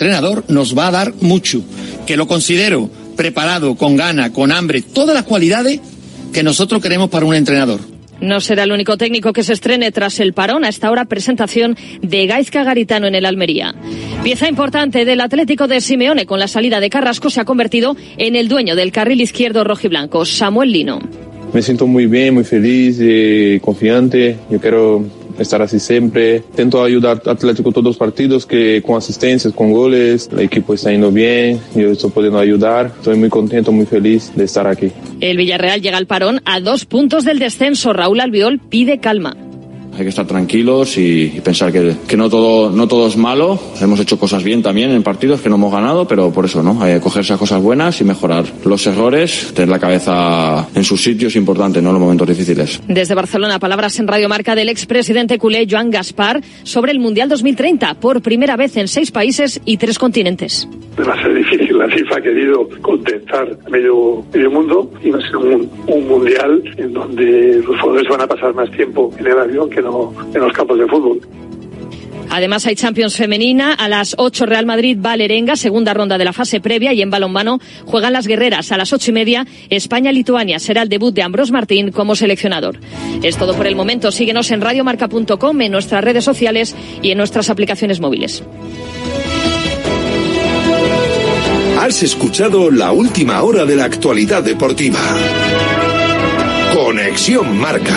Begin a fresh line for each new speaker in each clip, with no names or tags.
entrenador nos va a dar mucho, que lo considero preparado, con gana, con hambre, todas las cualidades que nosotros queremos para un entrenador.
No será el único técnico que se estrene tras el parón. A esta hora presentación de Gaizka Garitano en el Almería. Pieza importante del Atlético de Simeone con la salida de Carrasco se ha convertido en el dueño del carril izquierdo rojiblanco, Samuel Lino.
Me siento muy bien, muy feliz, y confiante. Yo quiero estar así siempre. Intento ayudar al Atlético todos los partidos, que con asistencias, con goles, el equipo está yendo bien, yo estoy pudiendo ayudar. Estoy muy contento, muy feliz de estar aquí.
El Villarreal llega al parón a dos puntos del descenso. Raúl Albiol pide calma
hay que estar tranquilos y, pensar que, que, no, todo, no todo es malo. Hemos hecho cosas bien también en partidos que no hemos ganado, pero por eso, ¿no? Que coger esas cosas buenas y mejorar los errores, tener la cabeza en sus sitios importante, no en los momentos difíciles.
Desde Barcelona, palabras en Radio Marca del expresidente culé Joan Gaspar sobre el Mundial 2030, por primera vez en seis países y tres continentes.
Va a difícil, la FIFA ha querido contentar medio, medio mundo y va a ser un, un mundial en donde los jugadores van a pasar más tiempo en el avión que no en los campos de fútbol.
Además hay Champions femenina. A las 8 Real Madrid Valerenga, segunda ronda de la fase previa. Y en balonmano juegan las guerreras. A las ocho y media España-Lituania. Será el debut de Ambros Martín como seleccionador. Es todo por el momento. Síguenos en radiomarca.com, en nuestras redes sociales y en nuestras aplicaciones móviles.
Has escuchado la última hora de la actualidad deportiva. Conexión Marca.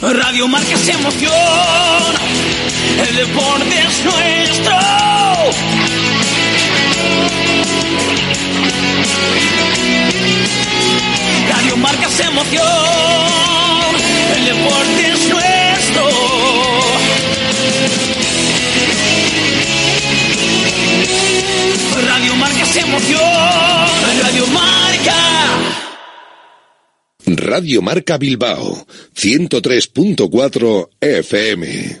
Radio Marca es emoción, el deporte es nuestro. Radio Marca es emoción, el deporte Radio Marca es emoción, Radio Marca.
Radio Marca Bilbao, 103.4 FM.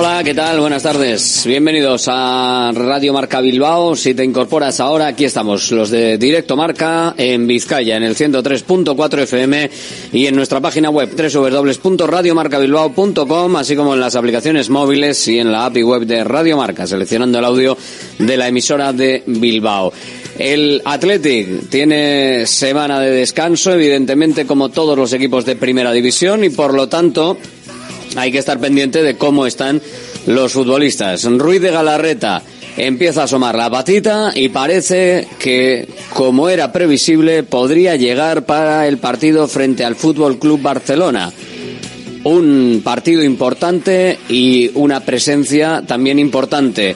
Hola, ¿qué tal? Buenas tardes. Bienvenidos a Radio Marca Bilbao. Si te incorporas ahora, aquí estamos, los de Directo Marca en Vizcaya, en el 103.4 FM y en nuestra página web www.radiomarcabilbao.com, así como en las aplicaciones móviles y en la API web de Radio Marca, seleccionando el audio de la emisora de Bilbao. El Athletic tiene semana de descanso, evidentemente como todos los equipos de primera división y por lo tanto hay que estar pendiente de cómo están los futbolistas. Ruiz de Galarreta empieza a asomar la patita y parece que, como era previsible, podría llegar para el partido frente al Fútbol Club Barcelona. Un partido importante y una presencia también importante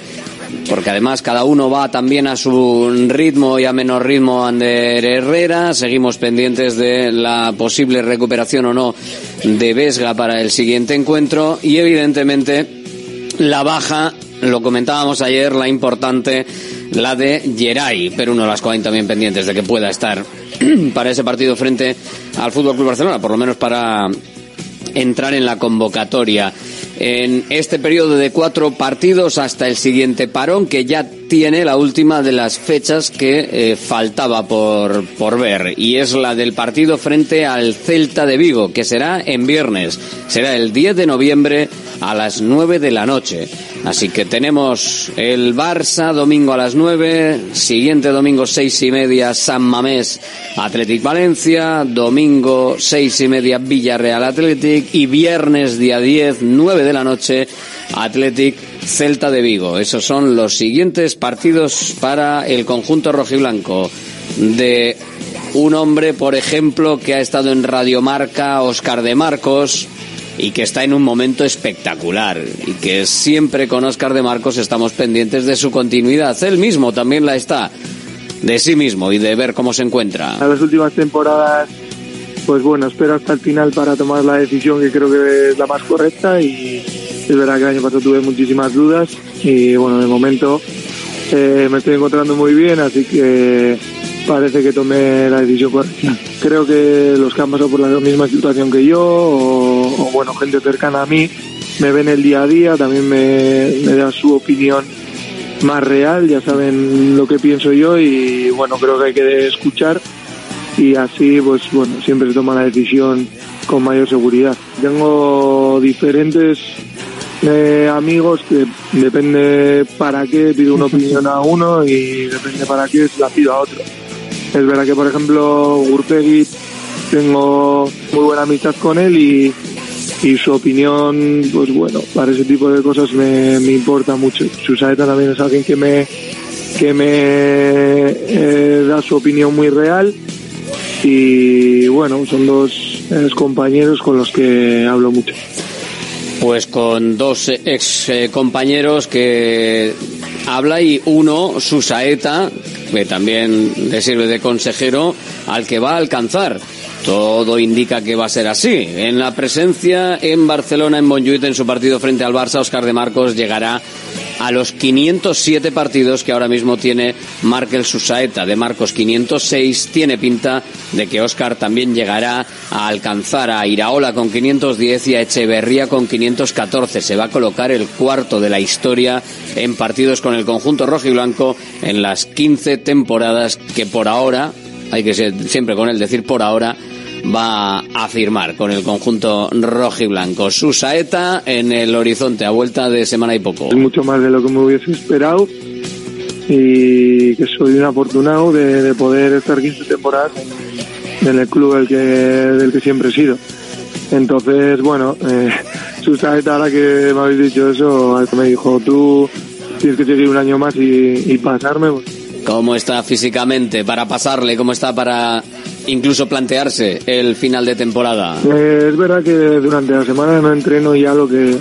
porque además cada uno va también a su ritmo y a menor ritmo Ander Herrera. Seguimos pendientes de la posible recuperación o no de Vesga para el siguiente encuentro. Y evidentemente la baja, lo comentábamos ayer, la importante, la de Geray, pero uno de las cosas también pendientes de que pueda estar para ese partido frente al Fútbol Club Barcelona, por lo menos para entrar en la convocatoria en este periodo de cuatro partidos hasta el siguiente parón que ya tiene la última de las fechas que eh, faltaba por, por ver y es la del partido frente al Celta de Vigo que será en viernes, será el 10 de noviembre a las 9 de la noche. Así que tenemos el Barça domingo a las 9, siguiente domingo seis y media San Mamés Athletic Valencia, domingo seis y media Villarreal Athletic y viernes día 10 9 de la noche Athletic Celta de Vigo. Esos son los siguientes partidos para el conjunto rojiblanco de un hombre, por ejemplo, que ha estado en Radiomarca, Oscar de Marcos, y que está en un momento espectacular y que siempre con Oscar de Marcos estamos pendientes de su continuidad. Él mismo también la está, de sí mismo y de ver cómo se encuentra.
En las últimas temporadas, pues bueno, espero hasta el final para tomar la decisión que creo que es la más correcta y es verdad que el año pasado tuve muchísimas dudas y bueno, de momento eh, me estoy encontrando muy bien, así que parece que tomé la decisión correcta. Creo que los que han pasado por la misma situación que yo, o, bueno, gente cercana a mí, me ven el día a día, también me, me da su opinión más real, ya saben lo que pienso yo y bueno, creo que hay que escuchar y así pues bueno, siempre se toma la decisión con mayor seguridad. Tengo diferentes eh, amigos que depende para qué pido una opinión a uno y depende para qué la pido a otro. Es verdad que, por ejemplo, Urpegui tengo muy buena amistad con él y, su opinión, pues bueno, para ese tipo de cosas me, importa mucho. Susaeta también es alguien que me, que me eh, da su opinión muy real y bueno, son dos compañeros con los que hablo mucho.
Pues con dos ex eh, compañeros que habla y uno, Susaeta, que también le sirve de consejero, al que va a alcanzar. Todo indica que va a ser así. En la presencia en Barcelona, en Montjuic, en su partido frente al Barça, Oscar de Marcos llegará a los 507 partidos que ahora mismo tiene Markel Susaeta. De Marcos 506 tiene pinta de que Oscar también llegará a alcanzar a Iraola con 510 y a Echeverría con 514. Se va a colocar el cuarto de la historia en partidos con el conjunto rojo y blanco en las 15 temporadas que por ahora, hay que ser siempre con él decir por ahora, va a firmar con el conjunto rojo y blanco. Su saeta en el horizonte a vuelta de semana y poco.
Es mucho más de lo que me hubiese esperado y que soy un afortunado de, poder estar 15 temporadas en el club del que, del que siempre he sido. Entonces, bueno, eh, su saeta, ahora que me habéis dicho eso, me dijo, tú tienes que seguir un año más y, pasarme. Pues".
¿Cómo está físicamente para pasarle? ¿Cómo está para incluso plantearse el final de temporada?
Eh, es verdad que durante la semana no entreno ya lo que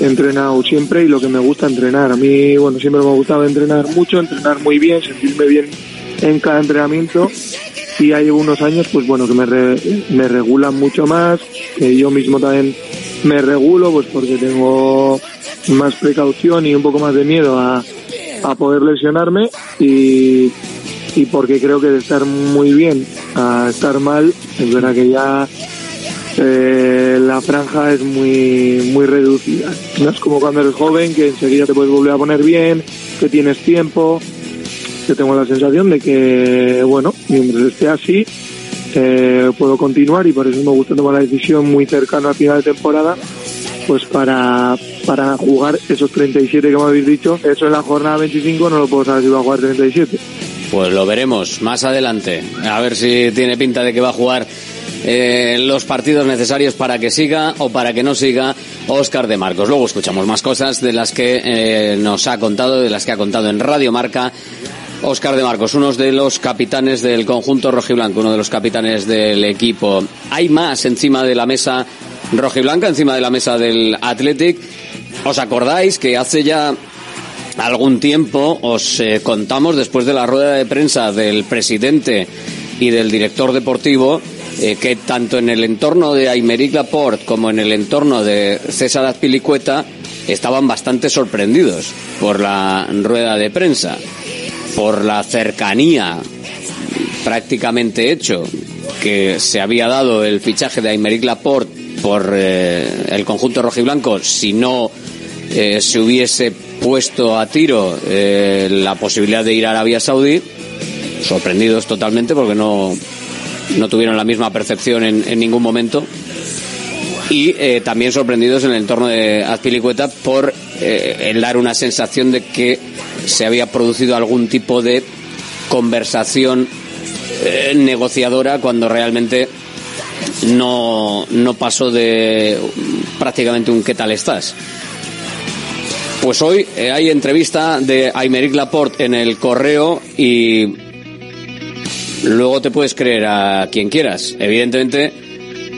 he entrenado siempre y lo que me gusta entrenar. A mí, bueno, siempre me ha gustado entrenar mucho, entrenar muy bien, sentirme bien en cada entrenamiento y hay unos años, pues bueno, que me, me regulan mucho más, que yo mismo también me regulo, pues porque tengo más precaución y un poco más de miedo a, a poder lesionarme y, y porque creo que de estar muy bien a estar mal, es verdad que ya eh, la franja es muy, muy reducida. No es como cuando eres joven, que enseguida te puedes volver a poner bien, que tienes tiempo. Yo tengo la sensación de que, bueno, mientras esté así, eh, puedo continuar y por eso me gusta tomar la decisión muy cercana al final de temporada, pues para, para jugar esos 37 que me habéis dicho. Eso en la jornada 25 no lo puedo saber si va a jugar 37.
Pues lo veremos más adelante. A ver si tiene pinta de que va a jugar eh, los partidos necesarios para que siga o para que no siga Oscar de Marcos. Luego escuchamos más cosas de las que eh, nos ha contado, de las que ha contado en Radio Marca. Oscar de Marcos, uno de los capitanes del conjunto rojiblanco, uno de los capitanes del equipo. Hay más encima de la mesa rojiblanca, encima de la mesa del Athletic. ¿Os acordáis que hace ya algún tiempo os eh, contamos después de la rueda de prensa del presidente y del director deportivo eh, que tanto en el entorno de Aymeric Laporte como en el entorno de César Azpilicueta estaban bastante sorprendidos por la rueda de prensa, por la cercanía prácticamente hecho que se había dado el fichaje de Aymeric Laporte por eh, el conjunto rojiblanco si no se hubiese puesto a tiro eh, la posibilidad de ir a Arabia Saudí, sorprendidos totalmente porque no, no tuvieron la misma percepción en, ningún momento. Y eh, también sorprendidos en el entorno de Azpilicueta por eh, el dar una sensación de que se había producido algún tipo de conversación negociadora cuando realmente no, no pasó de prácticamente un ¿qué tal estás? Pues hoy eh, hay entrevista de Aymeric Laporte en el correo y luego te puedes creer a quien quieras. Evidentemente,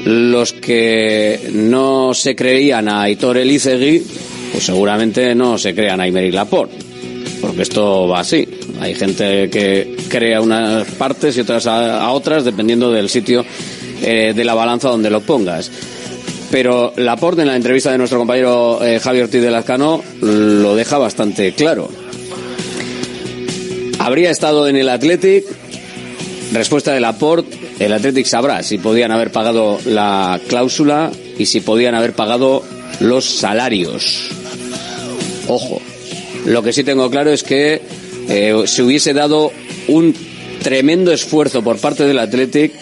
los que no se creían a Aitor Elizegui, pues seguramente no se crean a Aymeric Laporte. Porque esto va así. Hay gente que cree a unas partes y otras a, a otras, dependiendo del sitio eh, de la balanza donde lo pongas. Pero Laporte, en la entrevista de nuestro compañero eh, Javier Ortiz de Lazcano, lo deja bastante claro. Habría estado en el Athletic. Respuesta de Laporte, el Athletic sabrá si podían haber pagado la cláusula y si podían haber pagado los salarios. Ojo, lo que sí tengo claro es que eh, se hubiese dado un tremendo esfuerzo por parte del Athletic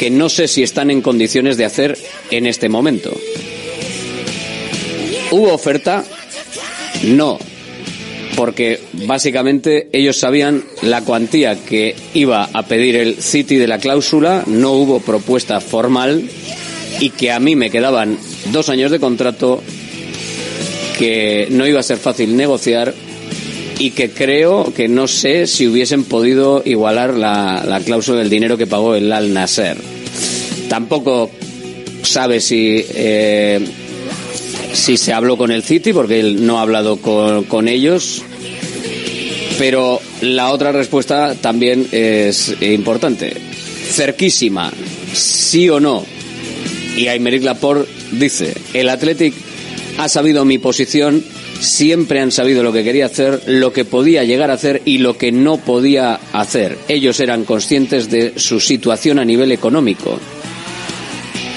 que no sé si están en condiciones de hacer en este momento. ¿Hubo oferta? No, porque básicamente ellos sabían la cuantía que iba a pedir el City de la cláusula, no hubo propuesta formal y que a mí me quedaban dos años de contrato, que no iba a ser fácil negociar y que creo que no sé si hubiesen podido igualar la, la cláusula del dinero que pagó el Al Nasser. Tampoco sabe si eh, si se habló con el City porque él no ha hablado con, con ellos pero la otra respuesta también es importante cerquísima sí o no y Aymeric Laporte dice el Athletic ha sabido mi posición siempre han sabido lo que quería hacer, lo que podía llegar a hacer y lo que no podía hacer. Ellos eran conscientes de su situación a nivel económico.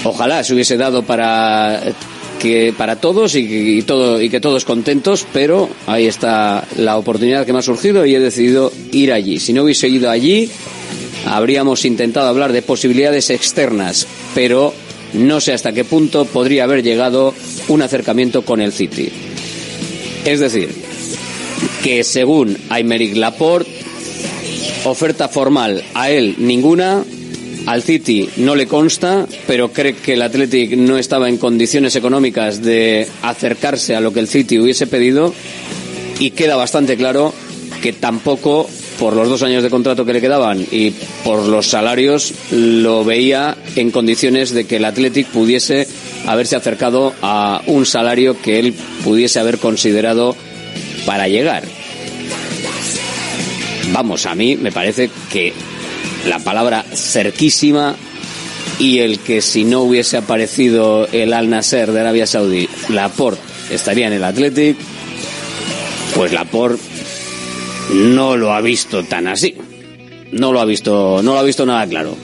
Ojalá se hubiese dado para que para todos y, y todo y que todos contentos, pero ahí está la oportunidad que me ha surgido y he decidido ir allí. Si no hubiese ido allí, habríamos intentado hablar de posibilidades externas, pero no sé hasta qué punto podría haber llegado un acercamiento con el City. Es decir, que según Aymeric Laporte, oferta formal a él ninguna, al City no le consta, pero cree que el Athletic no estaba en condiciones económicas de acercarse a lo que el City hubiese pedido y queda bastante claro que tampoco por los dos años de contrato que le quedaban y por los salarios lo veía en condiciones de que el Athletic pudiese haberse acercado a un salario que él pudiese haber considerado para llegar. Vamos, a mí me parece que la palabra cerquísima y el que si no hubiese aparecido el Al Nasser de Arabia Saudí, Laporte estaría en el Athletic, pues Laporte no lo ha visto tan así. No lo ha visto, no lo ha visto nada claro.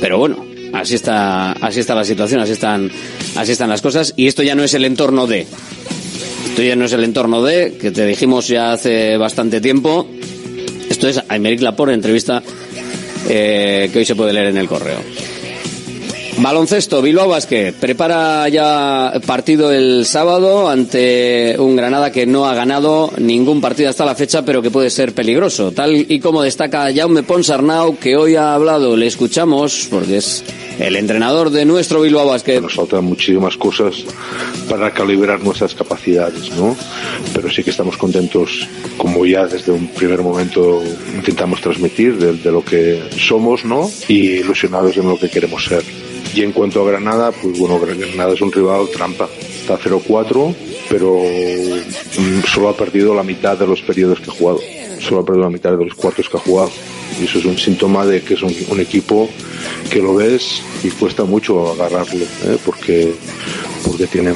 Pero bueno, así está, así está la situación, así están, así están las cosas y esto ya no es el entorno de. Esto ya no es el entorno de que te dijimos ya hace bastante tiempo. Esto es Aymeric Laporte, entrevista eh, que hoy se puede leer en el correo. Baloncesto, Bilbao Basket prepara ya partido el sábado ante un Granada que no ha ganado ningún partido hasta la fecha, pero que puede ser peligroso. Tal y como destaca Jaume Ponsarnau, que hoy ha hablado, le escuchamos, porque es el entrenador de nuestro Bilbao Basket.
Nos faltan muchísimas cosas para calibrar nuestras capacidades, ¿no? Pero sí que estamos contentos, como ya desde un primer momento intentamos transmitir, de, de lo que somos, ¿no? Y ilusionados en lo que queremos ser. Y en cuanto a Granada, pues bueno, Granada es un rival trampa. Está 0-4, pero mm, solo ha perdido la mitad de los periodos que ha jugado. Solo ha perdido la mitad de los cuartos que ha jugado. Y eso es un síntoma de que es un, un equipo que lo ves y cuesta mucho agarrarlo, ¿eh? porque, porque tienen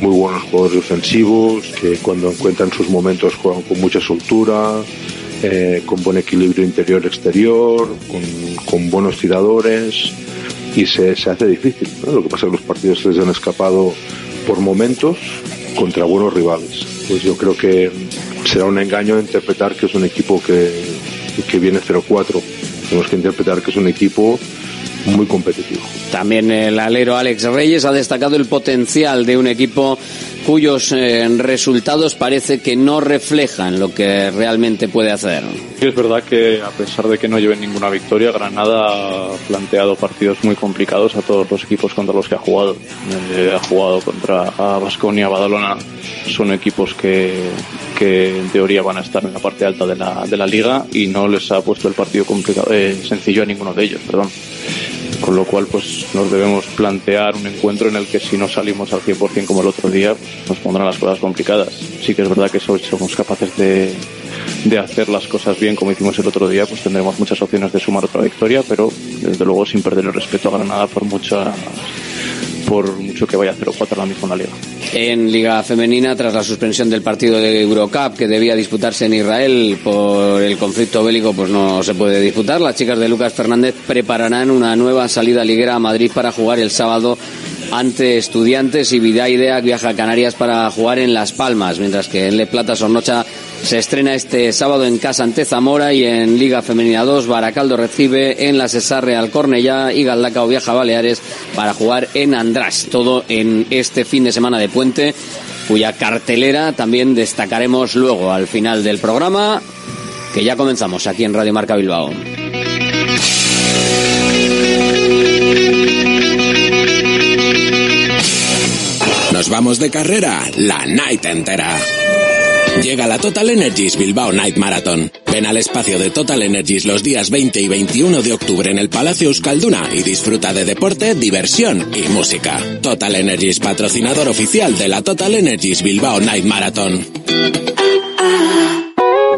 muy buenos jugadores ofensivos, que cuando encuentran sus momentos juegan con mucha soltura, eh, con buen equilibrio interior-exterior, con, con buenos tiradores y se, se hace difícil. ¿no? Lo que pasa es que los partidos se les han escapado por momentos contra buenos rivales. Pues yo creo que será un engaño interpretar que es un equipo que, que viene 0-4. Tenemos que interpretar que es un equipo muy competitivo.
También el alero Alex Reyes ha destacado el potencial de un equipo cuyos eh, resultados parece que no reflejan lo que realmente puede hacer.
es verdad que a pesar de que no lleven ninguna victoria, Granada ha planteado partidos muy complicados a todos los equipos contra los que ha jugado. Eh, ha jugado contra Vasconia, Badalona, son equipos que, que en teoría van a estar en la parte alta de la, de la liga y no les ha puesto el partido complicado, eh, sencillo a ninguno de ellos, perdón con lo cual pues nos debemos plantear un encuentro en el que si no salimos al 100% como el otro día, nos pondrán las cosas complicadas. Sí que es verdad que si somos capaces de, de hacer las cosas bien como hicimos el otro día, pues tendremos muchas opciones de sumar otra victoria, pero desde luego sin perder el respeto a Granada por mucha por mucho que vaya a 0-4 la misma en la liga.
En Liga Femenina, tras la suspensión del partido de Eurocup que debía disputarse en Israel por el conflicto bélico, pues no se puede disputar. Las chicas de Lucas Fernández prepararán una nueva salida liguera a Madrid para jugar el sábado ante Estudiantes y Idea viaja a Canarias para jugar en Las Palmas, mientras que en Le Plata Sornocha se estrena este sábado en casa ante Zamora y en Liga Femenina 2 Baracaldo recibe en la Cesar Real Cornellá y Galdacao viaja a Baleares para jugar en András. Todo en este fin de semana de puente cuya cartelera también destacaremos luego al final del programa que ya comenzamos aquí en Radio Marca Bilbao.
Nos vamos de carrera la night entera. Llega la Total Energies Bilbao Night Marathon. Ven al espacio de Total Energies los días 20 y 21 de octubre en el Palacio Euskalduna y disfruta de deporte, diversión y música. Total Energies, patrocinador oficial de la Total Energies Bilbao Night Marathon.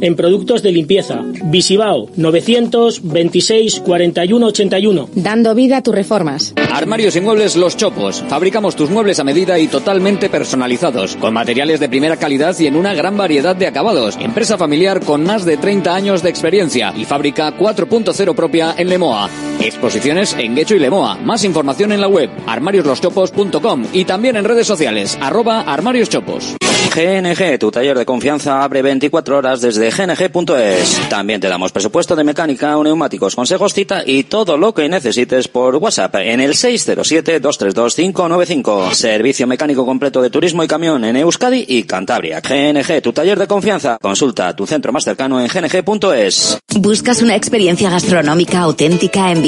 en productos de limpieza. Visibao 926 41 81.
Dando vida a tus reformas.
Armarios y muebles Los Chopos. Fabricamos tus muebles a medida y totalmente personalizados, con materiales de primera calidad y en una gran variedad de acabados. Empresa familiar con más de 30 años de experiencia y fábrica 4.0 propia en Lemoa. Exposiciones en Guecho y Lemoa. Más información en la web armariosloschopos.com y también en redes sociales arroba armarioschopos.
GNG, tu taller de confianza, abre 24 horas desde gng.es. También te damos presupuesto de mecánica, neumáticos, consejos, cita y todo lo que necesites por WhatsApp en el 607-232-595. Servicio mecánico completo de turismo y camión en Euskadi y Cantabria. GNG, tu taller de confianza. Consulta tu centro más cercano en gng.es.
¿Buscas una experiencia gastronómica auténtica en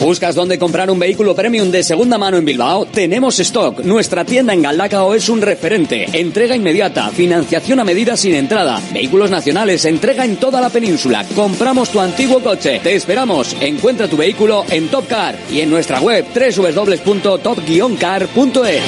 ¿Buscas dónde comprar un vehículo premium de segunda mano en Bilbao? Tenemos stock. Nuestra tienda en Galdacao es un referente. Entrega inmediata, financiación a medida sin entrada, vehículos nacionales, entrega en toda la península. Compramos tu antiguo coche. Te esperamos. Encuentra tu vehículo en Top Car y en nuestra web www.top-car.es.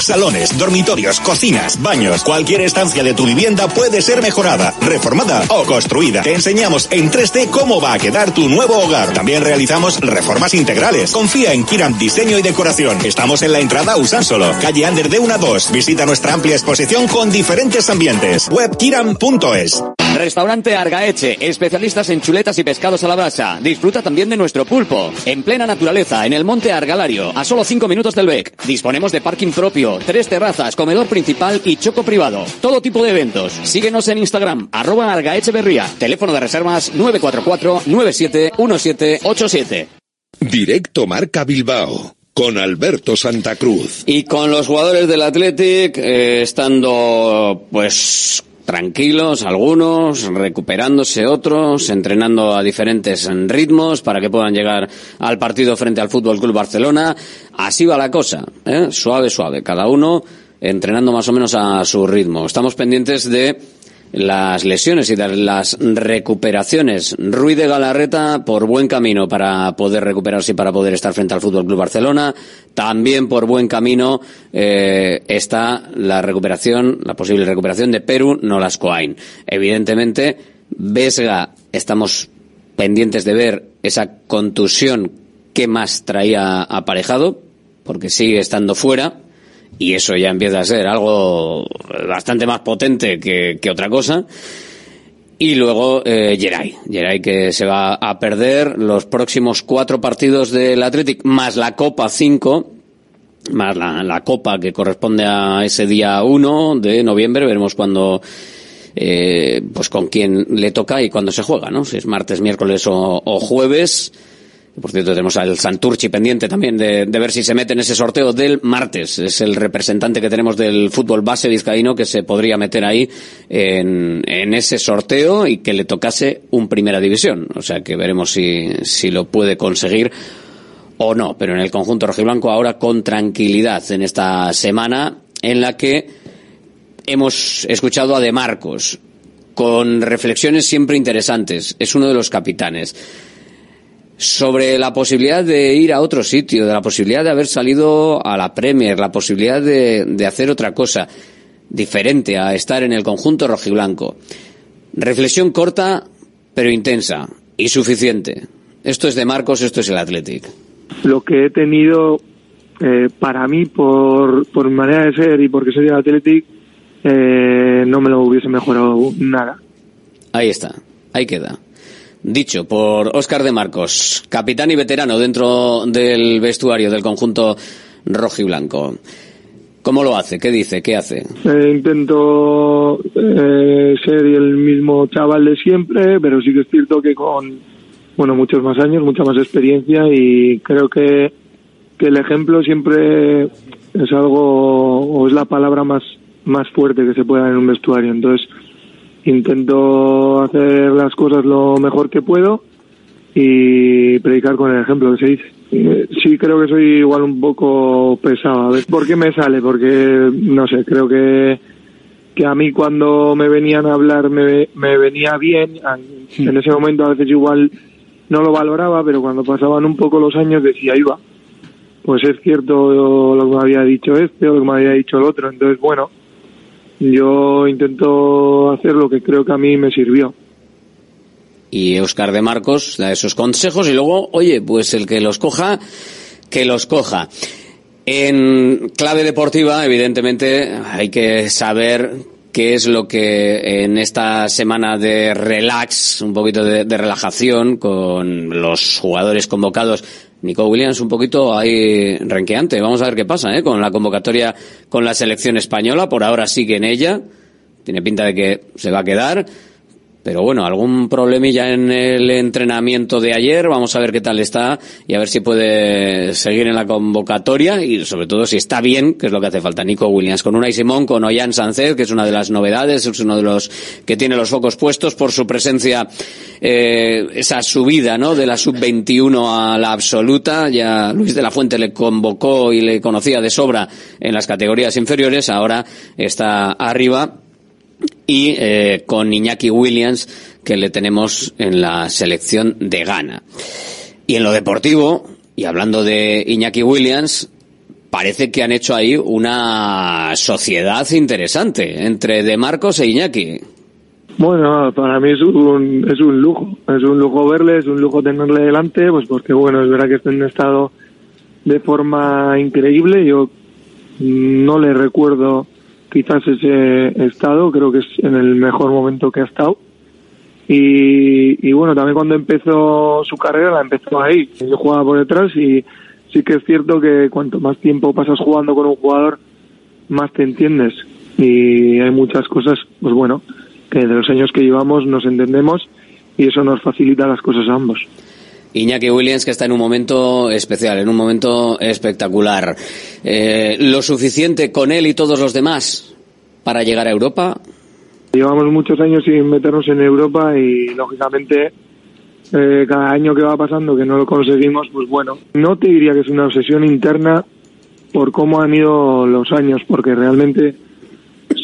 Salones, dormitorios, cocinas, baños, cualquier estancia de tu vivienda puede ser mejorada, reformada o construida. Te enseñamos en 3D cómo va a quedar tu nuevo hogar. También realizamos reformas integrales. Confía en Kiram Diseño y Decoración. Estamos en la entrada Usánsolo, calle Ander de 1 a 2. Visita nuestra amplia exposición con diferentes ambientes. Webkiram.es.
Restaurante Argaeche, especialistas en chuletas y pescados a la brasa. Disfruta también de nuestro pulpo. En plena naturaleza, en el monte Argalario, a solo 5 minutos del BEC. Disponemos de parking propio, tres terrazas, comedor principal y choco privado. Todo tipo de eventos. Síguenos en Instagram, arroba Argaecheverría. Teléfono de reservas 944 971787.
Directo Marca Bilbao con Alberto Santa Cruz.
Y con los jugadores del Athletic eh, estando pues tranquilos algunos, recuperándose otros, entrenando a diferentes ritmos para que puedan llegar al partido frente al Fútbol Club Barcelona. Así va la cosa, ¿eh? suave, suave, cada uno entrenando más o menos a su ritmo. Estamos pendientes de las lesiones y las recuperaciones. Ruiz de Galarreta por buen camino para poder recuperarse y para poder estar frente al Fútbol Club Barcelona. También por buen camino eh, está la recuperación, la posible recuperación de Perú, Nolas Coain. Evidentemente, Vesga, estamos pendientes de ver esa contusión que más traía aparejado, porque sigue estando fuera y eso ya empieza a ser algo bastante más potente que, otra cosa. Y luego eh, Geray, que se va a perder los próximos cuatro partidos del Athletic, más la Copa 5, más la, Copa que corresponde a ese día 1 de noviembre, veremos cuándo, eh, pues con quién le toca y cuándo se juega, ¿no? Si es martes, miércoles o jueves. Por cierto, tenemos al Santurchi pendiente también de, ver si se mete en ese sorteo del martes. Es el representante que tenemos del fútbol base vizcaíno que se podría meter ahí en, ese sorteo y que le tocase un primera división. O sea que veremos si, si lo puede conseguir o no. Pero en el conjunto rojiblanco ahora con tranquilidad en esta semana en la que hemos escuchado a De Marcos con reflexiones siempre interesantes. Es uno de los capitanes sobre la posibilidad de ir a otro sitio, de la posibilidad de haber salido a la Premier, la posibilidad de, hacer otra cosa diferente a estar en el conjunto rojiblanco. Reflexión corta, pero intensa y suficiente. Esto es de Marcos, esto es el Athletic.
Lo que he tenido eh, para mí, por, por manera de ser y porque soy el Athletic, eh, no me lo hubiese mejorado nada.
Ahí está, ahí queda. Dicho por Óscar de Marcos, capitán y veterano dentro del vestuario del conjunto rojo y blanco. ¿Cómo lo hace? ¿Qué dice? ¿Qué hace?
Eh, intento eh, ser el mismo chaval de siempre, pero sí que es cierto que con bueno muchos más años, mucha más experiencia y creo que, que el ejemplo siempre es algo o es la palabra más más fuerte que se pueda en un vestuario. Entonces intento hacer las cosas lo mejor que puedo y predicar con el ejemplo que se dice. Eh, sí, creo que soy igual un poco pesado. A ver, ¿por qué me sale? Porque, no sé, creo que, que a mí cuando me venían a hablar me, me venía bien. En ese momento a veces igual no lo valoraba, pero cuando pasaban un poco los años decía, iba, pues es cierto lo que me había dicho este o lo que me había dicho el otro. Entonces, bueno, yo intento hacer lo que creo que a mí me sirvió.
Y Oscar de Marcos da esos consejos y luego, oye, pues el que los coja, que los coja. En clave deportiva, evidentemente, hay que saber qué es lo que en esta semana de relax, un poquito de, de relajación con los jugadores convocados Nico Williams un poquito ahí renqueante. Vamos a ver qué pasa ¿eh? con la convocatoria con la selección española. Por ahora sigue en ella. Tiene pinta de que se va a quedar. Pero bueno, algún problemilla en el entrenamiento de ayer, vamos a ver qué tal está y a ver si puede seguir en la convocatoria y sobre todo si está bien, que es lo que hace falta. Nico Williams, con Unai Simón, con Ollán Sánchez, que es una de las novedades, es uno de los que tiene los focos puestos por su presencia, eh, esa subida, ¿no? De la sub-21 a la absoluta, ya Luis de la Fuente le convocó y le conocía de sobra en las categorías inferiores, ahora está arriba y eh, con Iñaki Williams que le tenemos en la selección de Ghana. Y en lo deportivo, y hablando de Iñaki Williams, parece que han hecho ahí una sociedad interesante entre De Marcos e Iñaki.
Bueno, para mí es un, es un lujo, es un lujo verle, es un lujo tenerle delante, pues porque bueno, es verdad que está en un estado de forma increíble, yo no le recuerdo quizás ese estado, creo que es en el mejor momento que ha estado. Y, bueno, también cuando empezó su carrera la empezó ahí. Yo jugaba por detrás y sí que es cierto que cuanto más tiempo pasas jugando con un jugador, más te entiendes. Y hay muchas cosas, pues bueno, que de los años que llevamos nos entendemos y eso nos facilita las cosas a ambos.
Iñaki Williams que está en un momento especial, en un momento espectacular. Eh, ¿Lo suficiente con él y todos los demás para llegar a Europa?
Llevamos muchos años sin meternos en Europa y lógicamente eh, cada año que va pasando que no lo conseguimos, pues bueno, no te diría que es una obsesión interna por cómo han ido los años, porque realmente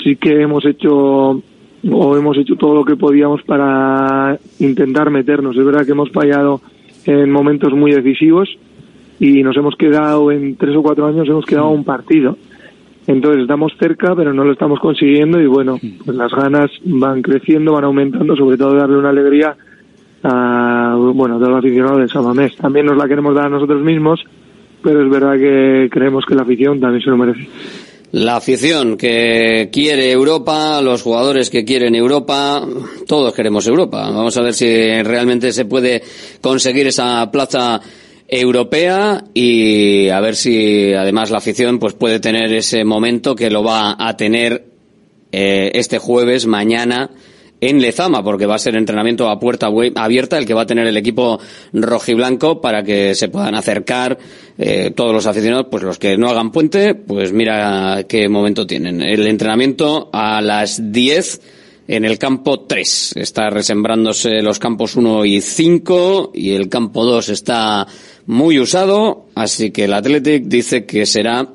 sí que hemos hecho o hemos hecho todo lo que podíamos para intentar meternos. Es verdad que hemos fallado en momentos muy decisivos y nos hemos quedado en tres o cuatro años hemos quedado un partido. Entonces estamos cerca, pero no lo estamos consiguiendo y bueno, pues las ganas van creciendo, van aumentando, sobre todo darle una alegría a bueno, a los aficionados del Samamés. También nos la queremos dar a nosotros mismos, pero es verdad que creemos que la afición también se lo merece.
La afición que quiere Europa, los jugadores que quieren Europa, todos queremos Europa. Vamos a ver si realmente se puede conseguir esa plaza europea y a ver si además la afición pues puede tener ese momento que lo va a tener eh, este jueves, mañana en Lezama, porque va a ser entrenamiento a puerta abierta el que va a tener el equipo rojiblanco para que se puedan acercar eh, todos los aficionados, pues los que no hagan puente, pues mira qué momento tienen. El entrenamiento a las 10 en el campo 3. Está resembrándose los campos 1 y 5 y el campo 2 está muy usado, así que el Athletic dice que será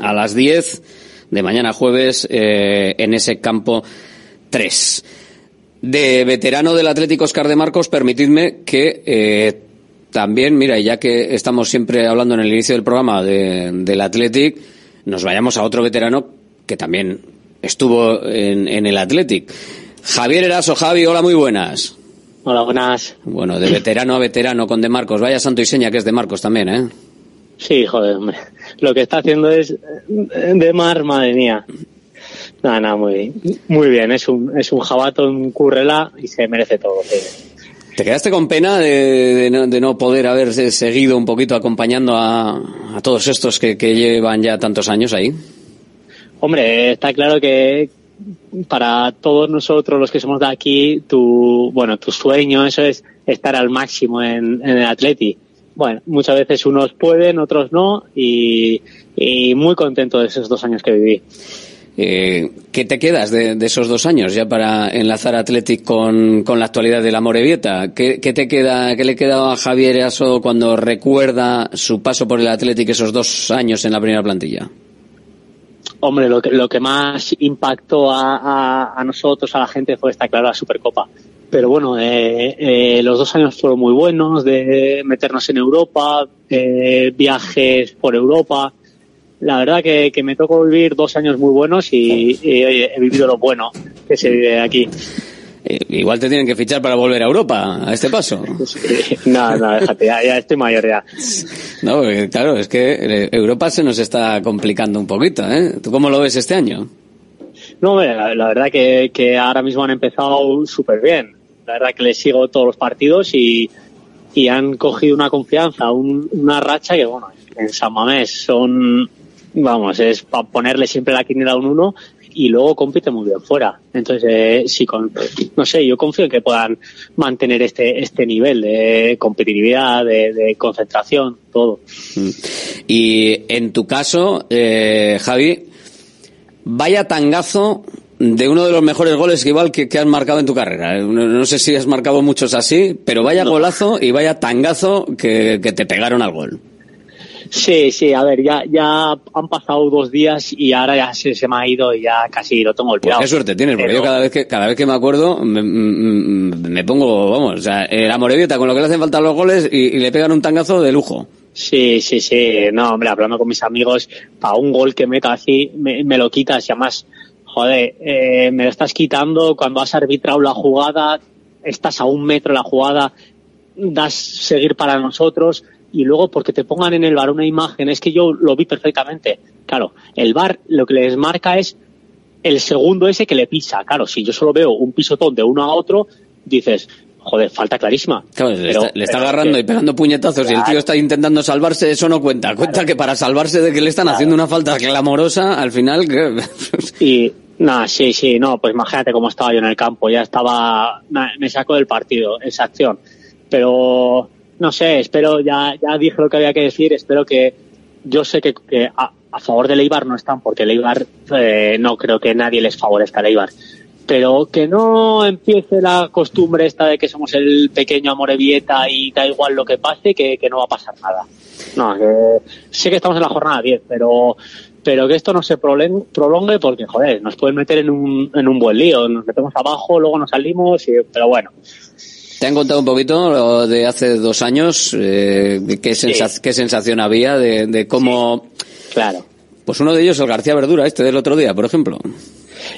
a las 10 de mañana jueves eh, en ese campo 3. De veterano del Atlético Oscar de Marcos, permitidme que eh, también, mira, ya que estamos siempre hablando en el inicio del programa de, del Athletic, nos vayamos a otro veterano que también estuvo en, en el Athletic. Javier Eraso, Javi, hola, muy buenas.
Hola, buenas.
Bueno, de veterano a veterano con De Marcos. Vaya santo y seña que es De Marcos también, ¿eh?
Sí, joder, hombre. Lo que está haciendo es De Mar, madre mía. Nada, nada, muy, muy bien. Es un, es un jabato, un currela y se merece todo.
¿Te quedaste con pena de, no, poder haber seguido un poquito acompañando a, a todos estos que, que, llevan ya tantos años ahí?
Hombre, está claro que para todos nosotros los que somos de aquí, tu, bueno, tu sueño, eso es estar al máximo en, en el Atleti. Bueno, muchas veces unos pueden, otros no, y, y muy contento de esos dos años que viví.
Eh, ¿Qué te quedas de, esos dos años ya para enlazar Athletic con, con la actualidad de la Morevieta? ¿Qué, ¿Qué, te queda, qué le queda a Javier Aso cuando recuerda su paso por el Athletic esos dos años en la primera plantilla?
Hombre, lo que, lo que más impactó a, a, nosotros, a la gente, fue, está claro, la Supercopa. Pero bueno, eh, eh, los dos años fueron muy buenos de meternos en Europa, eh, viajes por Europa, la verdad que, que, me tocó vivir dos años muy buenos y, y he vivido lo bueno que se vive aquí.
Eh, igual te tienen que fichar para volver a Europa a este paso.
no, no, déjate, ya, ya estoy mayor ya.
No, claro, es que Europa se nos está complicando un poquito, ¿eh? ¿Tú cómo lo ves este año?
No, la, la verdad que, que ahora mismo han empezado súper bien. La verdad que les sigo todos los partidos y, y han cogido una confianza, un, una racha que, bueno, en San Mamés son vamos, es para ponerle siempre la quiniela a un uno y luego compite muy bien fuera. Entonces, eh, sí, con, no sé, yo confío en que puedan mantener este, este nivel de competitividad, de, de concentración, todo.
Y en tu caso, eh, Javi, vaya tangazo de uno de los mejores goles que igual que, que has marcado en tu carrera. No, no, sé si has marcado muchos así, pero vaya no. golazo y vaya tangazo que, que te pegaron al gol.
Sí, sí, a ver, ya, ya han pasado dos días y ahora ya se, se me ha ido y ya casi lo tengo olvidado.
Pues qué suerte tienes, porque Pero... yo cada vez que, cada vez que me acuerdo me, me, me pongo, vamos, o sea, la Morevieta con lo que le hacen falta los goles y, y le pegan un tangazo de lujo.
Sí, sí, sí, no, hombre, hablando con mis amigos, para un gol que meta así, me, me lo quitas y además, joder, eh, me lo estás quitando cuando has arbitrado la jugada, estás a un metro de la jugada, das seguir para nosotros, y luego porque te pongan en el bar una imagen, es que yo lo vi perfectamente. Claro, el bar lo que les marca es el segundo ese que le pisa. Claro, si yo solo veo un pisotón de uno a otro, dices, joder, falta clarísima.
Claro, pero, le, está, le está, agarrando que, y pegando puñetazos claro. y el tío está intentando salvarse, eso no cuenta. Cuenta claro. que para salvarse de que le están claro. haciendo una falta clamorosa, al final... Que...
y nada, sí, sí, no, pues imagínate cómo estaba yo en el campo, ya estaba, me saco del partido, esa acción. Pero no sé, espero, ya, ya dije lo que había que decir, espero que, yo sé que, que a, favor de Leibar no están, porque Leibar eh, no creo que nadie les favorezca a Leibar. Pero que no empiece la costumbre esta de que somos el pequeño Amorebieta y da igual lo que pase, que, que no va a pasar nada. No, que sé que estamos en la jornada 10, pero pero que esto no se prolongue porque, joder, nos pueden meter en un, en un buen lío, nos metemos abajo, luego nos salimos, y, pero bueno.
Te han contado un poquito lo de hace dos años, eh, qué, sensa- qué sensación había de, de cómo...
Claro.
Pues uno de ellos, el García Verdura, este del otro día, por ejemplo.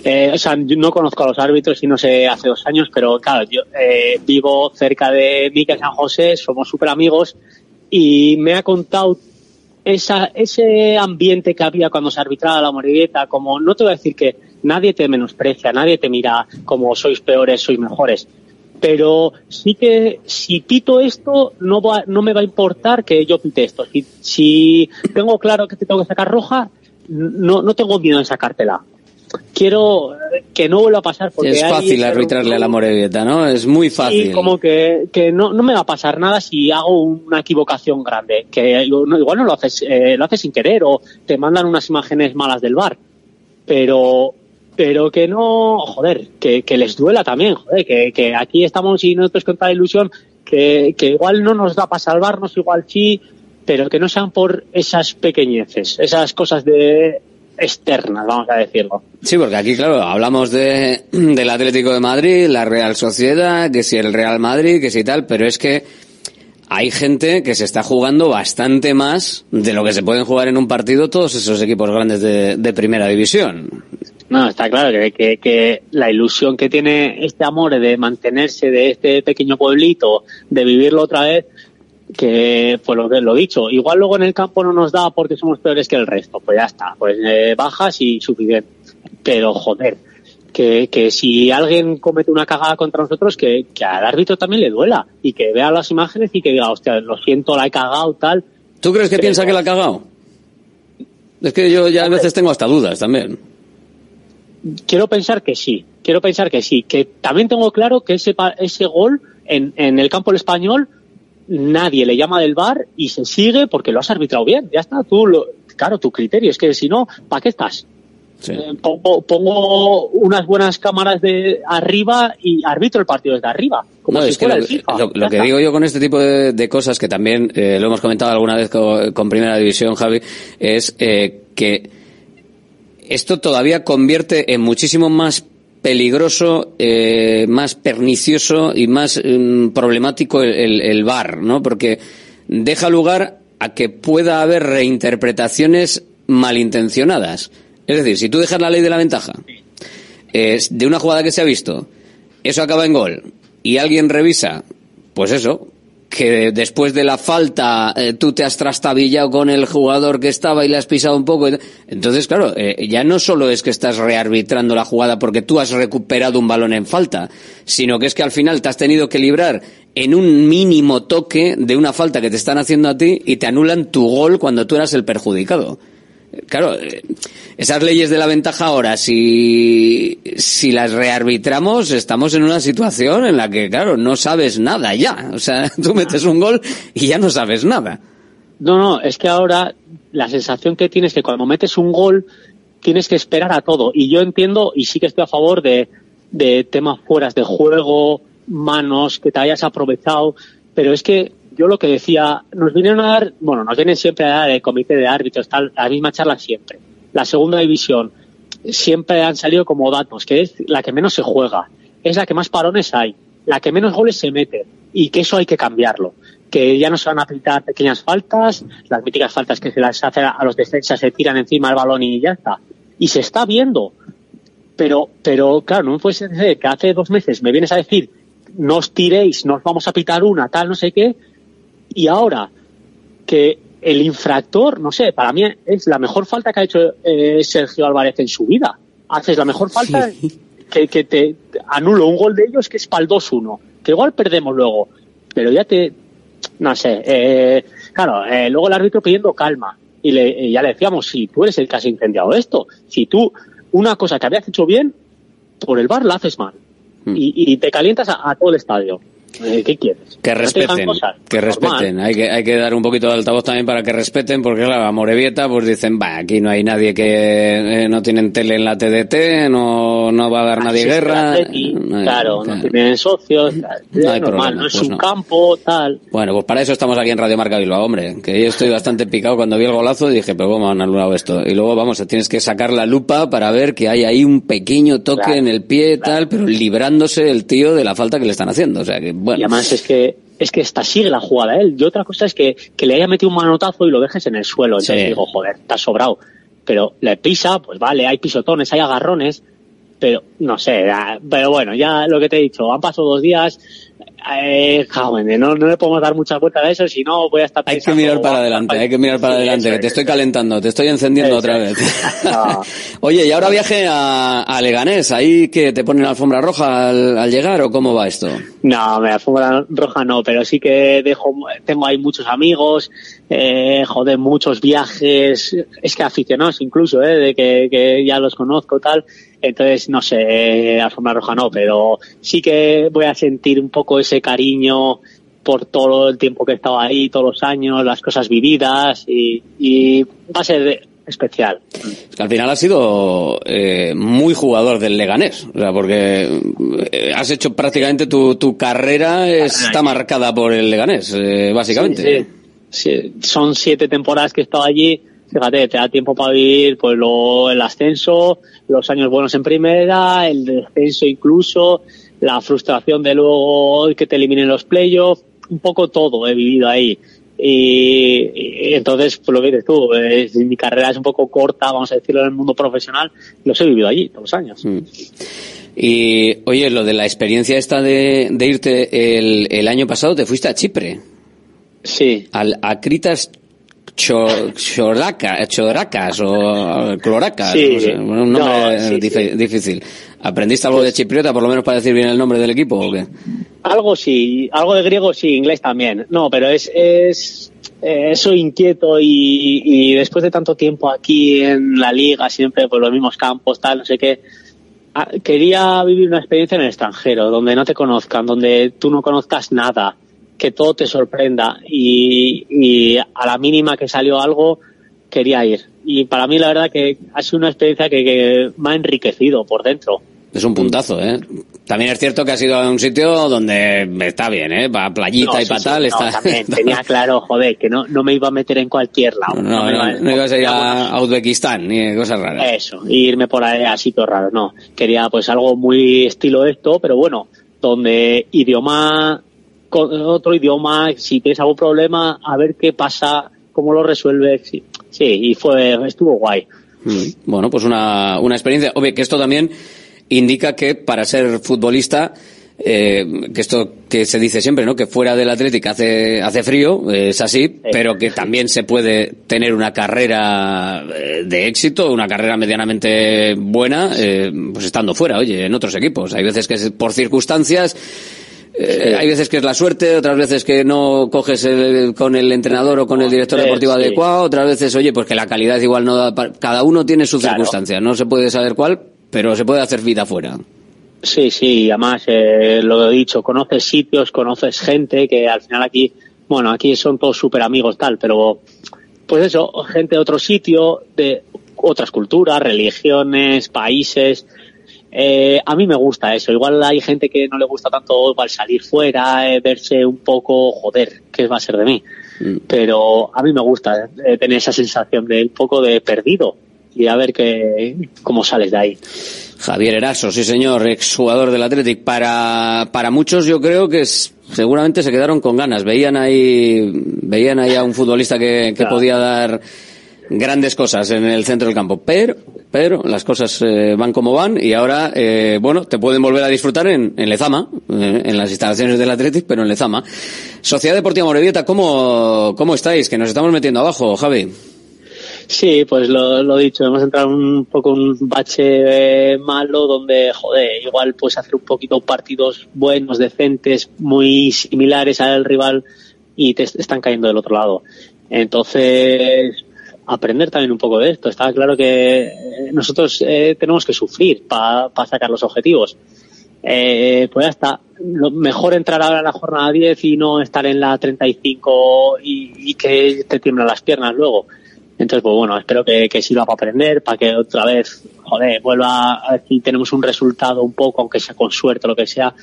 Eh, o sea, yo no conozco a los árbitros y no sé hace dos años, pero claro, yo eh, vivo cerca de Miquel San José, somos súper amigos y me ha contado esa, ese ambiente que había cuando se arbitraba la Morevieta, como no te voy a decir que nadie te menosprecia, nadie te mira como sois peores, sois mejores, pero sí que si pito esto no va, no me va a importar que yo pite esto. Si, si tengo claro que te tengo que sacar roja, no, no tengo miedo en sacártela. Quiero que no vuelva a pasar porque
es fácil arbitrarle a la Morevieta, ¿no? Es muy fácil.
Sí, como que, que no, no me va a pasar nada si hago una equivocación grande, que igual no lo haces, eh, lo haces sin querer o te mandan unas imágenes malas del bar, pero pero que no, joder, que, que les duela también, joder, que, que aquí estamos y nosotros con toda ilusión, que, que igual no nos da para salvarnos, igual sí, pero que no sean por esas pequeñeces, esas cosas de externas, vamos a decirlo.
Sí, porque aquí, claro, hablamos de, del Atlético de Madrid, la Real Sociedad, que si el Real Madrid, que si tal, pero es que hay gente que se está jugando bastante más de lo que se pueden jugar en un partido todos esos equipos grandes de, de primera división.
No, está claro que, que, que la ilusión que tiene este amor de mantenerse de este pequeño pueblito, de vivirlo otra vez, que pues lo que lo dicho, igual luego en el campo no nos da porque somos peores que el resto, pues ya está, pues eh, bajas y suficiente. Pero joder, que, que si alguien comete una cagada contra nosotros, que, que al árbitro también le duela y que vea las imágenes y que diga, hostia, lo siento, la he cagado, tal.
¿Tú crees que
Pero-
piensa que la ha cagado? Es que yo ya a veces tengo hasta dudas también.
Quiero pensar que sí, quiero pensar que sí, que también tengo claro que ese, ese gol en, en el campo del español nadie le llama del bar y se sigue porque lo has arbitrado bien, ya está, tú, lo, claro, tu criterio, es que si no, ¿para qué estás? Eh, pongo, pongo unas buenas cámaras de arriba y arbitro el partido desde arriba, como
No,
si
es que
fuera
lo,
el FIFA.
lo- que
está.
digo yo con este tipo de, de cosas, que también eh, lo hemos comentado alguna vez con, con Primera División, Javi, es eh, que esto todavía convierte en muchísimo más peligroso, eh, más pernicioso y más mm, problemático el, el, el VAR, ¿no? Porque deja lugar a que pueda haber reinterpretaciones malintencionadas. Es decir, si tú dejas la ley de la ventaja eh, de una jugada que se ha visto, eso acaba en gol y alguien revisa, pues eso, que después de la falta eh, tú te has trastabillado con el jugador que estaba y le has pisado un poco. Entonces, claro, eh, ya no solo es que estás rearbitrando la jugada porque tú has recuperado un balón en falta, sino que es que al final te has tenido que librar en un mínimo toque de una falta que te están haciendo a ti y te anulan tu gol cuando tú eras el perjudicado. Claro, eh, esas leyes de la ventaja ahora, si, si las rearbitramos, estamos en una situación en la que, claro, no sabes nada ya. O sea, tú metes un gol y ya no sabes nada.
No, no, es que ahora la sensación que tienes es que cuando metes un gol tienes que esperar a todo. Y yo entiendo y sí que estoy a favor de, de temas fueras de juego, manos, que te hayas aprovechado, pero es que yo lo que decía, nos vinieron a dar, bueno, nos vienen siempre a dar el comité de árbitros, tal, la misma charla siempre. La segunda división, siempre han salido como datos, que es la que menos se juega, es la que más parones hay, la que menos goles se meten, y que eso hay que cambiarlo. Que ya no se van a aplicar pequeñas faltas, las míticas faltas que se las hacen a los defensas, se tiran encima del balón y ya está. Y se está viendo. Pero, pero claro, no puede ser que hace dos meses me vienes a decir, no os tiréis, nos vamos a pitar una, tal, no sé qué, y ahora que el infractor, no sé, para mí es la mejor falta que ha hecho eh, Sergio Álvarez en su vida. Haces la mejor falta que, que te anulo un gol de ellos que es para el 2-1, que igual perdemos luego, pero ya te, no sé, eh, claro, eh, luego el árbitro pidiendo calma. Y, le, y ya le decíamos, si tú eres el que has incendiado esto, si tú una cosa que habías hecho bien, por el bar la haces mal. Y, y te calientas a, a todo el estadio. Eh, ¿Qué quieres?
Que
¿No te digan
respeten, que
Normal.
respeten. Hay que, hay que dar un poquito de altavoz también para que respeten, porque claro, a Morevieta pues dicen, va, aquí no hay nadie que eh, no tienen tele en la TDT, no, no va a dar nadie guerra. No hay-
claro, no tienen socios,
No hay
normal,
problema,
no es
pues
un
no.
campo, tal.
Bueno, pues para eso estamos aquí en Radio Marca Bilbao, hombre. Que yo estoy bastante picado cuando vi el golazo y dije, pero ¿cómo han anulado esto? Y luego, vamos, tienes que sacar la lupa para ver que hay ahí un pequeño toque
Claro,
en el pie y tal, pero librándose el tío de la falta que le están haciendo. O sea que, bueno.
Y además es que es que esta sigue la jugada él. Y otra cosa es que, que le haya metido un manotazo y lo dejes en el suelo. Entonces
Sí.
digo, joder, está sobrado. Pero le pisa, pues vale, hay pisotones, hay agarrones, pero no sé, ah, pero bueno, ya lo que te he dicho, han pasado dos días, eh, joven, no, no le podemos dar muchas vueltas a eso, si no voy a estar
Hay que mirar para adelante, hay que mirar para
Sí,
adelante,
eso
que te
es.
estoy calentando, te estoy encendiendo
Eso
otra
es.
vez.
No.
Oye, y ahora viaje a, a Leganés, ahí que te ponen alfombra roja al, al llegar o cómo va esto?
No, me alfombra roja no, pero sí que dejo, tengo ahí muchos amigos, eh, joder, muchos viajes, es que aficionados incluso, eh, de que, que ya los conozco tal, entonces no sé, eh, alfombra roja no, pero sí que voy a sentir un poco ese cariño por todo el tiempo que he estado ahí, todos los años, las cosas vividas y, y va a ser especial.
Es que al final has sido eh, muy jugador del Leganés, o sea, porque eh, has hecho prácticamente tu, tu carrera está marcada por el Leganés, eh, básicamente.
Sí, sí. Sí, son siete temporadas que he estado allí. Fíjate, te da tiempo para vivir pues lo, el ascenso, los años buenos en primera, el descenso incluso, la frustración de luego que te eliminen los playoffs, un poco todo he vivido ahí. Y, y entonces, pues lo que dices tú, es- mi carrera es un poco corta, vamos a decirlo, en el mundo profesional, los he vivido allí todos los años.
Mm. Y oye, lo de la experiencia esta de, de irte el, el año pasado, te fuiste a Chipre.
Sí.
Al Acritas Cho- Cholaca- Choracas o Cloracas.
Sí.
no sé, un nombre
No, sí,
difícil. ¿Aprendiste algo de chipriota, por lo menos para decir bien el nombre del equipo o qué?
Algo sí, algo de griego sí, inglés también. No, pero es, es eh, soy inquieto y, y después de tanto tiempo aquí en la liga, siempre por los mismos campos, tal, no sé qué, ah, quería vivir una experiencia en el extranjero, donde no te conozcan, donde tú no conozcas nada, que todo te sorprenda y, y a la mínima que salió algo, quería ir. Y para mí la verdad que ha sido una experiencia que, que me ha enriquecido por dentro.
Es un puntazo, ¿eh? También es cierto que has ido a un sitio donde está bien, ¿eh? Para playita
No,
y
sí,
para
sí,
tal.
no, también tenía claro, joder, que no, no me iba a meter en cualquier lado.
No, no,
iba-
no ibas a ir a, a Uzbekistán ni cosas raras.
Eso, irme por ahí a sitios raros, no. Quería pues algo muy estilo esto, pero bueno, donde idioma, con otro idioma, si tienes algún problema, a ver qué pasa, cómo lo resuelves. Sí, sí y fue, estuvo guay.
Mm, Bueno, pues una, una experiencia. Obvio que esto también indica que para ser futbolista, eh, que esto que se dice siempre, ¿no? Que fuera del Atlético hace, hace frío, eh, es así, pero que también se puede tener una carrera eh, de éxito, una carrera medianamente buena, eh, pues estando fuera, oye, en otros equipos. Hay veces que es por circunstancias, eh, hay veces que es la suerte, otras veces que no coges el- con el entrenador o con el director
Eh,
deportivo
sí.
adecuado, otras veces, oye, pues que la calidad igual no da pa- cada uno tiene sus
Claro.
circunstancias, no se puede saber cuál, pero se puede hacer vida fuera.
Sí, sí, y además, eh, lo he dicho, conoces sitios, conoces gente que al final aquí, bueno, aquí son todos súper amigos tal, pero pues eso, gente de otro sitio, de otras culturas, religiones, países. Eh, a mí me gusta eso. Igual hay gente que no le gusta tanto igual salir fuera, eh, verse un poco, joder, ¿qué va a ser de mí? Pero a mí me gusta eh, tener esa sensación de un poco de perdido y a ver qué, cómo sales de ahí.
Javier Eraso, sí señor, exjugador del Athletic. Para, para muchos yo creo que es- seguramente se quedaron con ganas. Veían ahí, veían ahí a un futbolista que, que
Claro.
podía dar grandes cosas en el centro del campo. Pero, pero las cosas eh, van como van y ahora, eh, bueno, te pueden volver a disfrutar en, Lezama, eh, en las instalaciones del Athletic, pero en Lezama. Sociedad Deportiva Morevieta, ¿cómo, cómo estáis? Que nos estamos metiendo abajo, Javi.
Sí, pues lo, lo dicho, hemos entrado un poco un bache eh, malo donde, joder, igual puedes hacer un poquito partidos buenos, decentes, muy similares al rival y te est- están cayendo del otro lado. Entonces, aprender también un poco de esto. Está claro que eh, nosotros eh, tenemos que sufrir para sacar los objetivos. eh, pues ya está. Lo mejor entrar ahora en la jornada 10 y no estar en la 35 y, y que te tiemblan las piernas luego. Entonces, pues bueno, espero que, que sirva para aprender, para que otra vez, joder, vuelva a si tenemos un resultado un poco, aunque sea con suerte o lo que sea,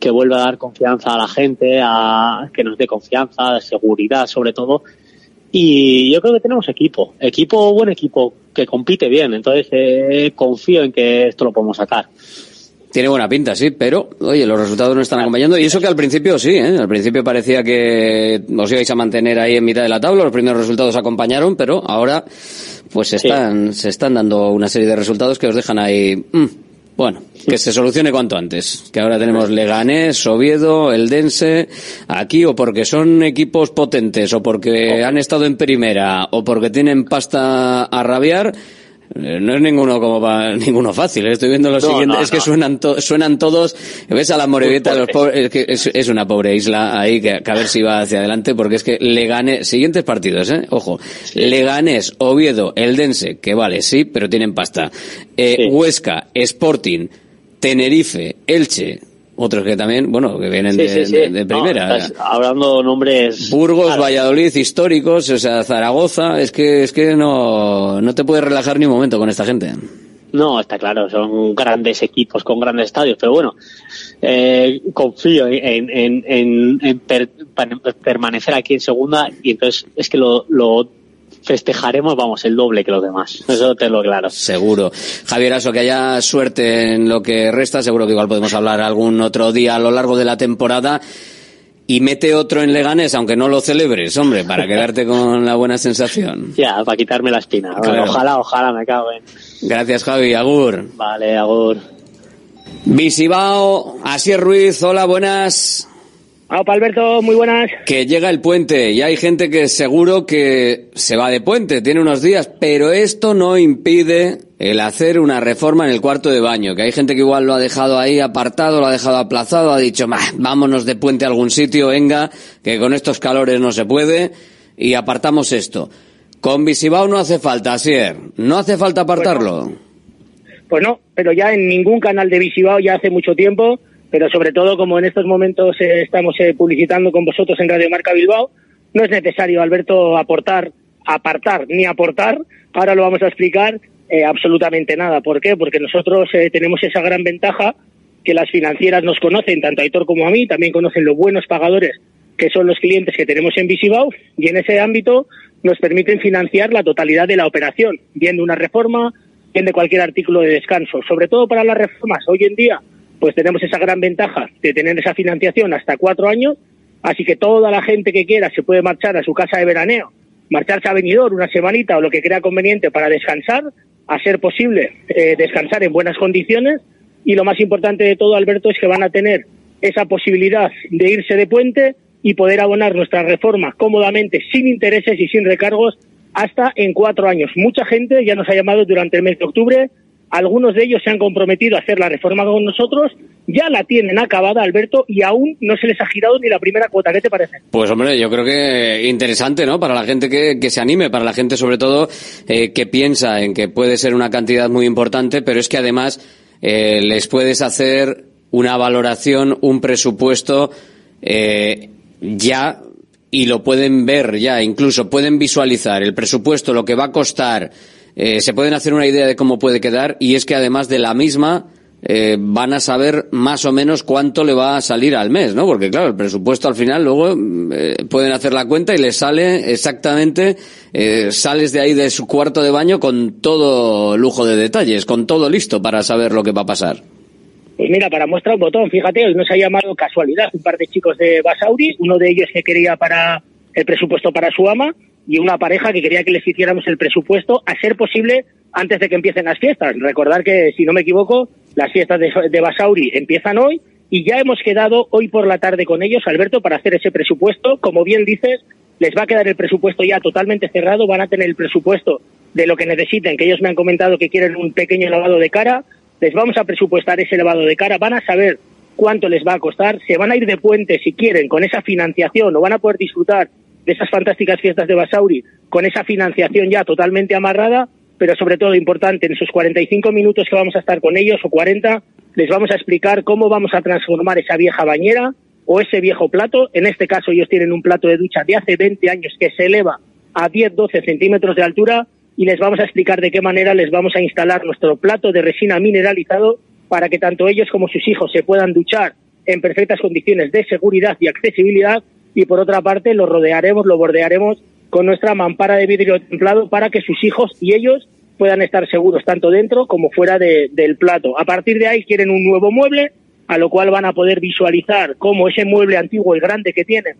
que vuelva a dar confianza a la gente, a que nos dé confianza, seguridad sobre todo. Y yo creo que tenemos equipo, equipo, buen equipo, que compite bien. Entonces, eh, confío en que esto lo podemos sacar.
Tiene buena pinta, sí, pero, oye, los resultados no están acompañando. Y eso que al principio sí, ¿eh? Al principio parecía que os ibais a mantener ahí en mitad de la tabla, los primeros resultados acompañaron, pero ahora, pues se están, se están dando una serie de resultados que os dejan ahí, mm, bueno, que se solucione cuanto antes. Que ahora tenemos Leganés, Oviedo, Eldense, aquí o porque son equipos potentes, o porque han estado en primera, o porque tienen pasta a rabiar, No es ninguno como pa- ninguno fácil. eh. Estoy viendo lo
No,
siguiente.
no,
es que
no.
suenan, to- suenan todos. Ves a la Morevieta, los pobres, es, que es, es una pobre isla ahí que, que a ver si va hacia adelante, porque es que Leganés, siguientes partidos, eh, ojo, Leganés, Oviedo, Eldense, que vale, sí, pero tienen pasta. Eh, Huesca, Sporting, Tenerife, Elche, otros que también, bueno, que vienen
Sí,
de,
sí, sí.
de- de
No,
primera.
estás hablando nombres.
Burgos,
Claro.
Valladolid, históricos, o sea, Zaragoza, es que, es que no, no te puedes relajar ni un momento con esta gente.
No, está claro, son grandes equipos con grandes estadios, pero bueno, eh, confío en, en, en, en per- permanecer aquí en segunda y entonces es que lo, lo festejaremos, vamos, el doble que los demás. Eso te lo claro.
Seguro. Javier Aso, que haya suerte en lo que resta, seguro que igual podemos hablar algún otro día a lo largo de la temporada. Y mete otro en Leganés, aunque no lo celebres, hombre, para quedarte con la buena sensación.
Ya, para quitarme la espina.
Claro.
ojalá, ojalá me cago en.
Gracias, Javi. Agur.
Vale, agur.
Visibao, Asier Ruiz, hola, buenas.
Hola, Alberto, muy buenas.
Que llega el puente y hay gente que seguro que se va de puente, tiene unos días, pero esto no impide el hacer una reforma en el cuarto de baño, que hay gente que igual lo ha dejado ahí apartado, lo ha dejado aplazado, ha dicho, "Bah, vámonos de puente a algún sitio, venga, que con estos calores no se puede, y apartamos esto. Con Visibao no hace falta, Asier, no hace falta apartarlo.
Pues no, pero ya en ningún canal de Visibao ya hace mucho tiempo, pero sobre todo como en estos momentos eh, estamos eh, publicitando con vosotros en Radio Marca Bilbao, no es necesario, Alberto, aportar, apartar ni aportar, ahora lo vamos a explicar, eh, absolutamente nada. ¿Por qué? Porque nosotros eh, tenemos esa gran ventaja que las financieras nos conocen, tanto a Aitor como a mí, también conocen los buenos pagadores que son los clientes que tenemos en Visibao, y en ese ámbito nos permiten financiar la totalidad de la operación, bien de una reforma, bien de cualquier artículo de descanso. Sobre todo para las reformas, hoy en día, pues tenemos esa gran ventaja de tener esa financiación hasta cuatro años, así que toda la gente que quiera se puede marchar a su casa de veraneo, marcharse a Benidorm una semanita o lo que crea conveniente para descansar, a ser posible eh, descansar en buenas condiciones, y lo más importante de todo, Alberto, es que van a tener esa posibilidad de irse de puente y poder abonar nuestra reforma cómodamente, sin intereses y sin recargos, hasta en cuatro años. Mucha gente ya nos ha llamado durante el mes de octubre, algunos de ellos se han comprometido a hacer la reforma con nosotros, ya la tienen acabada, Alberto, y aún no se les ha girado ni la primera cuota. ¿Qué te parece?
Pues hombre, yo creo que interesante, ¿no? Para la gente que, que se anime, para la gente sobre todo eh, que piensa en que puede ser una cantidad muy importante, pero es que además eh, les puedes hacer una valoración, un presupuesto eh, ya y lo pueden ver ya, incluso pueden visualizar el presupuesto, lo que va a costar, eh, se pueden hacer una idea de cómo puede quedar y es que además de la misma eh, van a saber más o menos cuánto le va a salir al mes, ¿no? Porque claro, el presupuesto al final luego eh, pueden hacer la cuenta y les sale exactamente, eh, sales de ahí de su cuarto de baño con todo lujo de detalles, con todo listo para saber lo que va a pasar.
Pues mira, para muestra un botón, fíjate, hoy nos ha llamado casualidad un par de chicos de Basauri, uno de ellos que quería para el presupuesto para su ama y una pareja que quería que les hiciéramos el presupuesto a ser posible antes de que empiecen las fiestas. Recordar que, si no me equivoco, las fiestas de, de Basauri empiezan hoy y ya hemos quedado hoy por la tarde con ellos, Alberto, para hacer ese presupuesto. Como bien dices, les va a quedar el presupuesto ya totalmente cerrado, van a tener el presupuesto de lo que necesiten, que ellos me han comentado que quieren un pequeño lavado de cara, les vamos a presupuestar ese lavado de cara, van a saber cuánto les va a costar, se van a ir de puente si quieren con esa financiación o van a poder disfrutar de esas fantásticas fiestas de Basauri con esa financiación ya totalmente amarrada, pero sobre todo importante, en esos 45 minutos que vamos a estar con ellos o 40, les vamos a explicar cómo vamos a transformar esa vieja bañera o ese viejo plato. En este caso ellos tienen un plato de ducha de hace 20 años que se eleva a 10-12 centímetros de altura y les vamos a explicar de qué manera les vamos a instalar nuestro plato de resina mineralizado para que tanto ellos como sus hijos se puedan duchar en perfectas condiciones de seguridad y accesibilidad y por otra parte lo rodearemos, lo bordearemos con nuestra mampara de vidrio templado para que sus hijos y ellos puedan estar seguros tanto dentro como fuera de- del plato. A partir de ahí quieren un nuevo mueble, a lo cual van a poder visualizar cómo ese mueble antiguo y grande que tienen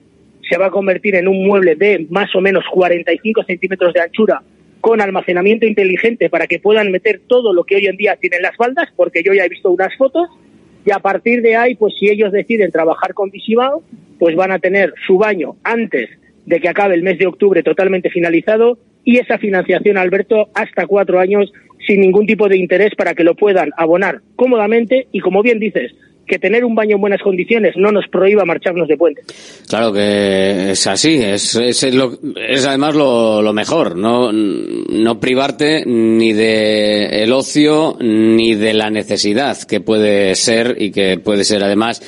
se va a convertir en un mueble de más o menos 45 centímetros de anchura con almacenamiento inteligente para que puedan meter todo lo que hoy en día tienen las baldas, porque yo ya he visto unas fotos, y a partir de ahí, pues si ellos deciden trabajar con Visibao, pues van a tener su baño antes de que acabe el mes de octubre totalmente finalizado y esa financiación, Alberto, hasta cuatro años sin ningún tipo de interés para que lo puedan abonar cómodamente y, como bien dices, que tener un baño en buenas condiciones no nos prohíba marcharnos de puente.
Claro que es así, es, es, lo- es además lo, lo mejor, no, no privarte ni de el ocio ni de la necesidad que puede ser y que puede ser además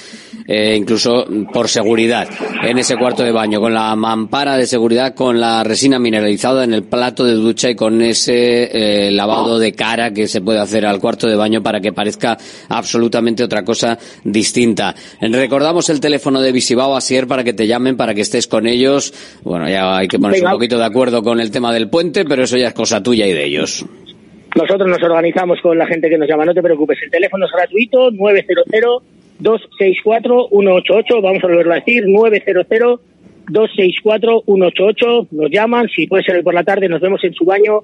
eh, incluso por seguridad en ese cuarto de baño, con la mampara de seguridad, con la resina mineralizada en el plato de ducha y con ese eh, lavado de cara que se puede hacer al cuarto de baño para que parezca absolutamente otra cosa distinta. Recordamos el teléfono de Visibao Asier para que te llamen, para que estés con ellos. Bueno, ya hay que ponerse un poquito de acuerdo con el tema del puente, pero eso ya es cosa tuya y de ellos.
Nosotros nos organizamos con la gente que nos llama, no te preocupes. El teléfono es gratuito, 900-264-188. Vamos a volverlo a decir, 900-264-188. Nos llaman, si puede ser hoy por la tarde, nos vemos en su baño,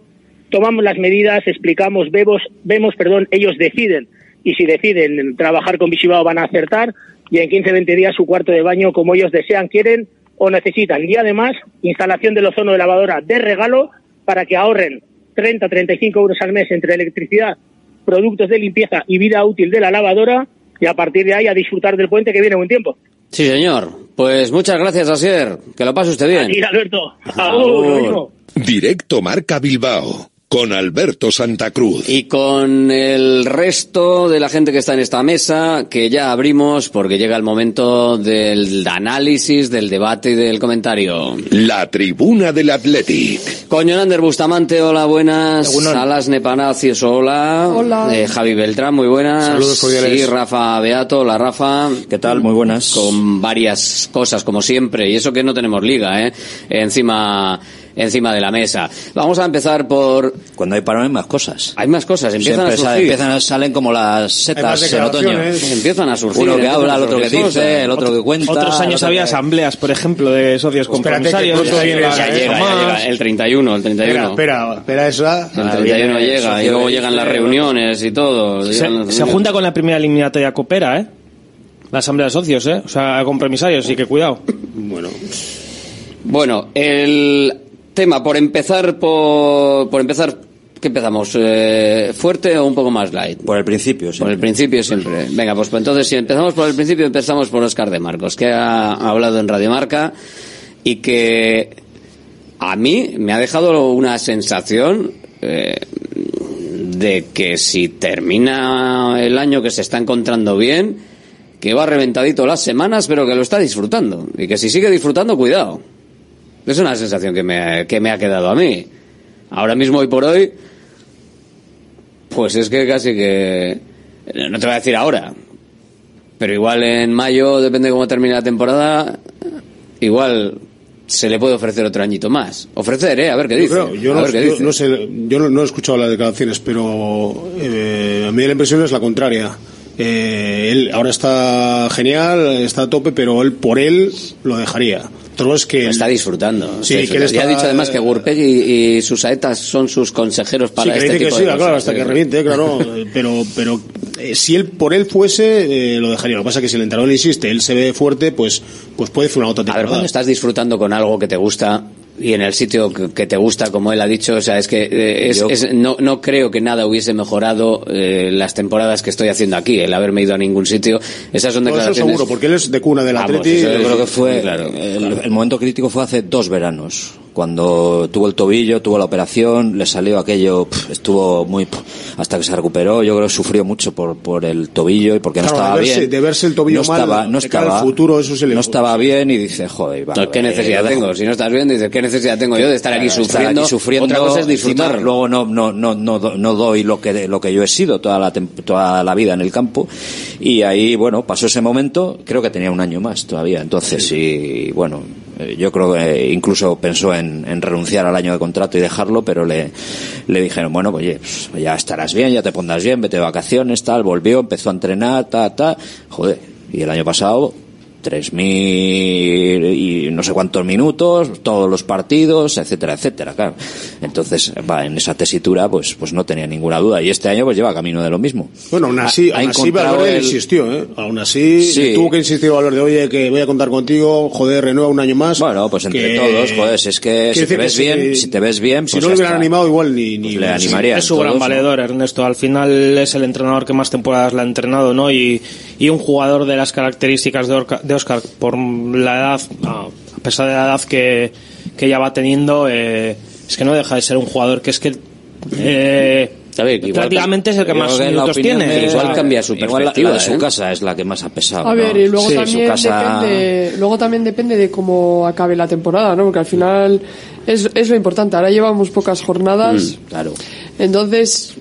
tomamos las medidas, explicamos, vemos, vemos, perdón, ellos deciden. Y si deciden trabajar con Visibao van a acertar y en 15-20 días su cuarto de baño como ellos desean, quieren o necesitan. Y además, instalación del ozono de lavadora de regalo para que ahorren 30, 35 euros al mes entre electricidad, productos de limpieza y vida útil de la lavadora y a partir de ahí a disfrutar del puente que viene buen tiempo.
Sí, señor. Pues muchas gracias, Asier. Que lo pase usted bien.
Aquí, Alberto.
Agur.
Agur.
Directo Marca Bilbao con Alberto Santa Cruz.
Y con el resto de la gente que está en esta mesa, que ya abrimos porque llega el momento del análisis, del debate y del comentario.
La tribuna del Athletic.
Con Yonander Bustamante, hola, buenas. Salas Nepanacios, hola.
Hola.
Eh, Javi Beltrán, muy buenas.
Saludos cordiales.
Sí, Rafa Beato, hola Rafa.
¿Qué tal? Muy buenas.
Con varias cosas, como siempre. Y eso que no tenemos liga, ¿eh? Encima, encima de la mesa. Vamos a empezar por...
Cuando hay parón hay más cosas.
Hay más cosas, empiezan
Siempre
a surgir.
empiezan a- salen como las setas en otoño.
Empiezan a surgir.
Uno que habla, el otro que dice, el otro que cuenta.
Otros años había
que-
asambleas, por ejemplo, de socios Espérate, compromisarios. que
Ya
la-
llega, ya llega. El 31, el 31.
Espera, espera, espera esa.
El 31 llega y luego llegan las reuniones y todo.
Se,
Llegan las
se junta con la primera eliminatoria Copera, ¿eh? La asamblea de socios, ¿eh? O sea, compromisarios, así que cuidado.
Bueno. Bueno, el tema, por empezar, por, por empezar, ¿qué empezamos? Eh, ¿Fuerte o un poco más light?
Por el principio, sí.
Por el principio siempre. Venga, pues, pues entonces si empezamos por el principio, empezamos por Oscar de Marcos, que ha hablado en Radio Marca y que a mí me ha dejado una sensación eh, de que si termina el año que se está encontrando bien, que va reventadito las semanas, pero que lo está disfrutando. Y que si sigue disfrutando, cuidado. Es una sensación que me, que me ha quedado a mí. Ahora mismo, hoy por hoy, pues es que casi que... No te voy a decir ahora, pero igual en mayo, depende de cómo termine la temporada, igual se le puede ofrecer otro añito más. Ofrecer, ¿eh? A ver qué dice.
Yo, creo- yo
a
no,
ver qué
yo
dice.
no sé, yo no, no he escuchado las declaraciones, pero eh, a mí la impresión es la contraria. Eh, él ahora está genial, está a tope, pero él por él lo dejaría. Otro es que
está disfrutando.
Sí,
Está
que.
Ya ha dicho además que Gurpegui y sus saetas son sus consejeros
Sí,
para
que
este
dice que
tipo
sí,
de
claro, hasta que reviente, claro. eh, pero pero eh, si él por él fuese, eh, lo dejaría. Lo que pasa es que si el entrenador insiste, él se ve fuerte, pues pues puede hacer una otra
A ver,
temporada.
cuando estás disfrutando con algo que te gusta y en el sitio que, te gusta, como él ha dicho, o sea, es que eh, es-
Yo-
es- no, no creo que nada hubiese mejorado eh, las temporadas que estoy haciendo aquí, el haberme ido a ningún sitio. Esas son
No, eso
declaraciones.
seguro, porque él es de cuna del
Vamos,
Atleti.
Yo creo que fue
claro,
el, el momento crítico fue hace dos veranos
Cuando tuvo el tobillo, tuvo la operación, le salió aquello, estuvo muy, hasta que se recuperó, yo creo que sufrió mucho por, por el tobillo y porque no estaba
de verse-
bien.
de verse el tobillo
no
mal,
estaba, no estaba,
futuro, eso se le-
no estaba bien y dice, joder, va,
¿Qué
eh,
necesidad tengo? Si no estás bien, dices, ¿qué necesidad tengo yo de estar aquí
Estar
sufriendo?
aquí sufriendo,
Otra cosa es disfrutar.
luego no, no, no, no, no doy lo que, lo que yo he sido toda la, toda la vida en el campo. Y ahí, bueno, pasó ese momento, creo que tenía un año más todavía. Entonces, y bueno, yo creo que incluso pensó en, en renunciar al año de contrato y dejarlo, pero le, le dijeron, bueno, pues, oye, pues, ya estarás bien, ya te pondrás bien, vete de vacaciones, tal, volvió, empezó a entrenar, ta, ta, joder. Y el año pasado, 3.000 y no sé cuántos minutos, todos los partidos, etcétera, etcétera, claro. Entonces, va, en esa tesitura, pues, pues no tenía ninguna duda. Y este año, pues lleva camino de lo mismo.
Bueno, aún así,
Ha- ha
aún así Valverde
el-
insistió, ¿eh? Aún así,
Sí.
tuvo que insistir Valverde, oye, que voy a contar contigo, joder, renueva un año más.
Bueno, pues entre
que-
todos, joder, si es que si te ves
que
bien,
si-
si te ves bien,
si
pues
no le hubieran animado, igual ni... ni
Pues le animaría.
Es su gran valedor, Ernesto. Al final es el entrenador que más temporadas le ha entrenado, ¿no? Y, y un jugador de las características de, Orca- de Oscar, por la edad, a a pesar de la edad que, que ya va teniendo, eh, es que no deja de ser un jugador que es que eh, prácticamente es el que más minutos tiene.
de- igual cambia su
igual la-
perspectiva.
la
de su
¿eh?
casa es la que más ha pesado.
A
¿no?
ver, y luego
Sí,
también
casa-
depende, luego también depende de cómo acabe la temporada, ¿no? Porque al final es, es lo importante. Ahora llevamos pocas jornadas,
Mm, claro.
entonces,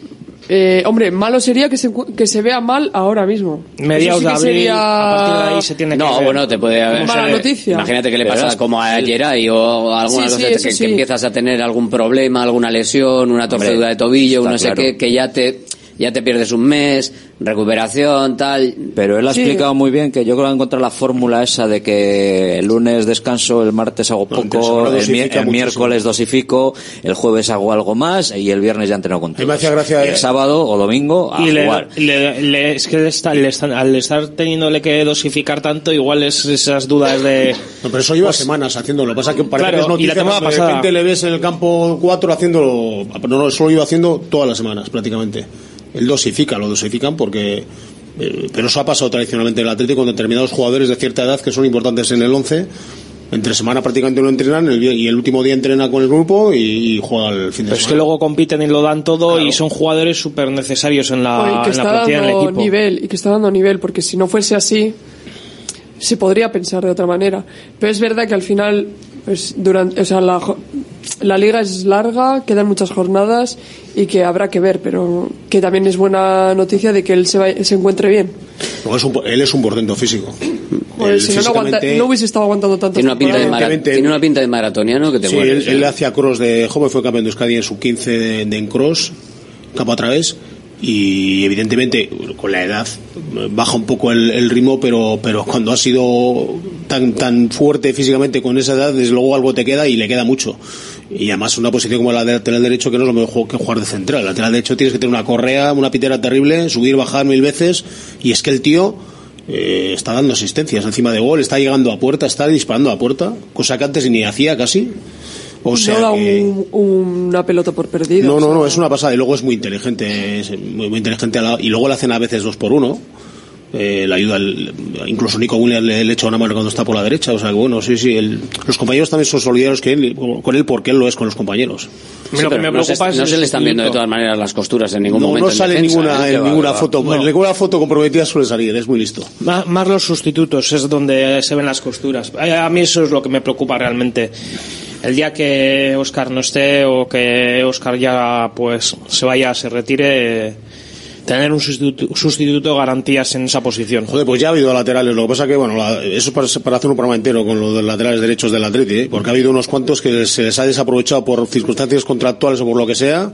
eh, hombre, malo sería que se, que se vea mal ahora mismo.
Mediados
sí
de
que
abril,
sería
a partir de ahí se tiene que
No,
ver.
bueno, te puede haber...
Mala noticia.
Imagínate que le pasa como a Geray o alguna
Sí,
cosa
sí,
que, empiezas a tener algún problema, alguna lesión, una torcedura
Hombre,
de tobillo, no sé
claro.
qué, que ya te ya te pierdes un mes, recuperación, tal.
Pero él ha
Sí.
explicado muy bien que yo creo que ha encontrado la fórmula esa de que el lunes descanso, el martes hago poco, el, mi- el miércoles dosifico, el jueves hago algo más y el viernes ya entreno con
hacía gracia-
Y el sábado o domingo a
y le,
jugar.
le- le- es que le está- al estar teniéndole que dosificar tanto, igual es esas dudas de.
No, pero eso lleva semanas haciéndolo. Lo que pasa es que parece
Claro,
que es noticia
y la
de
pasada-
repente le ves en el campo 4 haciéndolo. Pero no, eso lo iba haciendo todas las semanas prácticamente. Él dosifica, lo dosifican porque. eh, pero eso ha pasado tradicionalmente en el Atlético con determinados jugadores de cierta edad que son importantes en el 11. Entre semana prácticamente no entrenan el día- y el último día entrena con el grupo y, y juega el fin de
Pero es que
semana.
luego compiten y lo dan todo y son jugadores súper necesarios en la,
Oye, que
en la
está
del
dando
equipo.
nivel y que está dando nivel, porque si no fuese así, se podría pensar de otra manera. Pero es verdad que al final, pues, durante, o sea, la, jo- la liga es larga, quedan muchas jornadas y que habrá que ver, pero que también es buena noticia de que él se, va- se encuentre bien.
No, es un- él es un portento físico. Él
si no, no, aguanta- no hubiese estado aguantando tanto.
Tiene una pinta de, mara- tiene una pinta de maratoniano que te
Sí,
mueres.
él, él
¿eh?
hacía cross de joven, fue campeón de Euskadi en su 15 de, de en cross, campo a través, y evidentemente con la edad baja un poco el, ritmo, pero, pero cuando ha sido tan, tan fuerte físicamente con esa edad, desde luego algo te queda y le queda mucho. Y además una posición como la de lateral derecho que no es lo mejor que jugar de central. Lateral derecho tienes que tener una correa, una pitera terrible, subir, bajar mil veces, y es que el tío eh, está dando asistencias encima de gol, está llegando a puerta, está disparando a puerta, cosa que antes ni hacía casi. O sea
no da
que-
un- una pelota por perdido.
no, no,
sea,
no, es una pasada. Y luego es muy inteligente, es muy, muy inteligente. a la- y luego le hacen a veces dos por uno. Eh, le ayuda, el- incluso Nico Williams le, le echa una mano cuando está por la derecha. O sea, que bueno, sí, sí. el- los compañeros también son solidarios que él- con él porque él lo es con los compañeros.
Sí, pero no, se, no se le están viendo de todas maneras las costuras en ningún
No,
momento.
no
en
sale
defensa,
ninguna,
¿eh?
en ninguna foto. En ninguna foto comprometida suele salir, es muy listo.
Má- Más los sustitutos es donde se ven las costuras. A mí eso es lo que me preocupa realmente. El día que Oscar no esté o que Oscar ya pues se vaya, se retire, tener un sustituto, sustituto garantías en esa posición.
Joder, pues ya ha habido laterales. Lo que pasa que, bueno, la- eso es para, para hacer un programa entero con los laterales derechos del Atleti, ¿eh? porque ha habido unos cuantos que se les ha desaprovechado por circunstancias contractuales o por lo que sea,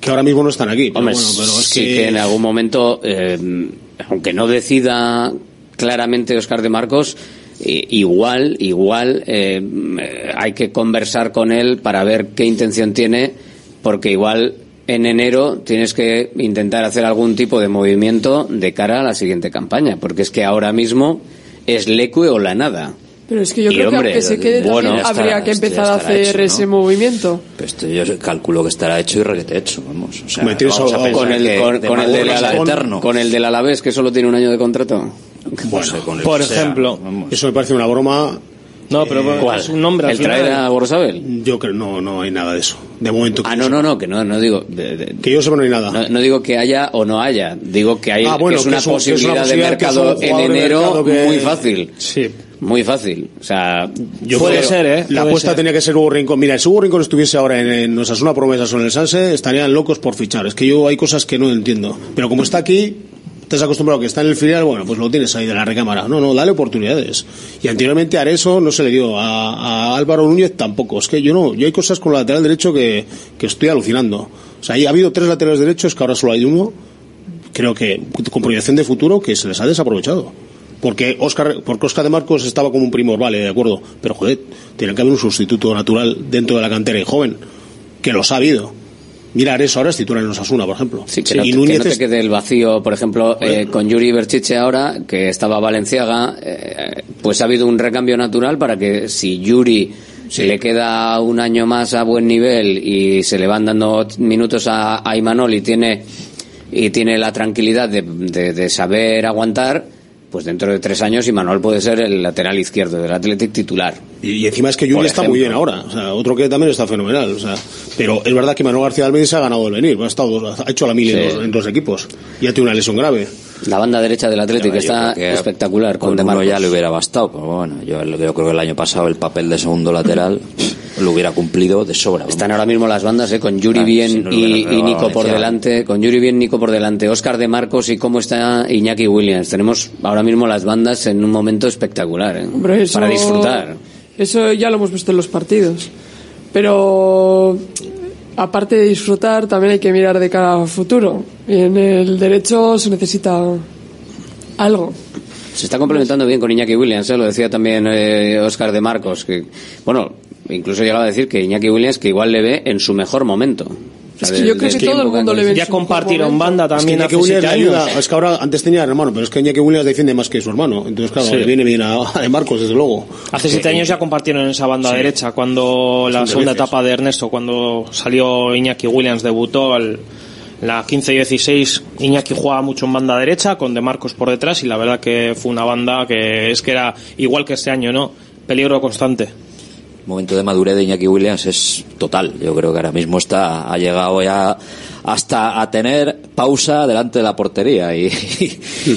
que ahora mismo no están aquí. Pero
Hombre,
bueno, pero es
sí
que...
que... en algún momento, eh, aunque no decida claramente Oscar de Marcos, igual, igual eh, hay que conversar con él para ver qué intención tiene, porque igual en enero tienes que intentar hacer algún tipo de movimiento de cara a la siguiente campaña, porque es que ahora mismo es Leque o la nada.
Pero es que yo
Y,
creo
hombre,
que aunque se quede
bueno,
también
ya
habría
estará-
que empezar a
estará
hacer
hecho, ¿no?
ese movimiento.
Esto yo calculo que estará hecho y requete hecho, vamos. O sea, vamos a
Con el,
que
con,
de
con el del
es
Ala-
eterno.
con el del Alavés, que solo tiene un año de contrato.
Bueno,
con el
Por
que sea,
ejemplo.
vamos.
Eso me parece una broma.
No, No, pero
¿Cuál?
es un nombre
¿El traer a Gorosabel?
Yo creo no, no hay nada de eso. De momento.
Ah, no, no, no, que no, no digo. de- de-
Que yo sepa no hay nada.
No, no digo que haya o no haya, digo que hay
Ah, bueno,
que es
que
una
es un- que es una
posibilidad de
que
mercado en enero
mercado que-
muy fácil.
Sí.
Muy fácil. O sea,
Yo
Puede
creo-
ser, ¿eh?
La
Puede
apuesta
ser.
tenía que ser Hugo Rincón. Mira, si Hugo Rincón estuviese ahora en, en Osasuna Promesas o en el Sanse, estarían locos por fichar. Es que yo hay cosas que no entiendo. Pero como está aquí, te has acostumbrado a que está en el filial, bueno, pues lo tienes ahí de la recámara. No, no, dale oportunidades. Y anteriormente a Areso no se le dio, a, a Álvaro Núñez tampoco. Es que yo no, yo hay cosas con el lateral derecho que, que estoy alucinando. O sea, ahí ha habido tres laterales derechos, que ahora solo hay uno. Creo que con proyección de futuro que se les ha desaprovechado. Porque Oscar, porque Oscar de Marcos estaba como un primor, vale, de acuerdo. Pero joder, tiene que haber un sustituto natural dentro de la cantera y joven, que los ha habido. Mira, Areso ahora es titular en Osasuna, por ejemplo.
Sí, que, no,
y
que
Núñez
no te quede el vacío, por ejemplo, eh, con Yuri Berchiche ahora, que estaba Valenciaga, eh, pues ha habido un recambio natural para que si Yuri se le queda un año más a buen nivel y se le van dando minutos a, a Imanol y tiene, y tiene la tranquilidad de, de- de saber aguantar, pues dentro de tres años Imanol puede ser el lateral izquierdo del Athletic titular.
Y, y encima es que Yuri está muy bien ahora. O sea, otro que también está fenomenal. O sea, pero es verdad que Manuel García Almeida se ha ganado el venir. Ha, estado, ha hecho la mil en, dos, en dos equipos. Ya tiene una lesión grave.
La banda derecha del Athletic
Yo
está
que
espectacular con,
Con
De
uno ya le hubiera bastado, pero bueno, yo, yo creo que el año pasado el papel de segundo lateral lo hubiera cumplido de sobra.
Están ahora mismo las bandas, ¿eh? con Yuri
Claro,
bien
si no lo
y, Nico por delante, con Yuri bien, Nico por delante, Oscar de Marcos y cómo está Iñaki Williams. Tenemos ahora mismo las bandas en un momento espectacular, ¿eh?
Hombre, eso-
para disfrutar.
Eso ya lo hemos visto en los partidos. Pero aparte de disfrutar, también hay que mirar de cara a futuro. Y en el derecho se necesita algo.
Se está complementando bien con Iñaki Williams, ¿eh? lo decía también eh, Oscar de Marcos, que, bueno, incluso llegaba a decir que Iñaki Williams que igual le ve en su mejor momento.
Es que
de-
yo creo que todo el mundo le ve
Ya compartieron banda
Es que
también
Iñaki
hace
Williams
siete
le ayuda.
años.
Es que ahora antes tenía hermano, pero es que Iñaki Williams defiende más que su hermano. Entonces, claro,
Sí.
le viene bien a, a de Marcos, desde luego.
Hace siete años ya compartieron en esa banda
Sí.
derecha, cuando la segunda
veces.
etapa de Ernesto, cuando salió Iñaki Williams, debutó al, la 15-16, Iñaki jugaba mucho en banda derecha, con De Marcos por detrás, y la verdad que fue una banda que es que era igual que este año, ¿no? Peligro constante.
Momento de madurez de Iñaki Williams es total. Yo creo que ahora mismo está ha llegado ya hasta a tener pausa delante de la portería y,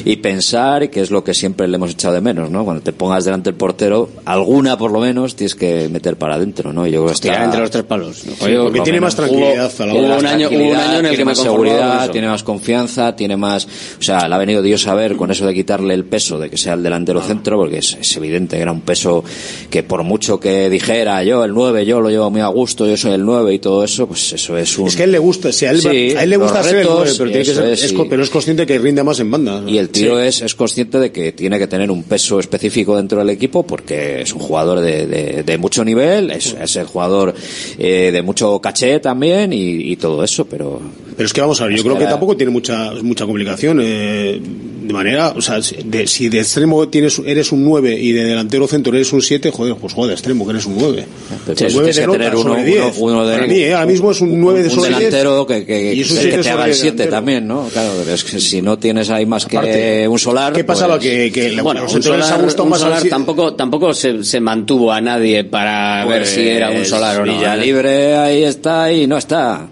y, pensar que es lo que siempre le hemos echado de menos, ¿no? Cuando te pongas delante del portero, alguna por lo menos tienes que meter para adentro, ¿no? Y yo creo que está-
entre los tres palos.
Sí,
Oye,
por
porque tiene
menos.
más tranquilidad a la
Hubo un año, hubo un
tranquilidad,
año en el
tiene
que me
más seguridad,
eso.
tiene más confianza, tiene más, o sea, le ha venido Dios a ver con eso de quitarle el peso de que sea el delantero centro, porque es, es evidente que era un peso que por mucho que dijera yo el 9, yo lo llevo muy a gusto, yo soy el 9 y todo eso, pues eso es un
Es que a él le gusta, si a él,
Sí,
a él le gusta ser el
retos,
nueve, pero, tiene que
eso
ser-
es,
es
y-
co- pero es consciente que rinde más en banda.
y el tío
Sí.
es, es consciente de que tiene que tener un peso específico dentro del equipo porque es un jugador de, de, de mucho nivel, es, es el jugador eh, de mucho caché también y, y todo eso, pero
Pero es que vamos a ver, yo creo
que
tampoco tiene mucha mucha complicación. eh, de manera, o sea, si de, si de extremo tienes, eres un 9 y de delantero centro eres un 7, joder, pues joder, de extremo que eres un 9.
pero
Sí,
tienes
nueve
que
de
tener uno, uno,
10.
uno de
Para mí, eh, ahora mismo es un 9 de
un
sobre 10.
delantero que, que,
y es un
que te haga el 7
delantero.
también, ¿no? Claro, pero es que si no tienes ahí más que
Aparte,
un solar.
¿Qué pasaba?
pues-
que, que
Bueno,
los
un solar,
ha gustado
un
más
solar tampoco, tampoco se, se mantuvo a nadie para ver
Pues,
si era un solar o no.
Villa. Libre ahí está y no está.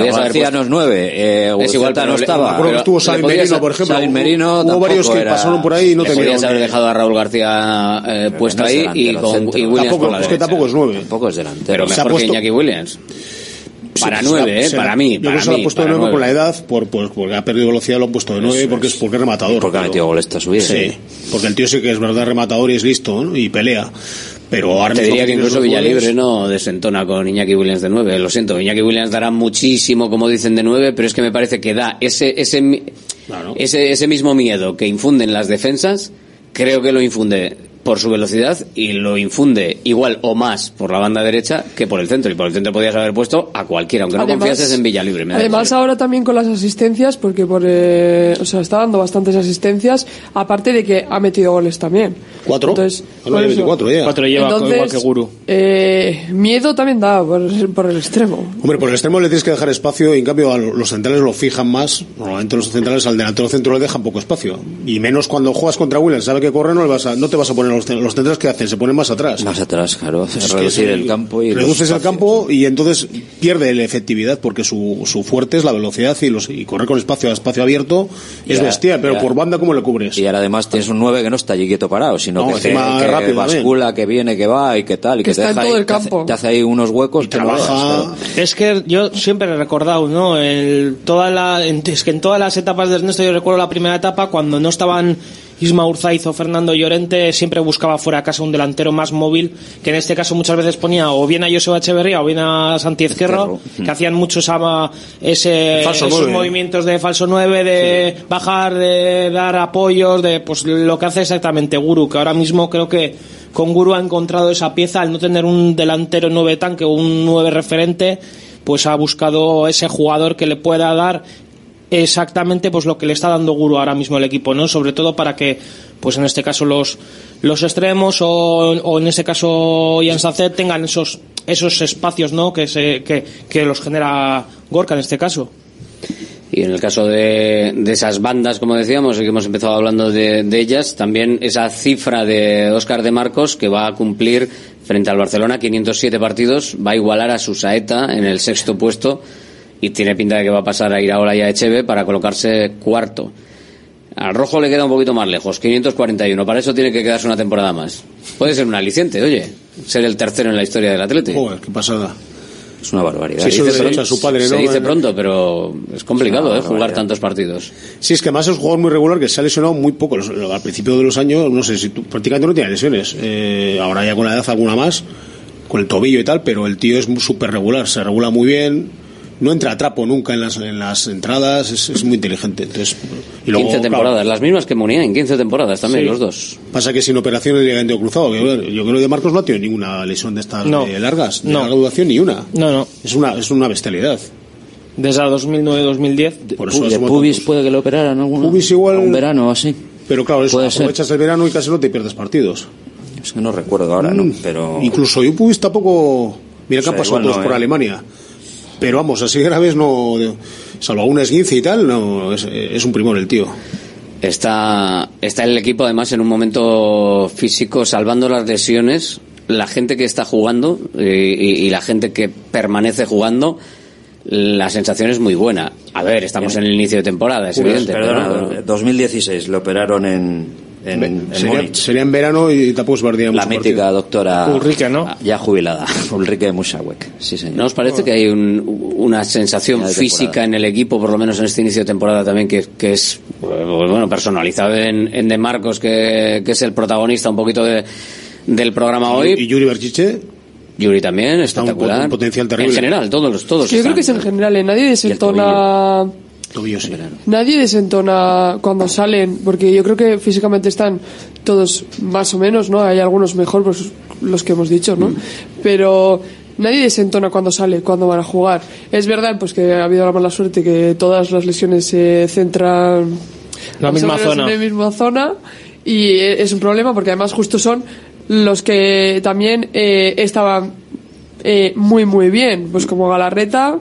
Podías haber
García
puesto-
no es 9, eh,
Es igual, pero
no estaba.
acuerdo que estuvo Sabin Merino, por ejemplo.
Sabin Merino
Hubo varios
tampoco
que
era-
pasaron por ahí y no terminaron.
podías haber
de-
dejado a Raúl García eh, puesto
no es
ahí y, con,
centro.
y Williams
Tampoco,
por la
es que tampoco es 9.
Tampoco es delantero.
Pero mejor
puesto-
que Iñaki Williams. Para
Sí,
9,
se
eh, para mí.
Yo
para
creo que se lo han puesto de 9 con la
nueve.
edad, por, por- porque ha perdido velocidad, lo han puesto de 9
Eso
porque es porque es rematador.
Porque ha metido gol esta subida.
Sí, porque el tío sí que es verdad rematador y es listo ¿no? y pelea. Pero ahora
Te diría que incluso Villalibre no desentona con Iñaki Williams de 9. Lo siento, Iñaki Williams dará muchísimo, como dicen, de 9, pero es que me parece que da ese, ese,
Claro.
ese, ese mismo miedo que infunden las defensas, creo que lo infunde por su velocidad y lo infunde igual o más por la banda derecha que por el centro. Y por el centro podías haber puesto a cualquiera, aunque no
Además-
confiases en Villalibre. me da
Además ahora también con las asistencias, porque por, eh, o sea, está dando bastantes asistencias, aparte de que ha metido goles también.
¿Cuatro?
Entonces,
Ah, no,
eso.
24 ya.
Cuatro lleva
Entonces,
igual que Guru.
eh, miedo también da por, por el extremo.
Hombre, por el extremo le tienes que dejar espacio y en cambio a los centrales lo fijan más. Normalmente los centrales al delantero centro le dejan poco espacio. Y menos cuando juegas contra Williams, sabe que corre, no, le vas a, no te vas a poner los, los centros que hacen, se ponen más atrás.
Más atrás, claro.
Es que
reducir el campo y
reduces el campo y entonces pierde la efectividad porque su, su fuerte es la velocidad y, los, y correr con espacio a espacio abierto
Y
es
ahora-
bestial, pero
y ahora-
por banda ¿cómo le cubres?
Y ahora además tienes un 9 que no está allí quieto parado, sino
No,
que, te- que
rápido también.
bascula, que viene, que va y que tal. Y
Que
que, te
está en
deja
todo
ahí,
el
te hace-
campo.
Te hace, ahí unos huecos que no veas, claro.
Es que yo siempre he recordado, ¿no? El, toda la, en- es que en todas las etapas de Ernesto, yo recuerdo la primera etapa cuando no estaban Isma Urzaiz o Fernando Llorente, siempre buscaba fuera de casa un delantero más móvil, que en este caso muchas veces ponía o bien a Joseba Echeverría o bien a Santi Ezquerro, que hacían mucho esa, ese, esos movimientos de falso 9, de bajar, de dar apoyos, de pues lo que hace exactamente Guru, que ahora mismo creo que con Guru ha encontrado esa pieza al no tener un delantero 9 tanque o un 9 referente, pues ha buscado ese jugador que le pueda dar exactamente pues lo que le está dando Guru ahora mismo al equipo, ¿no? Sobre todo para que pues en este caso los los extremos o, o en este caso Ian Sacet tengan esos esos espacios, ¿no? Que se que, que los genera Gorka en este caso.
Y en el caso de, de esas bandas, como decíamos, y que hemos empezado hablando de, de ellas, también esa cifra de Óscar de Marcos, que va a cumplir frente al Barcelona 507 partidos, va a igualar a su Saeta en el sexto puesto y tiene pinta de que va a pasar a Iraola y a Echeve para colocarse cuarto. Al rojo le queda un poquito más lejos, 541. Para eso tiene que quedarse una temporada más. Puede ser un aliciente, oye, ser el tercero en la historia del Atlético.
Joder, qué pasada.
Es una barbaridad.
Sí,
dice
lo
pronto,
a su padre,
se dice pronto, pero es complicado
Es
¿eh? jugar tantos partidos.
Sí, es que además es un jugador muy regular que se ha lesionado muy poco. Al principio de los años, no sé si tú, prácticamente no tiene lesiones. Eh, ahora ya con la edad alguna más, con el tobillo y tal, pero el tío es súper regular, se regula muy bien. No entra a trapo nunca en las, en las entradas, es, es muy inteligente. Entonces, y luego,
15
claro,
temporadas, las mismas que Munía en 15 temporadas también,
Sí.
los dos.
Pasa que sin operaciones de ligamento cruzado, que, yo creo que de Marcos no ha tenido ninguna lesión de estas
No.
eh, largas, de
No.
larga duración ni una.
No, no.
Es una, es una bestialidad.
Desde 2009-2010.
Por eso
pubis puede que lo operaran alguna,
Pubis igual-
un verano o así.
Pero claro, eso,
Puede ser.
aprovechas el verano y casi no te pierdes partidos.
Es que no recuerdo ahora, ¿no?
Mm.
Pero
Incluso yo pubis tampoco. Mira que
O sea,
han pasado todos
no,
por
¿eh?
Alemania. Pero vamos, así graves no. Salvo un esguince y tal, no. Es, es un primor el tío.
Está, está el equipo además en un momento físico salvando las lesiones. La gente que está jugando eh, y, y la gente que permanece jugando, la sensación es muy buena. A ver, estamos en el inicio de temporada, es evidente.
perdona,
pero-
2016 lo operaron en, en, en
sería,
Múnich.
sería en verano y tampoco se perdería
La
mucho
mítica
partido.
doctora
Ulrike, ¿no?
ya jubilada, Ulrike Musawek. Sí, señor.
¿No os parece que hay un- una sensación física en el equipo, por lo menos en este inicio de temporada también, que, que es eh, bueno personalizado en, en De Marcos, que, que es el protagonista un poquito de- del programa hoy?
Y Yuri Berchiche,
Yuri también,
un
espectacular.
pot- potencial terrible.
En general, todos los todos.
yo creo que es en general, ¿eh? nadie desentona.
Sí.
Nadie desentona cuando salen, porque yo creo que físicamente están todos más o menos, ¿no? Hay algunos mejor, pues los que hemos dicho,
Mm.
¿no? Pero nadie desentona cuando sale, cuando van a jugar. Es verdad, pues que ha habido la mala suerte que todas las lesiones se centran
La misma zona.
en la misma zona y es un problema porque además justo son los que también eh, estaban eh, muy muy bien, pues como Galarreta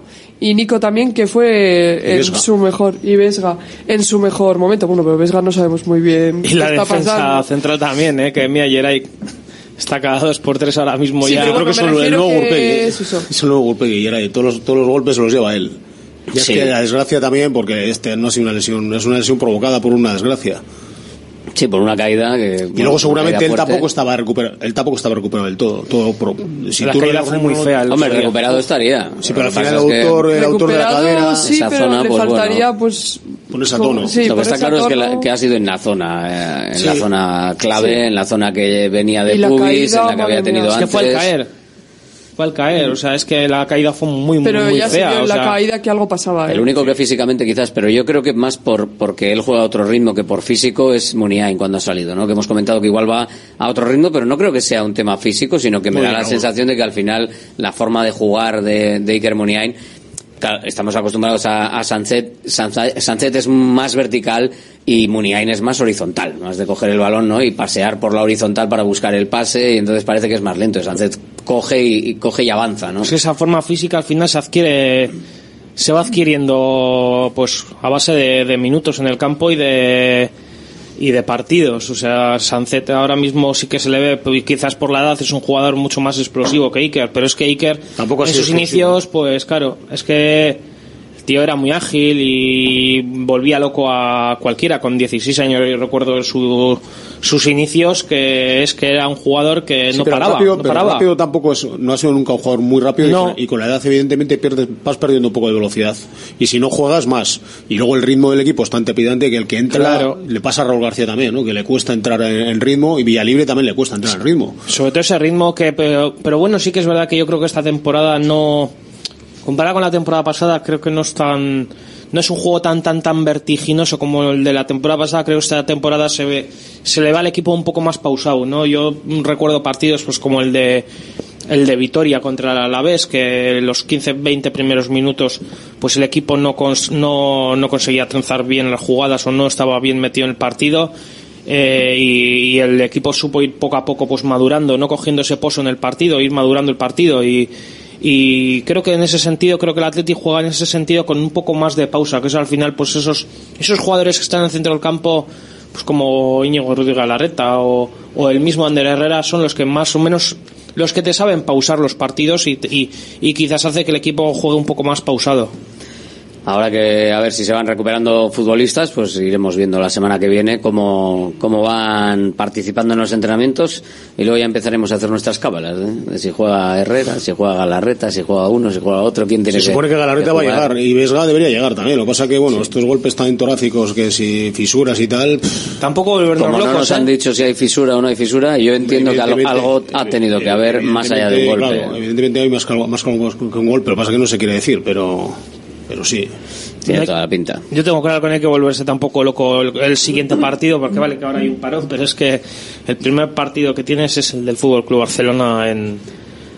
y Nico también que fue
Y
en
Vesga.
su mejor y Vesga en su mejor momento. Bueno, pero Vesga no sabemos muy bien
Y
qué
la
está
defensa
pasando.
central también, ¿eh? que Mia Geray está cada dos por tres ahora mismo
Sí,
ya.
Yo creo que
bueno,
es el nuevo
que.
¿eh?
es eso.
Es el nuevo y era de todos los, todos los golpes se los lleva él. Ya
Sí.
es que la desgracia también, porque este no ha sido una lesión, es una lesión provocada por una desgracia.
Sí, por una caída que.
Y luego seguramente él
fuerte.
tampoco estaba recuperado, él tampoco estaba recuperado del todo. todo pro- si
La
tú
caída
lo-
fue muy fea. el
Hombre, recuperado estaría.
Sí, pero al
Lo que
final el autor, el autor de la cadera,
sí,
esa
pero
zona,
le
pues, bueno.
faltaría pues
ponerse a tono.
sí,
Lo que está claro es que, la- que ha sido en la zona, eh, en
Sí.
la zona clave, en la zona que venía de pubis, en la que había tenido
mía.
Es que
antes.
fue al caer. Fue al caer, o sea, es que la caída fue muy, muy,
pero
muy
ya se vio
o
la
sea,
caída que algo pasaba.
El
¿eh?
único que físicamente quizás, pero yo creo que más por porque él juega a otro ritmo que por físico es Muniain cuando ha salido, ¿no? Que hemos comentado que igual va a otro ritmo, pero no creo que sea un tema físico, sino que me
Muy
da la sensación de que al final la forma de jugar de, de Iker Muniain claro, estamos acostumbrados a, a Sancet, Sancet, Sancet es más vertical y Muniain es más horizontal, más de coger el balón, ¿no? Y pasear por la horizontal para buscar el pase y entonces parece que es más lento. Sancet coge y, coge y avanza, ¿no?
Es que esa forma física al final se adquiere, se va adquiriendo pues a base de, de minutos en el campo y de y de partidos. O sea, Sancet ahora mismo sí que se le ve, pues, quizás por la edad es un jugador mucho más explosivo que Iker, pero es que Iker
Tampoco
en sus
explosivo.
inicios, pues claro, es que tío era muy ágil y volvía loco a cualquiera. Con 16 años yo recuerdo su- sus inicios, que es que era un jugador que
Sí,
no
pero
paraba.
rápido,
no
pero
paraba.
rápido tampoco es, no ha sido nunca un jugador muy rápido y
No.
con- y, con la edad evidentemente pierdes, vas perdiendo un poco de velocidad y si no juegas más y luego el ritmo del equipo es tan trepidante que el que entra
Claro.
le pasa a Raúl García también, ¿no? que le cuesta entrar en, en ritmo y Villalibre también le cuesta entrar en ritmo.
Sobre todo ese ritmo que, pero, pero bueno, sí que es verdad que yo creo que esta temporada no, comparada con la temporada pasada, creo que no es tan, no es un juego tan, tan, tan vertiginoso como el de la temporada pasada. Creo que esta temporada se ve, se le va al equipo un poco más pausado, ¿no? Yo recuerdo partidos, pues como el de, el de Vitoria contra el Alavés, que los 15, 20 primeros minutos, pues el equipo no, cons- no conseguía trenzar bien las jugadas o no estaba bien metido en el partido. eh, y, y el equipo supo ir poco a poco pues madurando, no cogiendo ese pozo en el partido, ir madurando el partido y, y creo que en ese sentido, creo que el Atleti juega en ese sentido con un poco más de pausa, que es al final pues esos, esos jugadores que están en el centro del campo pues como Íñigo Rudiger Galarreta o, el mismo Ander Herrera son los que más o menos los que te saben pausar los partidos y, y quizás hace que el equipo juegue un poco más pausado.
Ahora que a ver si se van recuperando futbolistas, pues iremos viendo la semana que viene cómo, cómo van participando en los entrenamientos y luego ya empezaremos a hacer nuestras cábalas. ¿eh? De si juega Herrera, si juega Galarreta, si juega uno, si juega otro, quién tiene
Se supone que Galarreta
que
va a llegar y Vesga debería llegar también. Lo que pasa que, bueno, estos golpes tan torácicos que si fisuras y tal.
Tampoco volvernos
Como no nos
¿eh?
han dicho si hay fisura o no hay fisura, yo entiendo que algo, ha tenido que haber más allá de un golpe.
Claro, evidentemente hay más, que algo- más que un que un gol, pero pasa que no se quiere decir, pero, pero sí.
Tiene toda la pinta.
Yo tengo claro que no hay que volverse tampoco loco el, el siguiente partido, porque vale que ahora hay un parón, pero es que el primer partido que tienes es el del Fútbol Club Barcelona en,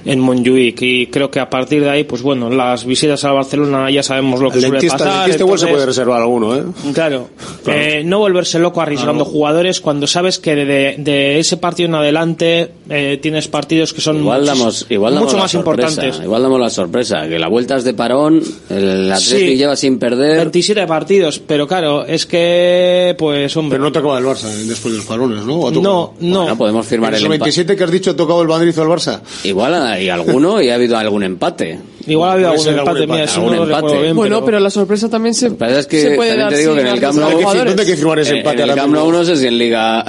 en Montjuic y creo que a partir de ahí, pues bueno, las visitas a Barcelona ya sabemos lo que
El
suele
dentista,
pasar.
dentista igual se
entonces-
puede reservar alguno, ¿eh?
Claro, Eh, no volverse loco arriesgando
Claro.
jugadores cuando sabes que de, de ese partido en adelante eh, tienes partidos que son
Igual damos, igual damos
mucho más
sorpresa,
importantes.
Igual damos la sorpresa, que la vuelta es de parón, el Atleti
Sí.
lleva sin perder.
27 partidos, pero claro, es que, pues, hombre.
Pero no te acaba el Barça eh, después de los parones, ¿no?
No, no.
Bueno, podemos firmar
En
el
esos
empate.
27 que has dicho, ¿ha tocado el Madrid o el Barça?
Igual hay alguno y ha habido algún empate.
Igual ha habido algún
ser algún
empate, mira,
empate,
no
algún
lo
empate.
bien,
Bueno, pero la sorpresa también se,
pasa es que
se puede dar
te digo que en el Camp Nou-
a
¿Dónde que firmar ese empate
en el
ahora
Camp Nou no sé si en Liga...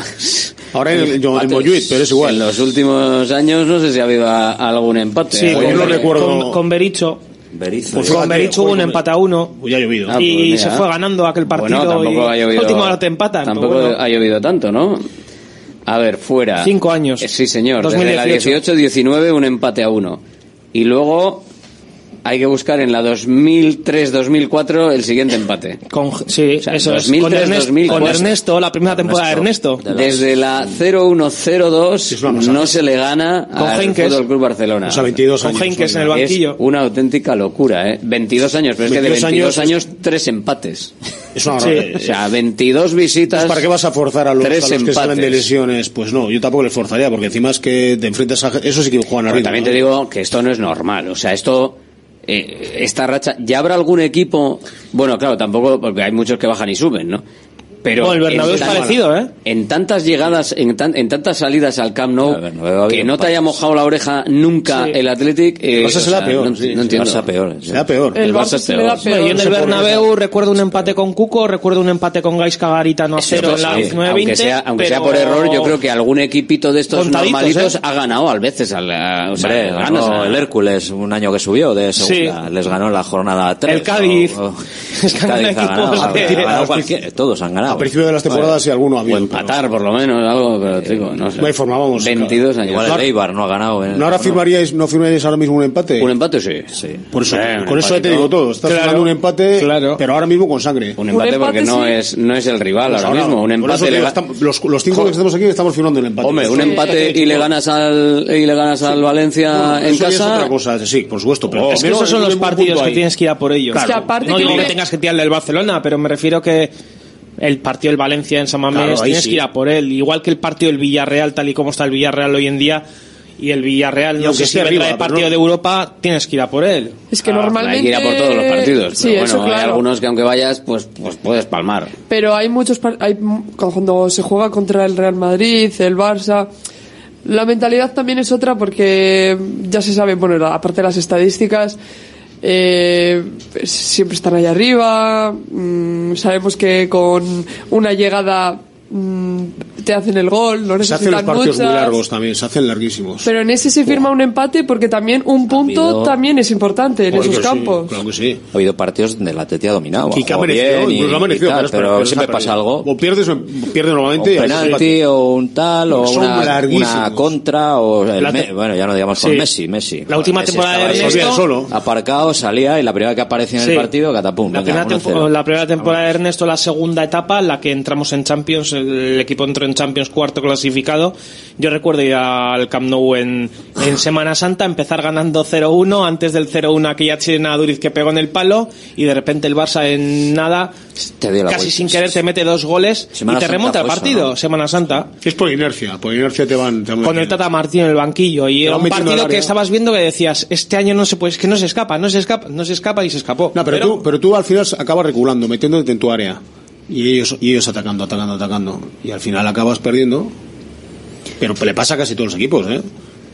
Ahora en, el- yo- en. Montjuic, pero es igual.
En los últimos años no sé si ha habido a- algún empate.
Sí,
Algún
yo lo
con,
empate.
recuerdo.
con, con Bericho.
Berizzo.
Pues
con Bericho hubo un empate a uno.
Pues ya ha llovido.
Ah, pues
y
mira.
se fue ganando aquel partido
Bueno, tampoco
y
ha llovido.
a última hora te empatan. pero
Tampoco
bueno.
ha llovido tanto, ¿no? A ver, fuera.
Cinco años.
Eh, Sí, señor.
2018.
Desde la 18-19 un empate a uno. Y luego hay que buscar en la 2003-2004 el siguiente empate.
Con, sí,
sea,
eso es.
2003,
Con Ernesto,
2004.
con Ernesto, la primera temporada de Ernesto.
Desde la 0-1-0-2 no se le gana
Con
al. Fútbol Club Barcelona.
O sea, 22
Con
años.
Heinkes en el banquillo.
Es una auténtica locura, ¿eh? 22 años, pero es que de
22
22
años
años, tres empates.
Es una
Sí.
O sea, 22 visitas.
¿Para qué vas a forzar a los,
Tres
a los que salen de
empates.
lesiones? Pues no, yo tampoco les forzaría, porque encima es que te enfrentas a... Eso sí que juegan
Pero
arriba.
también
¿no?
te digo que esto no es normal. O sea, esto. Eh, esta racha. ¿Ya habrá algún equipo.? Bueno, claro, tampoco, porque hay muchos que bajan y suben, ¿no? Pero.
El Bernabéu
en
es
tan-
parecido, ¿eh?
En tantas llegadas, en, tan- en tantas salidas al Camp Nou,
Claro, el había
que no te haya mojado la oreja nunca
Sí.
el Athletic. eh,
El Barça
o
se da peor,
No,
sí,
no entiendo.
Barça peor. sí.
Será peor.
El
El
Barça se da
peor.
Yo en el. Bernabéu recuerdo un empate con Cuco, recuerdo un empate con Gaisca Garitano a cero en la
Sí,
19
aunque sea, aunque sea por error, yo creo que algún equipito de estos
Contaditos,
normalitos
¿eh?
ha ganado a veces. A la, o sea,
Hombre,
ganas
ganó
a-
el Hércules un año que subió de segunda.
Sí.
Les ganó la jornada 3.
El Cádiz. Es que
Todos han ganado.
A principio de las temporadas sí alguno ha
O empatar, por lo menos, algo, pero digo, no sé.
No hay forma, vamos.
22 años.
Igual el Eibar no ha ganado. en-
¿No ahora firmaríais, no firmaríais ahora mismo un empate?
¿Un empate sí?
Sí.
Por eso,
Eh,
con eso ya te digo todo. Estás
Claro,
firmando un empate,
claro.
pero ahora mismo con sangre.
Un empate,
empate
porque no es no es el rival
Pues
ahora,
ahora,
mismo. Un empate le
estamos- los, los cinco que estamos aquí estamos firmando un empate.
Hombre, un empate y le ganas al y le ganas al Valencia
Bueno,
en casa.
otra cosa, sí, por supuesto. Pero primero
esos son los partidos que tienes que ir a por ellos. No
que
digo que tengas que tirarle al Barcelona, pero me refiero que el partido del Valencia en San Mamés
Claro,
tienes
sí.
que ir a por él. Igual que el partido del Villarreal, tal y como está el Villarreal hoy en día, y el Villarreal
Y
no
aunque
sé si vendrá de partido
no-
de Europa, tienes que ir a por él.
Es que
Hay
normalmente...
que ir a por todos los partidos.
Sí,
pero
eso
bueno, hay algunos que aunque vayas, pues, pues puedes palmar.
Pero hay muchos... par- Hay, cuando se juega contra el Real Madrid, el Barça... La mentalidad también es otra porque ya se sabe, bueno, aparte de las estadísticas, eh, siempre están ahí arriba. mm, sabemos que con una llegada te hacen el gol, no
Se hacen los
necesitan
partidos muy largos también, se hacen larguísimos.
Pero en ese se firma un empate porque también un punto
habido-
también es importante en
Joder,
esos
sí,
campos.
claro que sí.
Ha habido partidos donde el Atleti ha dominado.
Y que ha
jugado
merecido,
bien y-
ha
y
merecido,
tal,
pero,
pero
pero
siempre pasa algo.
O pierdes, o pierdes normalmente.
un penalti o un tal o una, contra o el
La te-
Me- bueno ya no digamos con
Sí.
Messi Messi
La última
Messi
temporada de Ernesto-
solo.
aparcado salía y la primera que aparecía en
Sí.
el partido catapum
La
venga,
primera,
1-0.
tempo- la primera temporada de Ernesto, la segunda etapa, la que entramos en Champions, el equipo entró en Champions cuarto clasificado. Yo recuerdo ir al Camp Nou en, en Semana Santa, empezar ganando 0-1, antes del 0-1 aquella chilena Duriz que pegó en el palo y de repente el Barça en nada,
Te dio la
casi
vuelta.
sin querer te mete dos goles
Semana
y te
Santa
remonta el
fue eso,
partido,
¿no?
Semana Santa.
Es por inercia, por inercia te van. te van
Con el. Tata Martín en el banquillo y era un partido que estabas viendo que decías, este año no se puede, es que no se escapa, no se escapa, no se escapa y se escapó.
No, pero, tú, pero tú al final acabas reculando, metiéndote en tu área. Y ellos, y ellos atacando, atacando, atacando. Y al final acabas perdiendo. Pero le pasa a casi todos los equipos, ¿eh?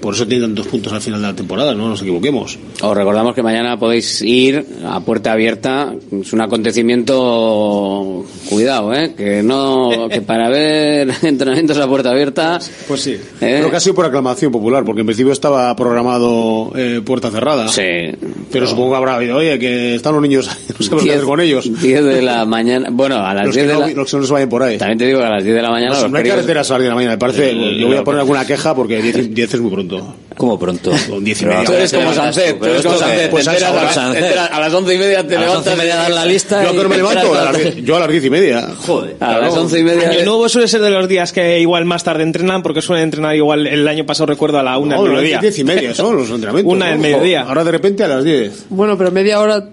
Por eso tienen tantos puntos al final de la temporada, no nos equivoquemos.
Os recordamos que mañana podéis ir a puerta abierta. Es un acontecimiento, cuidado, ¿eh? Que no, que para ver entrenamientos a puerta abierta.
Pues sí.
¿eh?
Pero casi por aclamación popular, porque en principio estaba programado eh, puerta cerrada.
Sí.
Pero supongo que habrá habido, oye, que están los niños, no sabemos qué hacer con ellos.
10 de la mañana. Bueno, a las
Los
10
que,
de
no,
la.
los que no se vayan por ahí.
También te digo que a las 10 de la mañana.
No,
los
no hay carreteras a las 10 de la mañana, me parece. Yo voy a poner alguna queja porque 10, 10 es muy pronto. mundo.
¿Cómo pronto?
Con 10 y media.
Tú eres como tú eres como
pues a
a, las-
Sánchez.
enteras- a las 11 y media te
a las
levantas.
11 y media dan la lista
Yo a
y
qué hora me
te
levanto,
enteras
a las
de-
10 yo a las 10 y media.
joder
A las 11 y media.
Año nuevo suele ser de los días que igual más tarde entrenan porque suelen entrenar igual el año pasado recuerdo a la una
No,
del
las
mediodía.
10 y media son los entrenamientos.
Una del mediodía.
Ahora de repente a las 10.
Bueno, pero media hora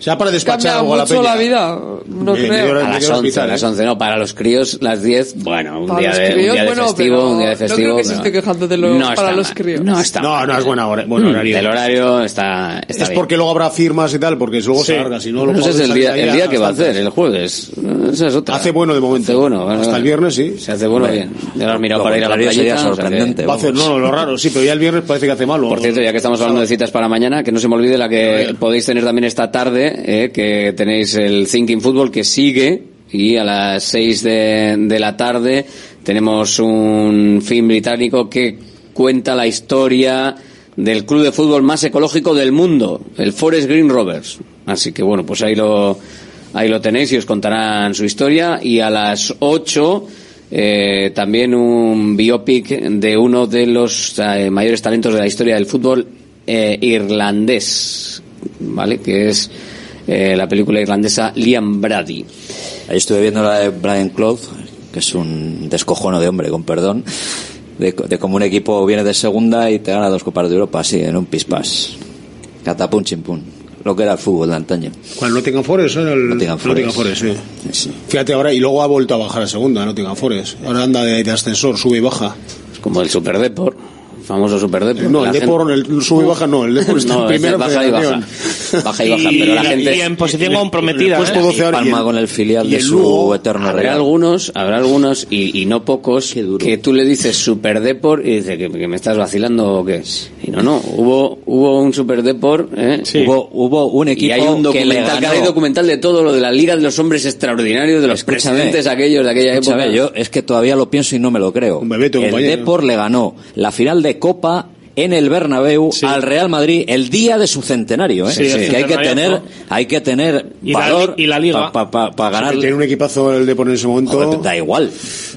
sea, para despachar algo a la peña.
la vida. No creo.
A las
media hora
11, a
hospital,
las
¿eh?
11, no, para los críos las 10, bueno, un día de, un día festivo, un día de
no creo
festivo.
que se esté quejando de para los críos.
No está
No,
mal.
no es buena hora, buen horario.
El horario está, está
es
bien.
porque luego habrá firmas y tal, porque luego se larga. Si no, lo
es el día, el día que va a hacer, el jueves. Esa es otra.
Hace bueno de momento.
Hace bueno.
Hasta
bueno.
el viernes sí.
Se hace bueno bien. Ya lo has mirado
Lo
para ir a la
sería
que-
sorprendente.
Va a hacer, no, no, lo raro, sí, pero ya el viernes parece que hace malo.
Por cierto, ya que estamos hablando de citas para mañana, que no se me olvide la que podéis tener también esta tarde, eh, que tenéis el Thinking Football que sigue y a las 6 de, de la tarde tenemos un film británico que cuenta la historia del club de fútbol más ecológico del mundo, el Forest Green Rovers. Así que bueno, pues ahí lo, ahí lo tenéis y os contarán su historia. Y a las 8 eh, también un biopic de uno de los eh, mayores talentos de la historia del fútbol eh, irlandés, ¿vale? Que es la película irlandesa Liam Brady.
Ahí estuve viendo la de Brian Clough, que es un descojono de hombre, con perdón, de, de cómo un equipo viene de segunda y te gana dos Copas de Europa, así, en un pispás. Catapum chimpum. Lo que era el fútbol de antaño.
¿Cuál? Nottingham Forest, ¿eh? El
Nottingham Forest.
sí.
Sí.
Fíjate ahora, y luego ha vuelto a bajar a segunda, Nottingham Forest. Ahora anda de, de ascensor, sube y baja.
Es como el Super Depor, famoso Super Depor.
No, el
gente-
Depor, el sube y baja no, el Depor está
No,
en primera
baja y baja. Baja y baja, pero la
y-
gente...
y en posición comprometida.
puesto
¿eh?
12 ahora y
Palma
el-
con el filial
y
de
el
su
Lugo,
eterno
Habrá algunos, habrá algunos y, y no pocos que tú le dices Super Depor y dice que, que me estás vacilando o qué. Y no, no, hubo hubo un Super Depor, ¿eh?
Hubo, hubo un
Y
equipo
hay un
que le
documental, que
ganó.
hay documental de todo lo de la Liga de los Hombres Extraordinarios, de los
Escúchame,
presidentes aquellos de aquella época.
yo es que todavía lo pienso y no me lo creo.
Bebeto,
el
compañero.
Depor le ganó la final de Copa en el Bernabéu al Real Madrid el día de su centenario, ¿eh?
Sí,
que hay que tener,
¿no?
hay que tener
Y
valor
y la Liga.
para ganar.
Tiene un equipazo el Depor en ese momento.
Joder, da igual.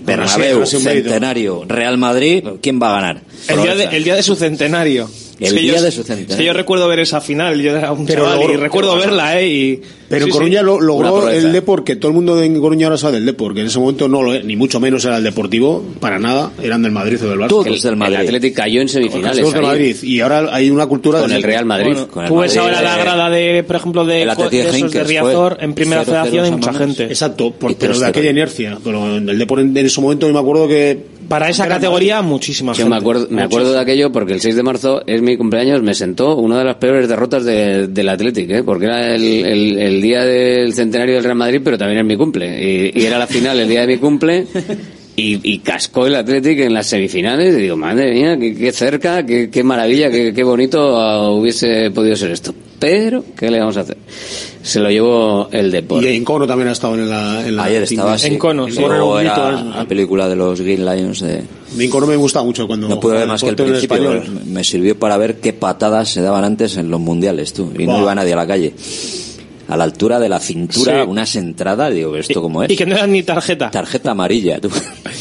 Bernabéu, centenario, Real Madrid, ¿quién va a ganar?
El día, de, el día de su centenario.
El
Es que
día
yo-
de su centenario.
yo recuerdo ver esa final, yo era un
Pero
chaval y recuerdo
pero-
verla, ¿eh? Y,
Pero
sí,
Coruña
sí.
lo, logró el Depor, que todo el mundo en Coruña ahora sabe del Depor, que en ese momento no lo es, ni mucho menos era el Deportivo, para nada, eran del Madrid o del Barça.
Todos
El,
del Madrid.
el Atlético cayó en semifinales.
Todos del
ahí,
Madrid. Y ahora hay una cultura
Con el Real Madrid.
Bueno,
Con el
tú ves
Madrid,
ahora la
eh,
grada de, por ejemplo, de,
el de
de esos de Riazor, en primera
0-0
federación hay mucha gente.
Exacto, por- pero de
3-0.
aquella inercia. Pero en el Depor en, en ese momento yo me acuerdo que
Para esa categoría, muchísima
Yo
gente.
me acuerdo, me acuerdo de aquello porque el 6 de marzo es mi cumpleaños, me sentó una de las peores derrotas de- del Athletic, ¿eh? porque era el, el- el día del centenario del Real Madrid, pero también es mi cumple. Y, y era la final el día de mi cumple. Y, y cascó el Athletic en las semifinales. Y digo, madre mía, qué, qué cerca, qué, qué maravilla, qué, qué bonito hubiese podido ser esto. Pero, ¿qué le vamos a hacer? Se lo llevó el deporte.
Y Encono también ha estado en la. En la
Ayer estaba así.
Encono, sí. Encono era mito,
la película de los Green Lions de...
De Encono me gusta mucho cuando.
No pude ver más que el principio. Me me sirvió para ver qué patadas se daban antes en los mundiales, tú. Y no iba nadie a la calle. A la altura de la cintura,
Sí.
unas entradas, digo, ¿esto cómo es?
Y que no era ni tarjeta.
Tarjeta amarilla, tú.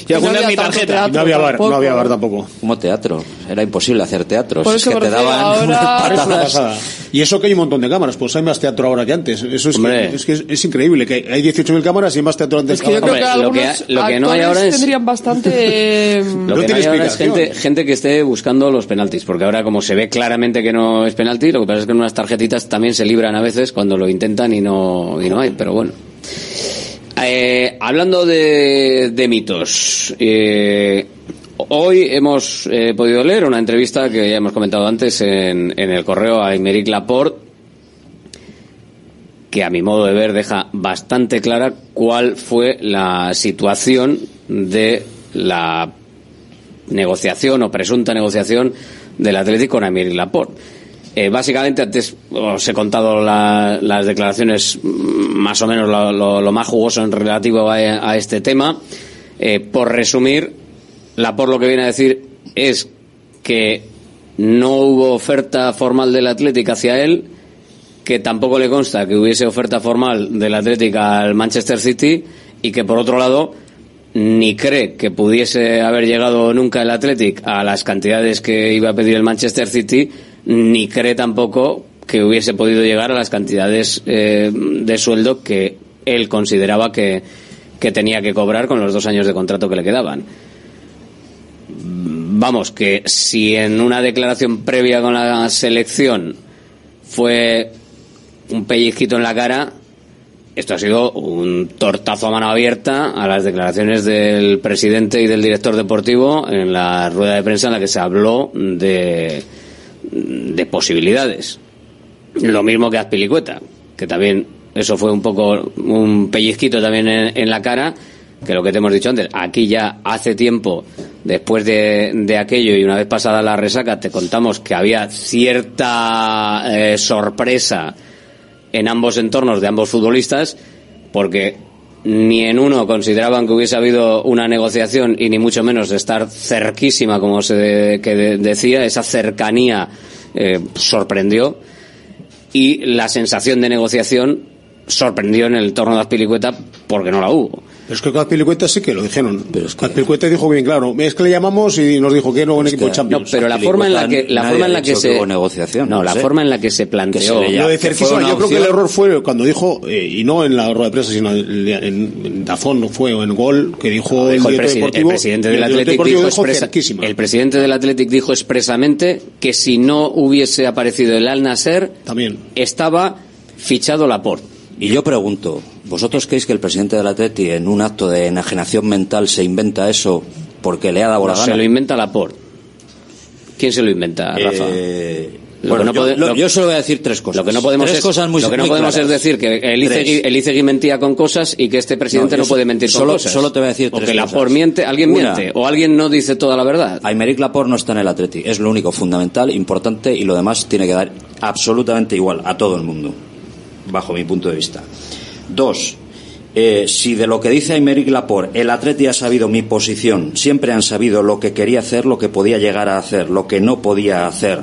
Y alguna ni tarjeta.
No había bar, no había bar tampoco.
Como teatro. Era imposible hacer teatro.
Por
es que te daban
ahora-
patadas.
Y eso que hay un montón de cámaras, pues hay más teatro ahora que antes. Eso es, que, es, que es, es increíble, que hay 18.000 cámaras y hay más teatro antes
Es que yo creo que
Hombre, lo que
algunos
ha- lo que no hay ahora es-
tendrían bastante...
Lo que no hay ahora es gente, gente que esté buscando los penaltis, porque ahora como se ve claramente que no es penalti, lo que pasa es que en unas tarjetitas también se libran a veces cuando lo intentan y no, y no hay, pero bueno. Eh, hablando de, mitos, eh, hoy hemos eh, podido leer una entrevista que ya hemos comentado antes en, el correo a Aymeric Laporte, que a mi modo de ver deja bastante clara cuál fue la situación de la negociación o presunta negociación del Atlético con Amir Laporte. Eh, básicamente, antes os he contado la- las declaraciones, mm, más o menos lo, lo- más jugoso en relativo a, este tema. Eh, por resumir, Laporte lo que viene a decir es que no hubo oferta formal del Atlético hacia él, que tampoco le consta que hubiese oferta formal del Atlético al Manchester City y que por otro lado ni cree que pudiese haber llegado nunca el Athletic a las cantidades que iba a pedir el Manchester City, ni cree tampoco que hubiese podido llegar a las cantidades eh, de sueldo que él consideraba que, que tenía que cobrar con los dos años de contrato que le quedaban. Vamos, que si en una declaración previa con la selección fue un pellizquito en la cara, esto ha sido un tortazo a mano abierta a las declaraciones del presidente y del director deportivo en la rueda de prensa en la que se habló de, de posibilidades. Lo mismo que Azpilicueta, que también eso fue un poco un pellizquito también en, en la cara, que lo que te hemos dicho antes, aquí ya hace tiempo, después de, de aquello y una vez pasada la resaca, te contamos que había cierta eh, sorpresa en ambos entornos de ambos futbolistas, porque ni en uno consideraban que hubiese habido una negociación y ni mucho menos de estar cerquísima, como se de- que de- decía, esa cercanía eh, sorprendió y la sensación de negociación sorprendió en el entorno de Azpilicueta porque no la hubo.
Pero es que con Azpilicueta sí que lo dijeron. Azpilicueta dijo bien claro, es que le llamamos y nos dijo que era un equipo de
No,
Champions.
pero la forma en la que la forma en la que se
que hubo negociación,
no,
no
la
sé.
forma en la que se planteó
Lo de cerquísima, yo creo que el error fue cuando dijo, eh, y no en la rueda de prensa, sino en, en, en Dazón, no fue, o en Gol, que dijo,
Dijo
el,
el, presi- el presidente del
deportivo
dijo
dijo
expresa- el presidente del Athletic dijo expresamente que si no hubiese aparecido el Al Nasser
también
estaba fichado Laporte.
Y yo pregunto, ¿vosotros creéis que el presidente del Atleti en un acto de enajenación mental se inventa eso porque le ha dado la gana?
se lo inventa Laporte. ¿Quién se lo inventa, Rafa?
Eh,
Lo
bueno,
que no
yo, lo- solo voy a decir tres cosas.
Lo que no podemos,
tres
es,
cosas muy
lo que no podemos
claras.
es decir que el Icegui,
Tres.
el Icegui mentía con cosas y que este presidente
No,
puede mentir con
solo-
cosas.
solo te voy a decir
o
tres
que
cosas.
Laporte miente, alguien
Una.
miente, o alguien no dice toda la verdad.
Aymeric Laporte no está en el Atleti. Es lo único fundamental, importante y lo demás tiene que dar absolutamente igual a todo el mundo, bajo mi punto de vista. Dos, eh, si de lo que dice Aymeric Laporte el Atleti ha sabido mi posición, siempre han sabido lo que quería hacer, lo que podía llegar a hacer, lo que no podía hacer.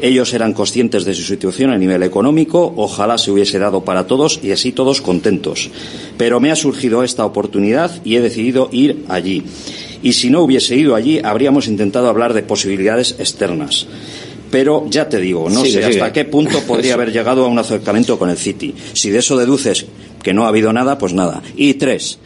Ellos eran conscientes de su situación a nivel económico, ojalá se hubiese dado para todos y así todos contentos. Pero me ha surgido esta oportunidad y he decidido ir allí. Y si no hubiese ido allí, habríamos intentado hablar de posibilidades externas. Pero ya te digo, no
Sigue,
sé
sigue.
hasta qué punto podría haber llegado a un acercamiento con el City. Si de eso deduces que no ha habido nada, pues nada. Y tres,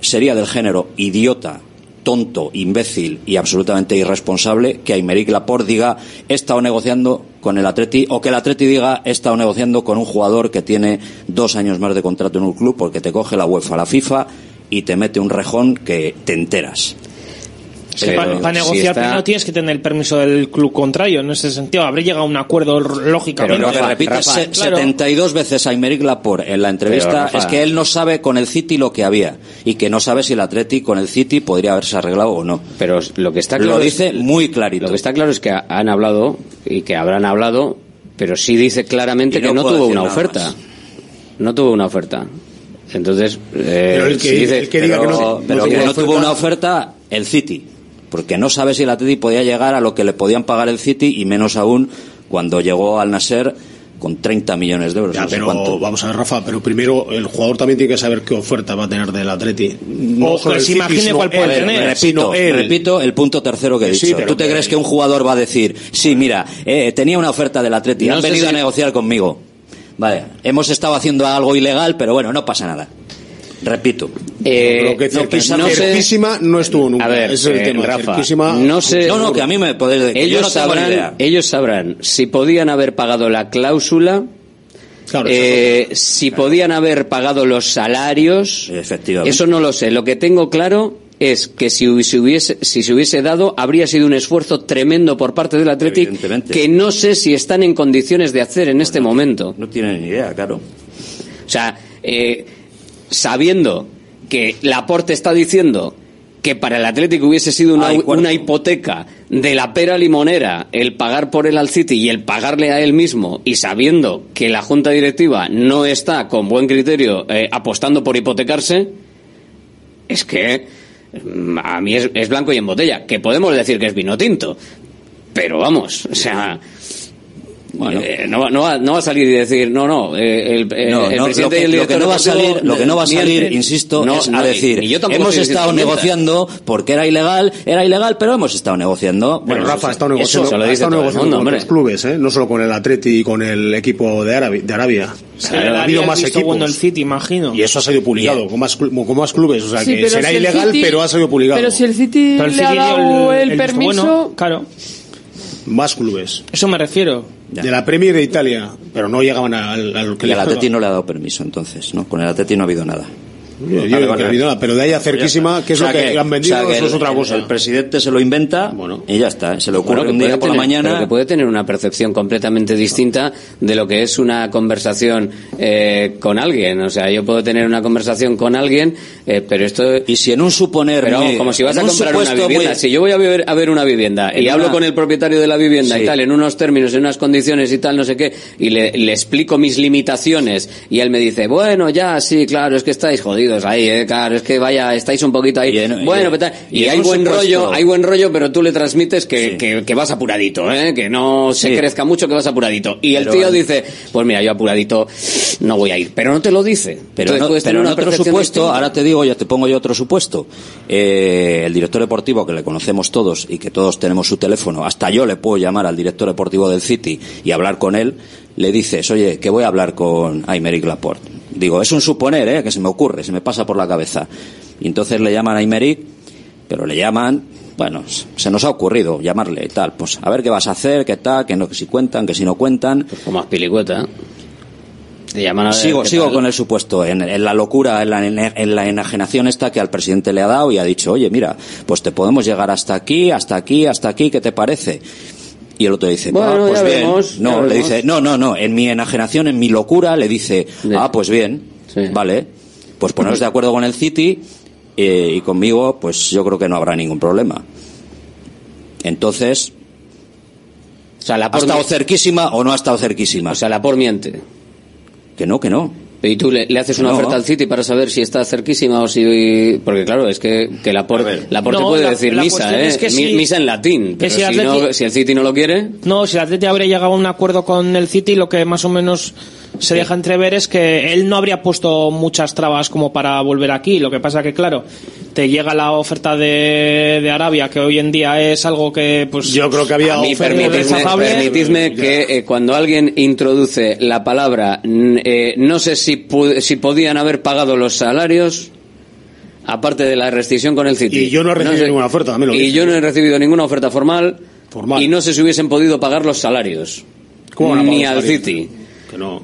sería del género idiota, tonto, imbécil y absolutamente irresponsable que Aymeric Laporte diga he estado negociando con el Atleti o que el Atleti diga he estado negociando con un jugador que tiene dos años más de contrato en un club porque te coge la UEFA, la FIFA y te mete un rejón que te enteras.
Para, para negociar primero tienes que tener el permiso del club contrario. En ese sentido, habré llegado a un acuerdo lógicamente.
Pero lo que repite
Rafa,
se-
claro.
72 veces a Aymeric Laporte en la entrevista
Pero, Rafa-
es que él no sabe con el City lo que había y que no sabe si el Atleti con el City podría haberse arreglado o no.
Pero lo que está
Lo
claro
dice
es,
muy clarito.
Lo que está claro es que ha- han hablado y que habrán hablado, pero sí dice claramente
no
que no tuvo una oferta.
más.
No tuvo una oferta. Entonces, eh,
Pero el que-
sí dice-
el que diga que no-
pero-
pero
no
que
tuvo
no tuvo una oferta el City, porque no sabe si el Atleti podía llegar a lo que le podían pagar el City y menos aún cuando llegó al Nasser con 30 millones de euros.
Ya,
no sé
pero
cuánto.
vamos a ver, Rafa, pero primero el jugador también tiene que saber qué oferta va a tener del Atleti. No
O
solo
que
el
se imagine cuál puede tener.
Repito, repito el punto tercero que he
Sí,
dicho.
pero
¿Tú te crees que un jugador va a decir, sí, mira, eh, tenía una oferta del Atleti,
No
han venido
si-
a negociar conmigo? Vale, hemos estado haciendo algo ilegal, pero bueno, no pasa nada. Repito.
Eh,
Lo que
no,
cerquísima,
no sé-
no estuvo nunca.
A ver,
es el
eh,
tema.
Rafa, no sé.
No, no, que a mí me yo
ellos
no idea.
sabrán, ellos sabrán si podían haber pagado la cláusula, eh, si podían haber pagado los salarios.
Efectivamente.
Eso no lo sé. Lo que tengo claro es que si se hubiese, si se hubiese dado, habría sido un esfuerzo tremendo por parte del Athletic que no sé si están en condiciones de hacer en este momento.
No tienen ni idea, claro.
O sea, eh, sabiendo que Laporte está diciendo que para el Atlético hubiese sido una, hipoteca de la pera limonera el pagar por el al City y el pagarle a él mismo y sabiendo que la junta directiva no está con buen criterio eh, apostando por hipotecarse, es que mm, a mí es, es blanco y en botella, que podemos decir que es vino tinto, pero vamos, o sea... eh, no, va- no, va, no va a salir y decir, no, no, eh, el, eh,
No,
el
no,
presidente
lo que,
y el
lo
director
que no va a salir, lo que no va a salir, insisto,
No,
es
no,
a decir,
y yo
hemos estado negociando porque era ilegal, era ilegal, pero hemos estado negociando.
Bueno,
Bueno,
Rafa ha estado negociando,
eso lo
ha estado negociando
mundo,
con
hombre.
otros clubes, ¿eh? no solo con el Atleti y con el equipo de, Arabi- de Arabia.
Se
Ha habido más equipos.
bueno el City, imagino.
Y eso ha salido publicado con más, clu- con más clubes. O sea,
Sí,
que
pero
será
si
ilegal,
City-
pero ha salido publicado.
Pero si el City
Pero
le ha dado el, permiso,
bueno, claro.
Más clubes.
Eso me refiero.
De la Premier de Italia. Pero no llegaban al, al que
Y
le
al Atleti no le ha dado permiso, entonces, ¿no? Con el Atleti no ha habido nada.
Yo,
Vale,
digo que pero de ahí a cerquísima, que es
O sea
lo que, han vendido,
o sea que
eso es
el-
otra
el-
cosa.
El, presidente se lo inventa y ya está. Se le ocurre
Bueno, que
un día por la mañana.
pero que puede tener una percepción completamente distinta de lo que es una conversación eh, con alguien. O sea, yo puedo tener una conversación con alguien, eh, pero esto...
Y si en un suponer...
Pero
muy-
como si vas a
un
comprar una
supuesto
vivienda.
muy-
Si yo voy a ver, a ver una vivienda y
En
hablo
una-
con el propietario de la vivienda y
Sí.
tal, en unos términos, en unas condiciones y tal, no sé qué, y le, le explico mis limitaciones y él me dice, bueno, ya, sí, claro, es que estáis jodidos ahí, eh, claro, es que vaya, estáis un poquito ahí.
en-
bueno,
y-
pero y,
y
hay buen
supuesto-
rollo, hay buen rollo, pero tú le transmites que, que, que vas apuradito, ¿eh? que no se
Sí.
crezca mucho, que vas apuradito. Y el tío dice, pues mira, yo apuradito no voy a ir, pero no te lo dice.
Pero,
Entonces
no-
puedes
pero
tener
en otro supuesto,
distinta.
ahora te digo, ya te pongo yo otro supuesto. Eh, el director deportivo, que le conocemos todos y que todos tenemos su teléfono, hasta yo le puedo llamar al director deportivo del City y hablar con él, le dices, oye, que voy a hablar con Aymeric Laporte. Digo, es un suponer, ¿eh? que se me ocurre, se me pasa por la cabeza. Y entonces le llaman a Aymeric, pero le llaman, bueno, se nos ha ocurrido llamarle y tal, pues a ver qué vas a hacer, qué tal, que no, que si cuentan, que si no cuentan.
Pues como pilicueta. Te llaman a ver
Sigo, sigo
tal.
con el supuesto, en, en la locura, en la, en la enajenación esta que al presidente le ha dado y ha dicho, oye, mira, pues te podemos llegar hasta aquí, hasta aquí, hasta aquí, ¿qué te parece? Y el otro dice,
Bueno,
ah, pues bien. no, le dice, no, no, no, en mi enajenación, en mi locura, le dice, ah, pues bien, vale, pues poneros de acuerdo con el City eh, y conmigo, pues yo creo que no habrá ningún problema. Entonces,
O sea, la
¿ha estado cerquísima o no ha estado cerquísima?
O sea, la por miente.
Que no, que no.
Y tú le, le haces una
No.
oferta al City para saber si está cerquísima o si... Porque claro, es que, que la por, la por te
No,
puede
la-
decir
la
misa, ¿eh?
es que
Mi-
si-
misa en latín. Pero
si
si,
Atleti-
no, si el City no lo quiere...
No, si el Atleti habría llegado a un acuerdo con el City, lo que más o menos se deja entrever es que él no habría puesto muchas trabas como para volver aquí. Lo que pasa que, claro, te llega la oferta de, de Arabia, que hoy en día es algo que, pues...
Yo creo que había
A mí
ofertas-
permitidme, permitidme que eh, cuando alguien introduce la palabra eh, no sé si, si podían haber pagado los salarios aparte de la restricción con el City.
Y yo no he recibido
sé-
ninguna oferta, lo
Y
dije.
yo no he recibido ninguna oferta formal, y no sé si hubiesen podido pagar los salarios.
¿Cómo van a pagar
Ni
los
al
salarios?
City.
Que no.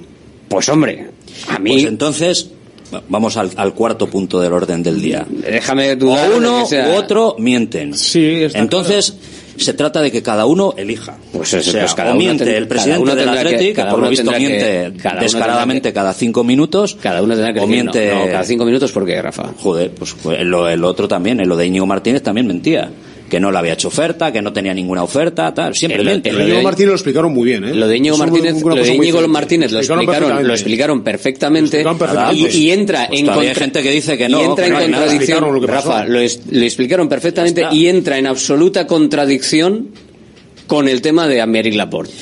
Pues hombre, a mí.
Pues entonces, vamos al, cuarto punto del orden del día.
Déjame dudar.
O uno u otro mienten.
Sí,
entonces. Se trata de que cada uno elija.
Pues eso,
o
pues
o miente. El presidente del Athletic, que, por lo visto miente descaradamente cada cinco minutos.
Cada uno tendrá que
o miente.
No, cada cinco minutos, ¿por qué, Rafa?
Joder, pues, pues el, el otro también, el lo de Íñigo Martínez también mentía que no le había hecho oferta, que no tenía ninguna oferta, tal.
Simplemente.
lo de Íñigo Martínez lo explicaron muy bien, ¿eh?
Lo de Íñigo Martínez, lo, de Íñigo Martínez lo, explicaron, lo explicaron perfectamente.
Lo explicaron ah, perfectamente.
Y, y, entra
pues
en
contra, hay gente que dice que no.
Y entra en contradicción.
Lo
Rafa, lo, es, lo, explicaron perfectamente y entra en absoluta contradicción con el tema de Améric Laporte.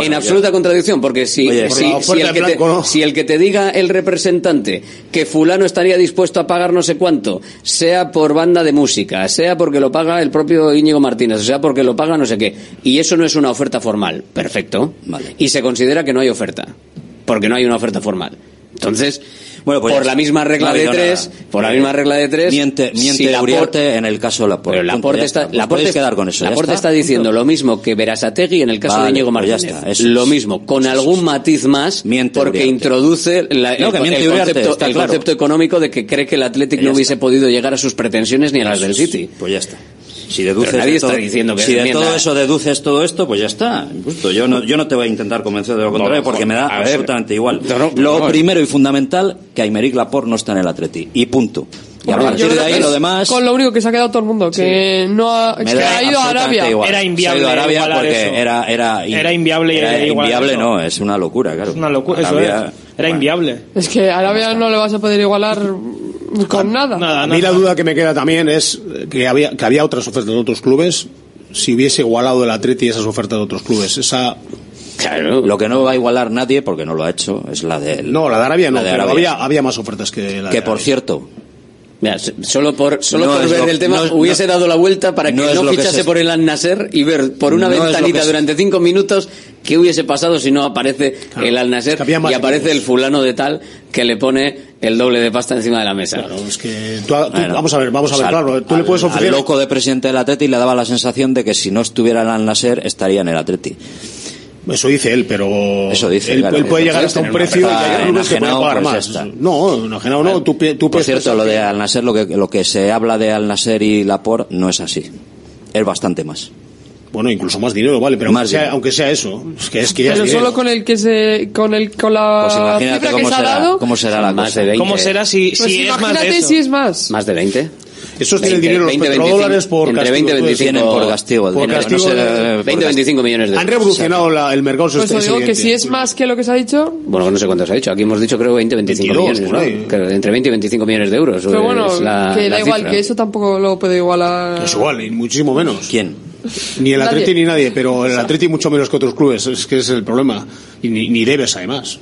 En absoluta contradicción, porque si, si, si, el que te, si, el que te, diga el representante que fulano estaría dispuesto a pagar no sé cuánto, sea por banda de música, sea porque lo paga el propio Íñigo Martínez, sea porque lo paga no sé qué, y eso no es una oferta formal, perfecto,
vale.
y se considera que no hay oferta, porque no hay una oferta formal. Entonces
bueno, pues
por la misma regla de tres, por la misma regla de tres,
miente, miente
si
en el caso de Laporte.
Pero Laporte está,
está.
Laporte es,
quedar con eso.
Laporte está,
está,
diciendo lo mismo que Berasategui en el caso de Íñigo
pues
Martínez. Lo mismo, con algún matiz más, porque introduce la, el, concepto, el concepto económico de que cree que el Athletic no hubiese podido llegar a sus pretensiones ni a las del City.
Pues ya está. Si deduces
nadie está
todo,
diciendo que
si de todo eso deduces todo esto, pues ya está. Justo, yo no, yo no te voy a intentar convencer de lo contrario no, porque me da absolutamente igual.
No,
lo primero y fundamental, que Aymeric Laporte no está en el Atleti. Y punto. Y
bueno,
a
partir
de ahí lo demás.
Con lo único que se ha quedado todo el mundo, que sí. no ha, que ha ido a Arabia.
Igual.
Era
inviable. Ha ido a Arabia porque
eso.
era, era, in,
era inviable.
Era,
era
inviable, no, es una locura, claro.
Es una locura,
Arabia, eso
es. Era
bueno.
inviable.
Es que a Arabia no le vas a poder igualar con nada.
A mí la duda que me queda también es que había, que había otras ofertas de otros clubes. Si hubiese igualado el Atleti esas ofertas de otros clubes, esa
Claro.
Lo que no va a igualar nadie, porque no lo ha hecho, es la de...
No, la de Arabia
la no,
de
Arabia.
Pero había, había, más ofertas que la
Que, de
Arabia.
por cierto,
Mira, solo por, solo por ver el tema, hubiese dado la vuelta para que
no,
fichase por el Al-Nasser y ver por una ventanita durante cinco minutos qué hubiese pasado si no aparece el
Al-Nasser que
y aparece el fulano de tal que le pone el doble de pasta encima de la mesa.
Claro, es que vamos a ver, vamos a ver, claro, tú le puedes ofrecer...
Al loco de presidente del Atleti le daba la sensación de que si no estuviera el Al-Nasser estaría en el Atleti.
Eso dice él, pero
Eso dice,
él, puede llegar hasta un precio y hay que pagar
pues
más. No, enajenado no. Tú, tú
Por cierto, lo de Al Nasser, lo que, lo que se habla de Al Nasser y Laporte no es así. Es bastante más
bueno, incluso más dinero, vale, pero
más
aunque, sea, eso, es que, es que ya
Pero
es
solo con el que se con el con la
pues imagínate
cifra
cómo
que se
será, ha
dado,
cómo será la
más. De 20.
¿Cómo será si, más de eso.
si es más?
Más de 20.
Eso tiene
el
dinero los petrodólares 25, por
entre
castigo.
20 25
por castigo.
Por castigo
no
será,
por
20 25 millones de euros.
Han revolucionado la, el mercado
Pues digo que si es más que lo que se ha dicho.
Bueno, no sé cuánto se ha dicho. Aquí hemos dicho creo 20 25
22,
millones, ¿no? Entre 20 y 25 millones de euros.
Pero bueno,
la,
que da igual,
cifra.
que eso tampoco lo puede igualar.
Es igual, y muchísimo menos.
¿Quién?
Ni el
nadie.
Atleti ni nadie, pero el Atleti mucho menos que otros clubes, es que es el problema. Y ni, ni debes, además.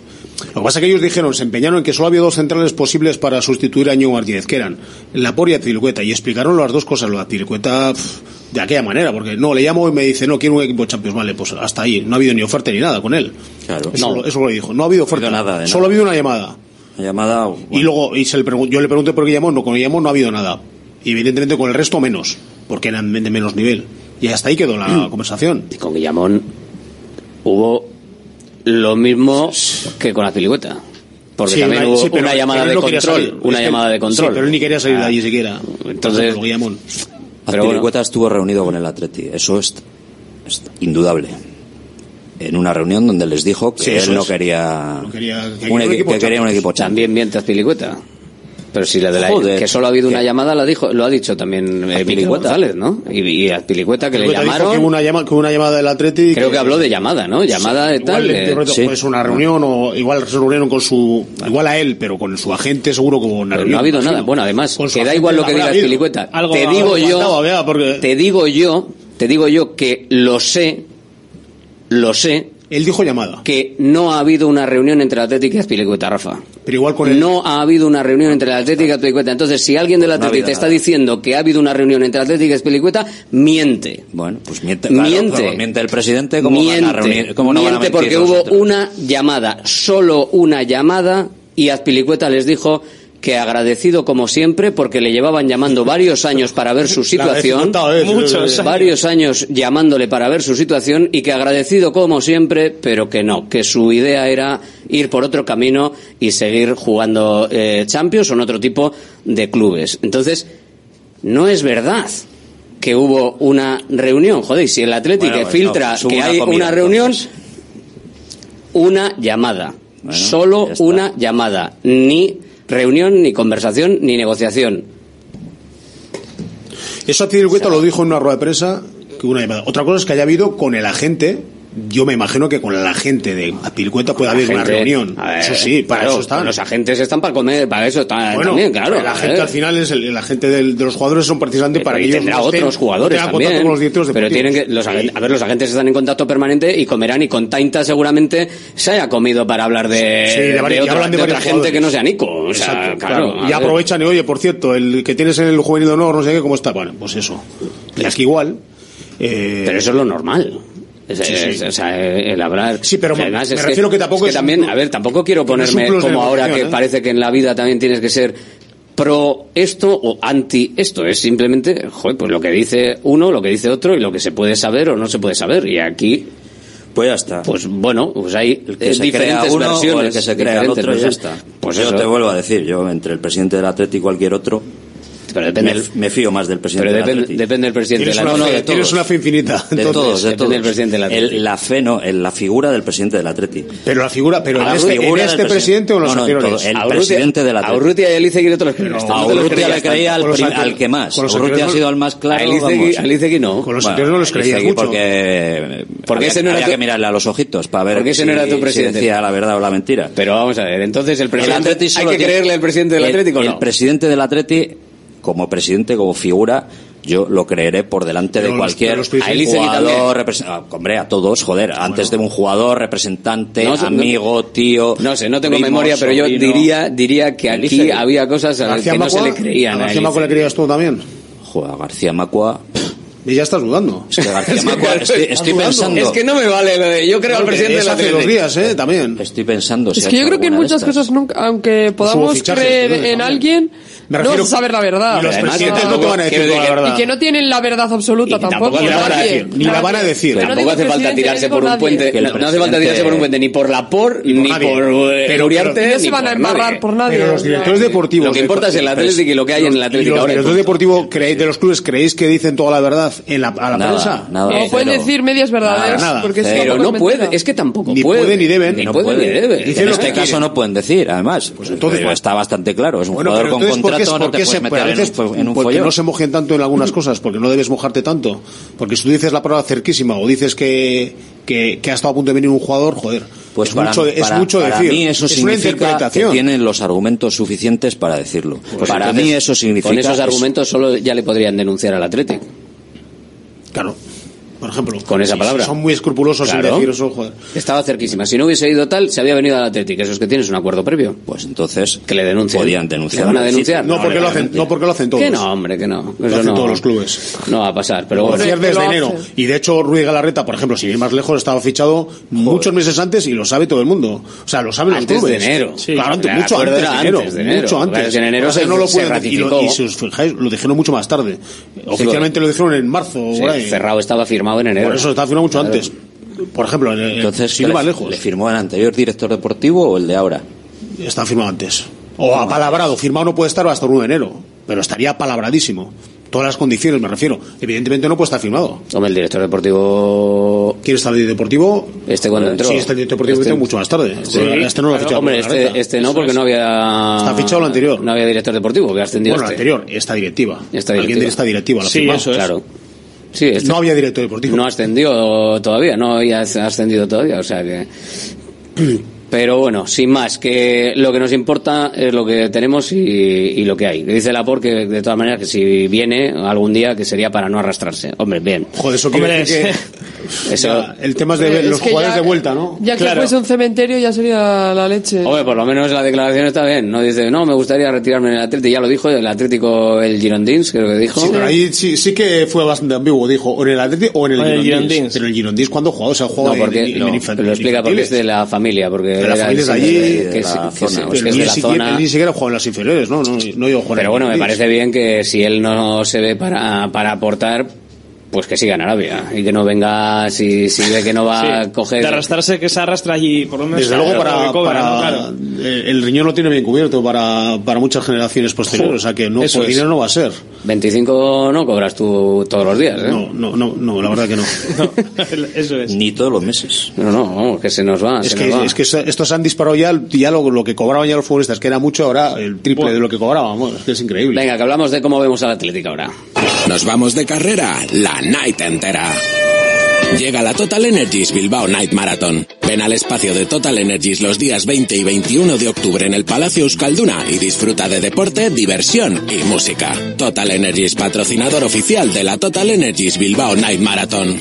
Lo que pasa es que ellos dijeron, se empeñaron en que solo había dos centrales posibles para sustituir a Ñigo Martínez, que eran la y Azpilicueta, y explicaron las dos cosas, lo de de aquella manera, porque no, le llamo y me dice, no, quiero un equipo de Champions, vale, pues hasta ahí, no ha habido ni oferta ni nada con él.
Claro.
Eso,
no,
eso lo dijo, no ha habido oferta,
no ha
habido
nada, solo
ha habido una llamada.
La llamada...
Y luego, y se le yo le pregunté por qué llamó, no, con el llamó no ha habido nada. Y evidentemente con el resto menos, porque eran de menos nivel. Y hasta ahí quedó la conversación.
Y con Guillamón hubo lo mismo que con la filicueta.
Porque
también hubo una llamada de control. Una llamada de control.
Pero él ni quería salir de allí ah, siquiera.
Entonces. Azpilicueta bueno.
estuvo reunido con el Atleti. Eso es, indudable en una reunión donde les dijo que él no quería,
que,
un,
equipo,
quería un equipo
También mientras Azpilicueta. Pero si la de la
Joder.
que solo ha habido una llamada la dijo, lo ha dicho también eh,
Emilio
González, ¿no? Y, y a Pilicueta que Pilicueta le
llamaron. Dijo que, una una llamada del Atleti.
Creo que, que habló de llamada, ¿no? Llamada sí,
de
tal.
Igual,
eh,
sí.
pues una reunión o igual se reunieron con su igual a él, pero con su agente seguro como una reunión,
No ha habido nada. Bueno, además que da igual lo que
digas
Pilicueta.
Algo
te digo yo,
porque...
te digo yo, te digo yo que lo sé, lo sé.
Él dijo llamada.
Que no ha habido una reunión entre Atlético y Azpilicueta, Rafa. No ha habido una reunión entre el Atlético y Azpilicueta. Entonces, si alguien del Atlético te está diciendo que ha habido una reunión entre Atlético y Azpilicueta, miente.
Bueno, pues miente.
Miente.
Miente el presidente. como
miente.
Van a
reunir,
miente
porque hubo una llamada, solo una llamada, y Azpilicueta les dijo que agradecido como siempre porque le llevaban llamando varios años para ver su situación,
muchos
varios años llamándole para ver su situación y que agradecido como siempre, pero que no, que su idea era ir por otro camino y seguir jugando eh, Champions o en otro tipo de clubes. Entonces, no es verdad que hubo una reunión, joder, si el Atlético filtra que hay una reunión, una llamada, solo una llamada, ni reunión, ni conversación, ni negociación.
Eso a Tilicueta o lo dijo en una rueda de prensa que una llamada. Otra cosa es que haya habido con el agente yo me imagino que con la gente de Pilcueta puede haber una reunión. Eso sí, para eso están.
Los agentes están para comer, para eso están
bueno,
también, claro.
La
gente
al final es el, la gente de los jugadores son precisamente para ellos.
Tendrá otros jugadores
no
también.
Con los
pero tienen que los a ver, los agentes están en contacto permanente y comerán y con Tainta seguramente se haya comido para hablar de,
sí, de,
otra, gente que no sea Nico. O sea, claro.
Y aprovechan y oye, por cierto, el que tienes en el juvenil de honor, no sé qué, cómo está. Bueno, pues eso. Y aquí igual. Eh,
pero eso es lo normal.
Sí,
o sea, el hablar.
Sí, pero
además,
me, refiero que, que tampoco
es
que
también, a ver, tampoco quiero ponerme como ahora que
¿eh?
parece que en la vida también tienes que ser pro esto o anti esto. Es simplemente, joder, pues lo que dice uno, lo que dice otro y lo que se puede saber o no se puede saber. Y aquí.
Pues ya está.
Pues bueno, pues hay
se
diferentes
crea uno
versiones.
Que se crea el otro, ya
pues
está.
Pues
yo
eso.
te vuelvo a decir, yo entre el presidente del Atlético y cualquier otro,
pero depende
me, me, fío más del presidente.
Pero depende,
del
depende del presidente. De la
una,
fe,
de
tienes una fe infinita.
De todos, de todos.
Presidente
el, la fe no, el, la figura del presidente del Atleti.
Pero la figura, pero en este,
figura en
este
presidente,
presidente, o los
no, no, el
Aurrutia,
presidente del Atleti.
Aurrutia y Elizegui no te los
creen.
No, Aurrutia
le creía al, que más. Aurrutia ha sido el más claro.
A no.
Con los anteriores no los
creía
mucho.
Porque,
porque ese no era
que mirarle a los ojitos para ver
porque ese era tu presidente.
decía la verdad o la mentira.
Pero vamos a ver, entonces el presidente... Hay que creerle al presidente del Atlético,
El presidente del Atleti como presidente, como figura, yo lo creeré por delante de cualquier
a el
jugador, ah, hombre, a todos, joder, antes de un jugador, representante, amigo, tío.
No sé, no tengo memoria, pero yo diría diría que aquí había cosas a las que no se le creían.
¿A García Macua le creías tú también?
Joder, García Macua.
Y ya estás dudando.
Es que García Macua, estoy, pensando.
Es que no me vale lo de. Yo creo al presidente
de
la
hace dos días, ¿eh? También.
Estoy pensando.
Es que yo creo que en muchas cosas, nunca, aunque podamos creer en alguien
me refiero
no saber la verdad.
Y los
Además,
presidentes no, no te van a decir toda la verdad.
Y que no tienen la verdad absoluta
y
tampoco.
tampoco
la ni la van a decir.
Tampoco hace falta tirarse por un puente. No hace falta tirarse por un puente, ni por la POR, ni por eh, Uriarte.
No se van a embarrar por nadie.
Pero los directores deportivos.
Lo que importa es el Atlético y lo que hay en el Atlético ahora.
¿Los deportivos de los clubes creéis que dicen toda la verdad en la, a la prensa?
No pueden decir medias verdades.
Pero no
pueden,
es que tampoco
ni pueden. ni deben.
Ni pueden, ni
deben.
En este caso no pueden decir, además. Pues
entonces,
está bastante claro, es un jugador con contrato
porque,
no
se,
en un, en
porque no se mojen tanto en algunas cosas, porque no debes mojarte tanto. Porque si tú dices la palabra cerquísima o dices que, que, ha estado a punto de venir un jugador, joder.
Pues
es mucho, es
para,
mucho
para
decir.
mí eso significa que tienen los argumentos suficientes para decirlo.
Pues
para
entonces,
mí eso significa.
Con esos argumentos solo ya le podrían denunciar al Atlético.
Claro por ejemplo.
Con esa palabra.
Son muy escrupulosos
claro.
en decir son jugadores.
Estaba cerquísima. Si no hubiese ido tal, se había venido al Atlético. Eso es que tienes un acuerdo previo.
Pues entonces.
Que le denuncien.
Podían denunciar.
Van a denunciar?
No, porque lo hacen, no porque lo hacen todos.
Que no, hombre, que no. Eso lo
hacen
no,
todos los clubes.
No va a pasar, pero bueno.
Enero. Y de hecho, Ruiz Galarreta, por ejemplo, sin ir más lejos, estaba fichado muchos meses antes y lo sabe todo el mundo. O sea, lo saben los
clubes. de enero.
Sí. Claro, antes, mucho antes, de enero,
antes de enero.
Mucho antes.
Claro, en enero se,
no lo pueden decir.
Y,
y si os fijáis, lo dijeron mucho más tarde. Oficialmente lo, dijeron en marzo.
cerrado estaba firmado
por eso está firmado mucho antes. Por ejemplo, en,
Entonces,
más lejos.
¿Le firmó el anterior director deportivo o el de ahora?
Está firmado antes. O ha palabrado Firmado no puede estar hasta el 1 de enero, pero estaría palabradísimo Todas las condiciones, me refiero. Evidentemente no puede estar firmado.
Hombre, el director deportivo.
quiere estar el director deportivo?
Este cuando entró.
Sí, este director deportivo
este...
mucho más tarde.
Este-,
este, no lo ha fichado.
Hombre, este, este, no, porque no había.
Está fichado el anterior.
No había director deportivo, que ha ascendido.
Bueno, el
este.
anterior, esta directiva.
Esta directiva.
Alguien de esta directiva, la
sí,
firmado?
eso es.
Claro. Sí, este
no había director deportivo.
No ascendió todavía, no había ascendido todavía, o sea que... Pero bueno, sin más, que lo que nos importa es lo que tenemos y, lo que hay. Dice Laporte que de todas maneras que si viene algún día que sería para no arrastrarse. Hombre, bien.
Joder, eso que...
Eso...
Ya, el tema es de los jugadores de vuelta, ¿no?
Ya que
claro.
fuese un cementerio ya sería la leche.
Hombre, por lo menos la declaración está bien. No dice, no, me gustaría retirarme en el Atlético. Ya lo dijo el Atlético, el Girondins, creo que dijo.
Sí, pero ahí sí, sí que fue bastante ambiguo. Dijo, o en el Atlético o en el, Girondins. Pero el Girondins, ¿cuándo jugado? O sea, jugado
no,
en, en, infantil,
lo explica porque es de la familia, porque que
la familia es de allí, de la zona. ni
de
siquiera- juega en las inferiores, ¿no? No, no jugar en
Pero bueno, me parece bien que si él no se ve para, para aportar, pues que siga en Arabia y que no venga si, si ve que no va a
Sí,
coger.
De arrastrarse que se arrastra allí, por lo menos.
Desde luego para,
cobra,
para-
¿no? Claro.
eh, el riñón lo tiene bien cubierto para, para muchas generaciones posteriores, o sea que no por dinero no va a ser.
25 no cobras tú todos los días, ¿eh?
No, no, no, no, la verdad que no.
Eso es.
Ni todos los meses.
No, no, vamos, que se nos va.
Es
se
que,
nos va.
es que estos han disparado ya, ya lo, lo que cobraban ya los futbolistas, que era mucho, ahora el triple de lo que cobraban. Bueno, es que es increíble.
Venga, que hablamos de cómo vemos al Atlético ahora.
Nos vamos de carrera la night entera. Llega la Total Energies Bilbao Night Marathon. Ven al espacio de Total Energies los días 20 y 21 de octubre en el Palacio Euskalduna y disfruta de deporte, diversión y música. Total Energies, patrocinador oficial de la Total Energies Bilbao Night Marathon.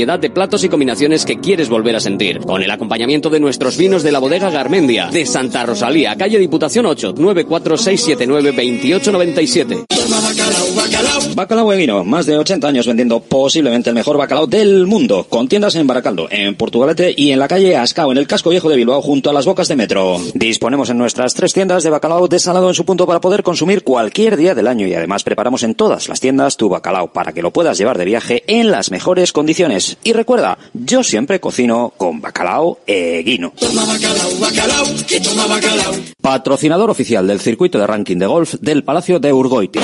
de platos y combinaciones que quieres volver a sentir. Con el acompañamiento de nuestros vinos de la bodega Garmendia. De Santa Rosalía, calle Diputación 8, 946792897.
Bacalao Eguino, más de 80 años vendiendo posiblemente el mejor bacalao del mundo, con tiendas en Baracaldo, en Portugalete y en la calle Ascao, en el casco viejo de Bilbao, junto a las bocas de metro. Disponemos en nuestras tres tiendas de bacalao desalado en su punto para poder consumir cualquier día del año y además preparamos en todas las tiendas tu bacalao para que lo puedas llevar de viaje en las mejores condiciones. Y recuerda, yo siempre cocino con bacalao Eguino. Patrocinador oficial del circuito de ranking de golf del Palacio de Urgoiti.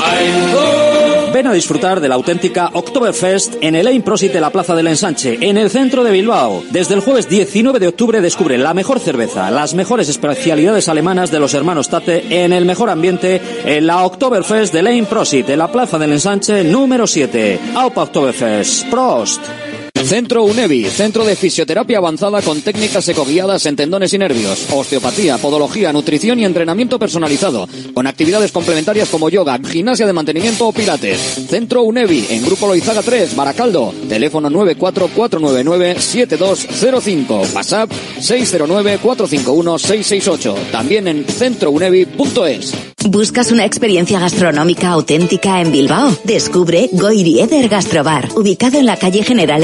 Ven a disfrutar de la auténtica Oktoberfest en el Ain Prosit de la Plaza del Ensanche, en el centro de Bilbao. Desde el jueves 19 de octubre descubre la mejor cerveza, las mejores especialidades alemanas de los hermanos Tate en el mejor ambiente en la Oktoberfest del Ain Prosit de la Plaza del Ensanche número 7. Aupa Oktoberfest. Prost.
Centro UNEVI, centro de fisioterapia avanzada con técnicas ecoguiadas en tendones y nervios, osteopatía, podología, nutrición y entrenamiento personalizado, con actividades complementarias como yoga, gimnasia de mantenimiento o pilates. Centro UNEVI, en Grupo Loizaga 3, Baracaldo, teléfono 944997205, WhatsApp 609451668, también en centrounevi.es.
¿Buscas una experiencia gastronómica auténtica en Bilbao? Descubre Goirieder Gastrobar. Ubicado en la calle General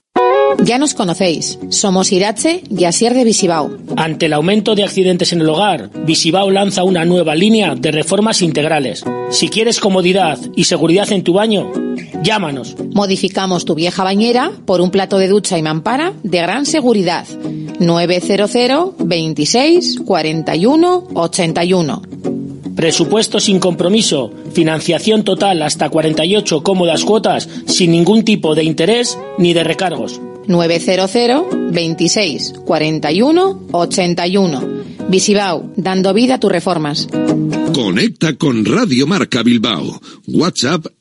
Ya nos conocéis. Somos Irache y Asier de Visibao.
Ante el aumento de accidentes en el hogar, Visibao lanza una nueva línea de reformas integrales. Si quieres comodidad y seguridad en tu baño, llámanos.
Modificamos tu vieja bañera por un plato de ducha y mampara de gran seguridad. 900 26 41 81.
Presupuesto sin compromiso, financiación total hasta 48 cómodas cuotas sin ningún tipo de interés ni de recargos.
900 26 41 81. Visibao, dando vida a tus reformas.
Conecta con Radio Marca Bilbao. WhatsApp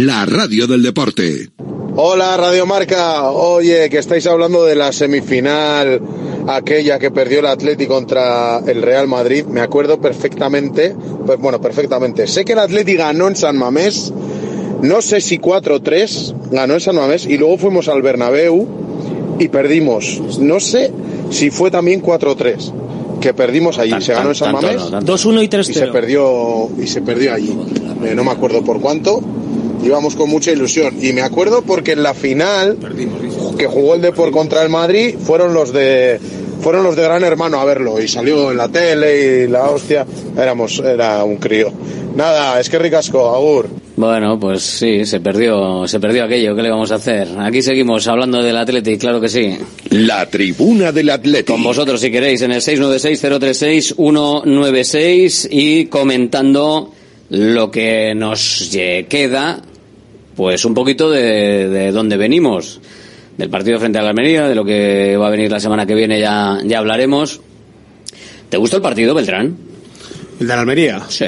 la radio del deporte.
Hola Radio Marca, oye, que estáis hablando de la semifinal, aquella que perdió el Atleti contra el Real Madrid, me acuerdo perfectamente, pues bueno, perfectamente. Sé que el Atleti ganó en San Mamés, no sé si 4-3, ganó en San Mamés y luego fuimos al Bernabéu y perdimos. No sé si fue también 4-3, que perdimos allí, se ganó en San Mamés.
no, tanto. 2-1 y 3-0.
Y se perdió y se perdió allí. Eh, no me acuerdo por cuánto. Íbamos con mucha ilusión. Y me acuerdo porque en la final que jugó el Depor contra el Madrid fueron los de fueron los de Gran Hermano a verlo y salió en la tele y la hostia, éramos, era un crío. Nada, es que ricasco, Agur.
Bueno, pues sí, se perdió, se perdió aquello, ¿qué le vamos a hacer? Aquí seguimos hablando del Atleti, claro que sí.
La tribuna del Atleti.
Con vosotros si queréis en el 696-036-196 y comentando lo que nos queda, pues un poquito de, de dónde venimos. Del partido frente a la Almería, de lo que va a venir la semana que viene ya, ya hablaremos. ¿Te gustó el partido, Beltrán?
¿El de la Almería?
Sí.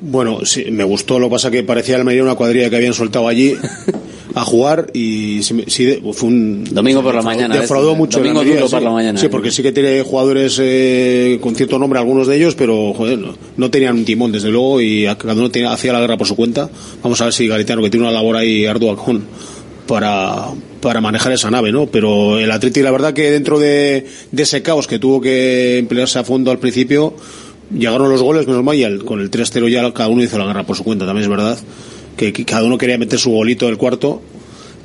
Bueno, sí, me gustó, lo que pasa que parecía Almería una cuadrilla que habían soltado allí a jugar y sí, de- fue un...
Domingo por la mañana,
Defraudó
¿ves?
mucho el
Domingo
Almería,
duro
sí.
por la mañana.
Sí, porque sí que tiene jugadores eh, con cierto nombre, algunos de ellos, pero joder, no, no tenían un timón, desde luego, y cada uno tenía- hacía la guerra por su cuenta. Vamos a ver si Garitano, que tiene una labor ahí ardua con para, para manejar esa nave, ¿no? Pero el Atleti, la verdad que dentro de, de ese caos que tuvo que emplearse a fondo al principio, llegaron los goles, menos mal, y al- con el 3-0 ya cada uno hizo la guerra por su cuenta, también es verdad. Que, cada uno quería meter su golito del cuarto.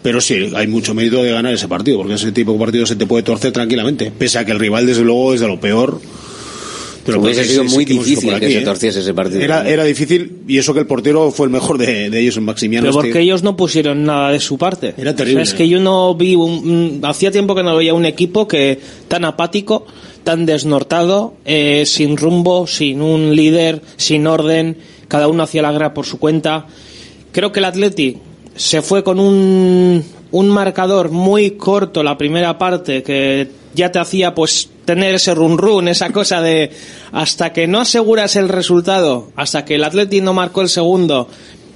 Pero sí, hay mucho mérito de ganar ese partido, porque ese tipo de partido se te puede torcer tranquilamente. Pese a que el rival, desde luego, es de lo peor. Pero
Hubiese sido muy difícil
por
que
aquí,
se
¿eh?
torciese ese partido.
Era, era difícil, y eso que el portero fue el mejor de, de ellos en Maximiano.
Pero
este.
porque ellos no pusieron nada de su parte.
Era terrible.
O sea, es que yo no vi un, hacía tiempo que no veía un equipo que tan apático, tan desnortado, eh, sin rumbo, sin un líder, sin orden, cada uno hacía la guerra por su cuenta. Creo que el Atleti se fue con un, un marcador muy corto la primera parte que ya te hacía pues tener ese run run, esa cosa de hasta que no aseguras el resultado, hasta que el Atleti no marcó el segundo,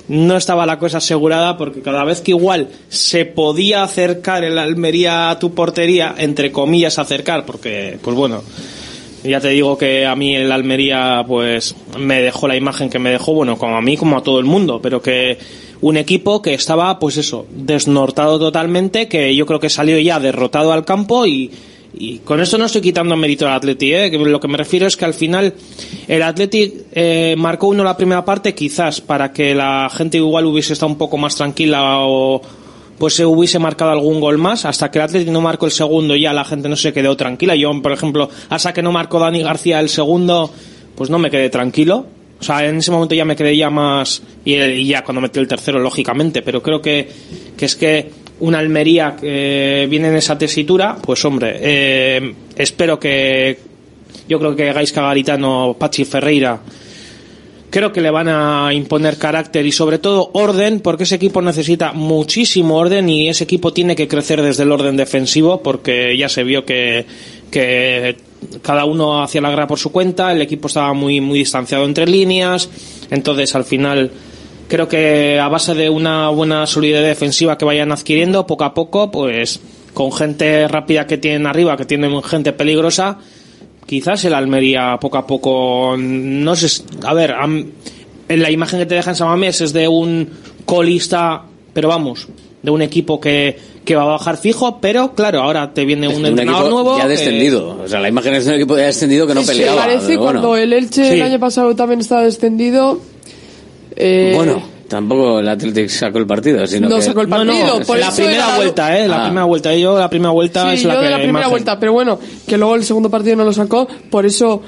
no estaba la cosa asegurada porque cada vez que igual se podía acercar el Almería a tu portería, entre comillas acercar, porque pues bueno, ya te digo que a mí el Almería pues me dejó la imagen que me dejó, bueno, como a mí como a todo el mundo, pero que un equipo que estaba pues eso, desnortado totalmente, que yo creo que salió ya derrotado al campo y y con esto no estoy quitando mérito al Atleti, ¿eh? lo que me refiero es que al final el Atleti eh, marcó uno la primera parte quizás para que la gente igual hubiese estado un poco más tranquila o pues se hubiese marcado algún gol más hasta que el Atleti no marcó el segundo ya la gente no se quedó tranquila. Yo, por ejemplo, hasta que no marcó Dani García el segundo, pues no me quedé tranquilo. O sea, en ese momento ya me quedé ya más y, y ya cuando metió el tercero lógicamente, pero creo que que es que una Almería que viene en esa tesitura, pues hombre, eh, espero que yo creo que Gaisca Garitano, Pachi Ferreira, creo que le van a imponer carácter y sobre todo orden, porque ese equipo necesita muchísimo orden y ese equipo tiene que crecer desde el orden defensivo, porque ya se vio que, que cada uno hacía la guerra por su cuenta, el equipo estaba muy, muy distanciado entre líneas, entonces al final creo que a base de una buena solidez defensiva que vayan adquiriendo poco a poco, pues con gente rápida que tienen arriba, que tienen gente peligrosa, quizás el Almería poco a poco, no sé, a ver, am- en la imagen que te deja en Samamés es de un colista, pero vamos, de un equipo que, que va a bajar fijo, pero claro, ahora te viene un,
un
entrenador
equipo
nuevo.
ya
que-
descendido. O sea, la imagen es de un equipo ya descendido que no
Se
peleaba.
parece
bueno.
cuando el Elche
Sí.
el año pasado también estaba descendido. eh,
Bueno, tampoco el Athletic sacó el partido, sino
No
que...
sacó el partido, por
la primera
era-
vuelta, eh, la
Ah.
primera vuelta. Yo la primera vuelta
Sí,
es
yo
la
de
que
la primera
imagen.
vuelta, pero bueno, que luego el segundo partido no lo sacó, por eso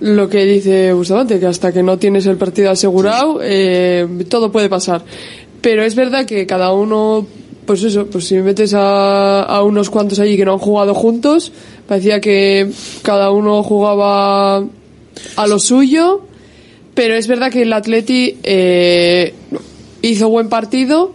lo que dice Bustamante, que hasta que no tienes el partido asegurado, eh, todo puede pasar. Pero es verdad que cada uno, pues eso, pues si metes a, a unos cuantos allí que no han jugado juntos, parecía que cada uno jugaba a lo suyo, pero es verdad que el Atleti eh, hizo buen partido.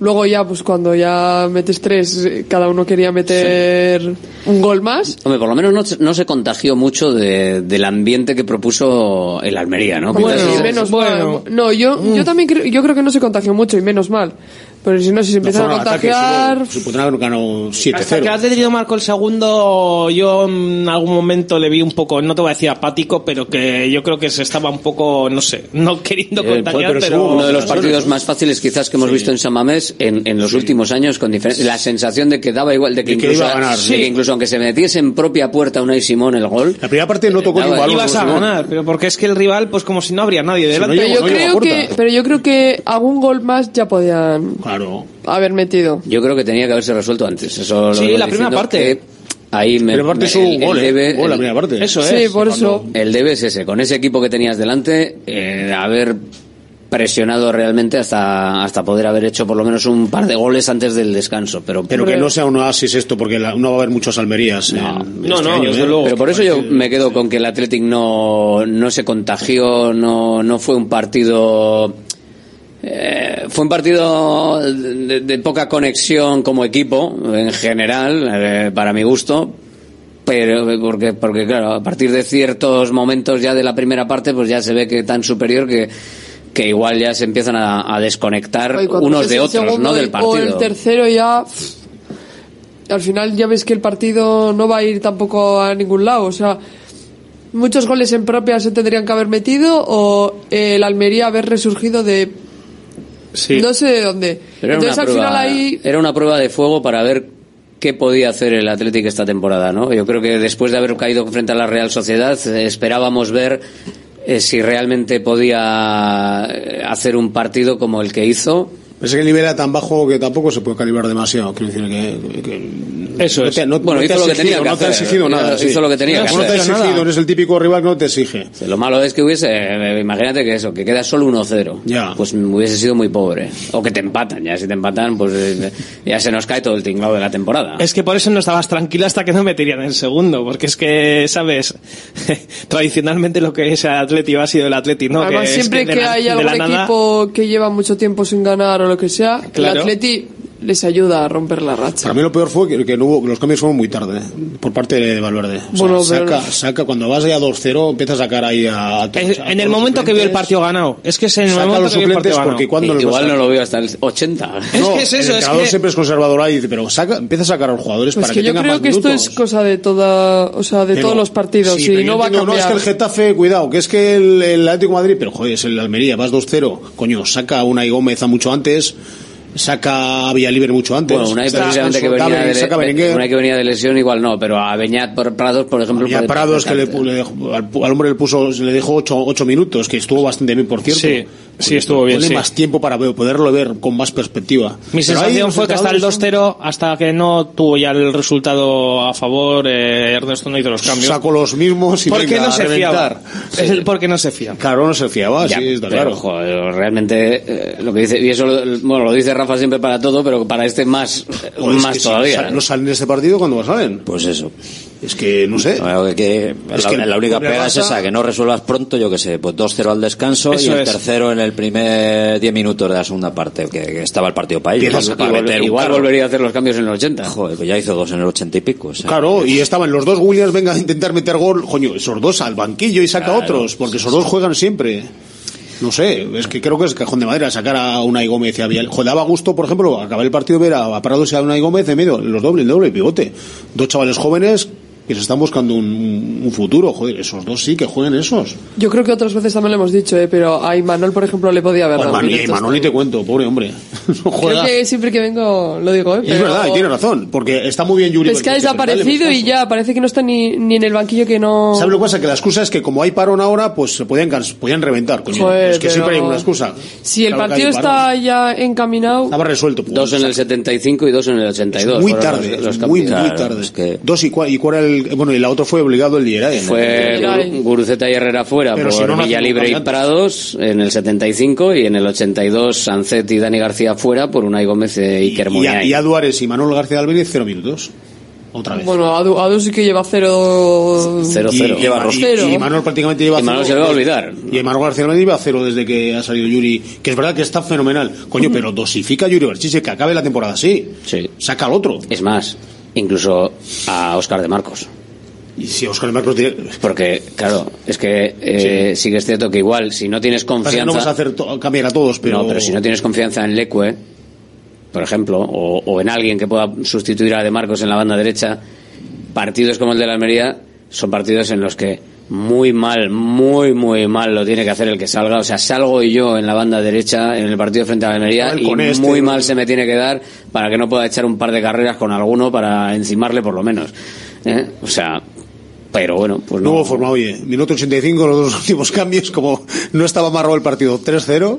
Luego ya, pues cuando ya metes tres, eh, cada uno quería meter un gol más.
Hombre, por lo menos no, se- no se contagió mucho de- del ambiente que propuso el Almería, ¿no?
Bueno, menos mal. No, yo, yo también creo, yo creo que no se contagió mucho y menos mal. Pero si no, si se empiezan a contagiar...
Supondrá que ganó
Hasta que
7-0.
Atlético marcó el segundo, yo en algún momento le vi un poco, no te voy a decir apático, pero que yo creo que se estaba un poco, no sé, no queriendo
Eh,
contagiar,
pero
pero,
uno de los partidos más fáciles quizás que hemos visto en San Mamés en, en los últimos años con la sensación de que daba igual de que,
De que
incluso,
iba a ganar,
de
sí.
que incluso aunque se metiese en propia puerta Unai Simón el gol
La primera parte no tocó ni un
Daba-
balón.
ibas a ganar, pero porque es que el rival, pues como si no habría nadie delante.
no
Pero yo,
no
creo que, pero yo creo que algún gol más ya podían
Claro.
haber metido.
yo creo que tenía que haberse resuelto antes eso lo
Sí, la primera parte.
ahí me
Pero aparte es
el-
un
el
gol, ¿eh?
debe-
Gol la primera parte.
Eso
Sí,
es.
por eso.
El debe es ese, con ese equipo que tenías delante, eh, haber presionado realmente hasta, hasta poder haber hecho por lo menos un par de goles antes del descanso. Pero,
Pero que no sea un oasis esto, porque la- no va a haber muchas Almerías. en- en
No,
este
no,
año,
desde
¿eh?
luego.
Pero por eso yo me quedo con que el Athletic no, no se contagió, no, no fue un partido. Eh, fue un partido de, de poca conexión como equipo, en general, eh, para mi gusto. Pero, porque, porque claro, a partir de ciertos momentos ya de la primera parte, pues ya se ve que tan superior que, que igual ya se empiezan a, a desconectar unos de otros, ¿no? Del
y- O el
partido.
tercero ya. Al final ya ves que el partido no va a ir tampoco a ningún lado. O sea, muchos goles en propia se tendrían que haber metido o el Almería haber resurgido de. No sé de dónde.
Pero
Entonces al
prueba,
final ahí.
era una prueba de fuego para ver qué podía hacer el Athletic esta temporada, ¿no? Yo creo que después de haber caído frente a la Real Sociedad, eh, esperábamos ver eh, si realmente podía eh, hacer un partido como el que hizo.
Es que el nivel era tan bajo que tampoco se puede calibrar demasiado. Quiero decir que, que-
Eso
no
es.
te- no-
Bueno,
no
hizo lo que
exigido,
tenía que
no te ha exigido nada.
Hizo
sí.
lo que tenía que
No te ha exigido, no es el típico rival que no te exige.
Lo malo es que hubiese, eh, imagínate que eso, que queda solo 1-0.
Ya.
Pues hubiese sido muy pobre. O que te empatan, ya si te empatan, pues eh, ya se nos cae todo el tinglado de la temporada.
Es que por eso no estabas tranquila hasta que no meterían el segundo, porque es que, ¿sabes? Tradicionalmente lo que es el Atleti ha sido el Atleti, ¿no?
Además,
Que es
siempre
de
que,
la-
hay algún
nada-
equipo que lleva mucho tiempo sin ganar o lo que sea,
Claro.
el Atleti les ayuda a romper la racha.
Para mí lo peor fue que, que no hubo- que los cambios fueron muy tarde, ¿eh? por parte de Valverde. O sea,
Bueno,
saca,
pero-
saca, cuando vas ya 2-0, empieza a sacar ahí a, a todos-
En,
a
en el momento que vio el partido ganado. Es que es en el momento
los
que vio el
suplentes
partido
porque
ganado.
cuando los
Igual no lo veo hasta el 80.
Es
No,
que es eso,
el
es que-
siempre es conservador ahí, dice, pero saca, empieza a sacar a los jugadores
Pues
para
que
que,
yo
tengan
creo
más
que esto
minutos.
es cosa de toda, o sea, de
Pero-
todos los partidos
sí,
y no va a cambiar.
No, es que el Getafe, cuidado, que es que el, el Atlético de Madrid, pero joder, es el Almería, vas 2-0, coño, saca a Unai Gómez a mucho antes, saca a Villalibre mucho antes.
Bueno, una precisamente que venía, de,
saca a Berenguer.
una que venía de lesión igual no, pero a Beñat por Prados, por ejemplo...
Y a Prados que le, le dejó- al, al hombre le puso, le dejó ocho, ocho minutos, que estuvo bastante bien, por cierto.
Sí, sí, estuvo bien,
Tiene
sí.
más tiempo para poderlo ver con más perspectiva.
Mi sensación fue que hasta el
entrenadores
2-0, hasta que no tuvo ya el resultado a favor, eh, Ernesto no hizo los cambios.
Sacó los mismos y
¿Por qué no se
reventar.
fiaba? Es el por qué no se fiaba.
Claro, no se fiaba,
Ya,
sí, está
pero,
claro.
joder, realmente eh, lo que dice, y eso lo- bueno, lo dice Rafa siempre para todo, pero para este más, eh,
Joder, es
más
que si
todavía.
sal- no salen de este partido cuando salen.
Pues eso.
Es que, no sé.
Que-
Es
la,
que
la única pega es esa, que no resuelvas pronto, yo que sé, pues 2-0 al descanso y el
es.
tercero en el primer 10 minutos de la segunda parte, que, que estaba el partido para ellos.
Igual, igual volvería a hacer los cambios en el 80.
Joder, pues ya hizo dos en el 80 y pico. o sea.
Claro, y estaban los dos Williams, venga a intentar meter gol, coño, esos dos al banquillo y saca
Claro.
otros, porque esos dos juegan siempre. No sé, es que creo que es cajón de madera sacar a Unai Gómez y a Vial. Joder, daba gusto, por ejemplo, acabar el partido ver a, a Prados y a Unai Gómez en medio, los doble, el doble pivote. Dos chavales jóvenes que se están buscando un, un futuro, joder, esos dos sí que jueguen esos.
Yo creo que otras veces también lo hemos dicho, ¿eh? pero a Imanol, por ejemplo, le podía haber
Pues
dado
Manu- y
minutos.
Manol ni te cuento, pobre hombre. No
Creo
juega.
que siempre que vengo lo digo, ¿eh?
Y es
pero-
verdad, y tiene razón, porque está muy bien Yuri.
Es que ha
pero
desaparecido y ya, parece que no está ni, ni en el banquillo que no...
¿Sabes lo que pasa? Que la excusa es que como hay parón ahora, pues se podían, podían reventar, coño.
Joder,
es que siempre hay
pero-
una excusa.
Si el
Claro
partido está ya encaminado...
Estaba resuelto. pues.
Dos en el 75 y dos en el 82.
muy tarde,
los- los
muy, muy tarde.
es que-
Dos y cuál, y cuál era el, bueno, y la otra fue obligado el Lierae. ¿no?
Fue Guruceta y Herrera fuera
Pero
por
si no, no
Villalibre y Prados en el 75 y en el 82 Sancet y Dani García fuera por Unai Gómez e
y,
Iker
y,
Muniain.
y a Duárez y Manuel García Álvarez, cero minutos. Otra vez.
Bueno, Adu, Adu sí que lleva cero...
Cero,
y,
cero.
y-
Lleva
y-
cero.
y Manuel prácticamente lleva
Y Manuel
cero
se va a olvidar.
Y Manuel García Álvarez lleva cero desde que ha salido Yuri. Que es verdad que está fenomenal. Coño, pero dosifica a Yuri Berchiche que acabe la temporada así.
Sí.
Saca al otro.
Es más, incluso a Oscar de Marcos.
Y si Oscar Marcos tiene...
Porque, claro, es que eh, sí. que es cierto que igual, si no tienes confianza...
No vas a hacer cambiar a todos, pero...
No, pero si no tienes confianza en Leque, por ejemplo, o, o en alguien que pueda sustituir a De Marcos en la banda derecha, partidos como el de la Almería son partidos en los que muy mal, muy, muy mal lo tiene que hacer el que salga. O sea, salgo yo en la banda derecha en el partido frente a la Almería y
este,
muy mal se me tiene que dar para que no pueda echar un par de carreras con alguno para encimarle por lo menos. ¿eh? O sea, pero bueno, pues no.
Nuevo forma, oye, minuto 85, los dos últimos cambios, como no estaba amarrado el partido 3-0.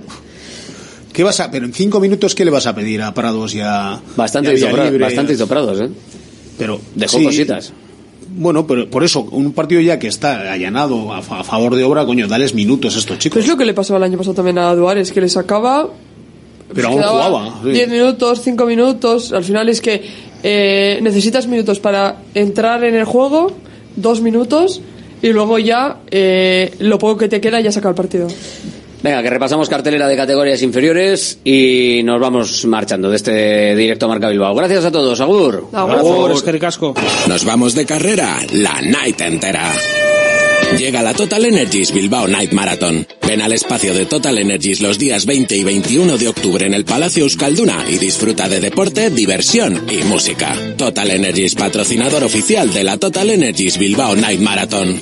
¿Qué vas a, pero en cinco minutos, ¿qué le vas a pedir a Prados y a.
Bastante
y a
hizo Pra-
Villalibre?
bastante hizo Prados, ¿eh?
Pero
Dejó
sí,
cositas.
Bueno, pero por eso, un partido ya que está allanado a, fa- a favor de obra, coño, dales minutos a estos chicos.
Pues es lo que le pasaba el año pasado también a Duárez, que le sacaba.
Pero aún jugaba. sí.
10 minutos, 5 minutos. Al final es que eh, necesitas minutos para entrar en el juego, dos minutos, y luego ya eh, lo poco que te queda ya saca el partido.
Venga, que repasamos cartelera de categorías inferiores y nos vamos marchando de este directo Marca Bilbao. Gracias a todos, Agur.
Agur, ricasco.
Nos vamos de carrera la night entera. Llega la Total Energies Bilbao Night Marathon. Ven al espacio de Total Energies los días 20 y 21 de octubre en el Palacio Euskalduna y disfruta de deporte, diversión y música. Total Energies, patrocinador oficial de la Total Energies Bilbao Night Marathon.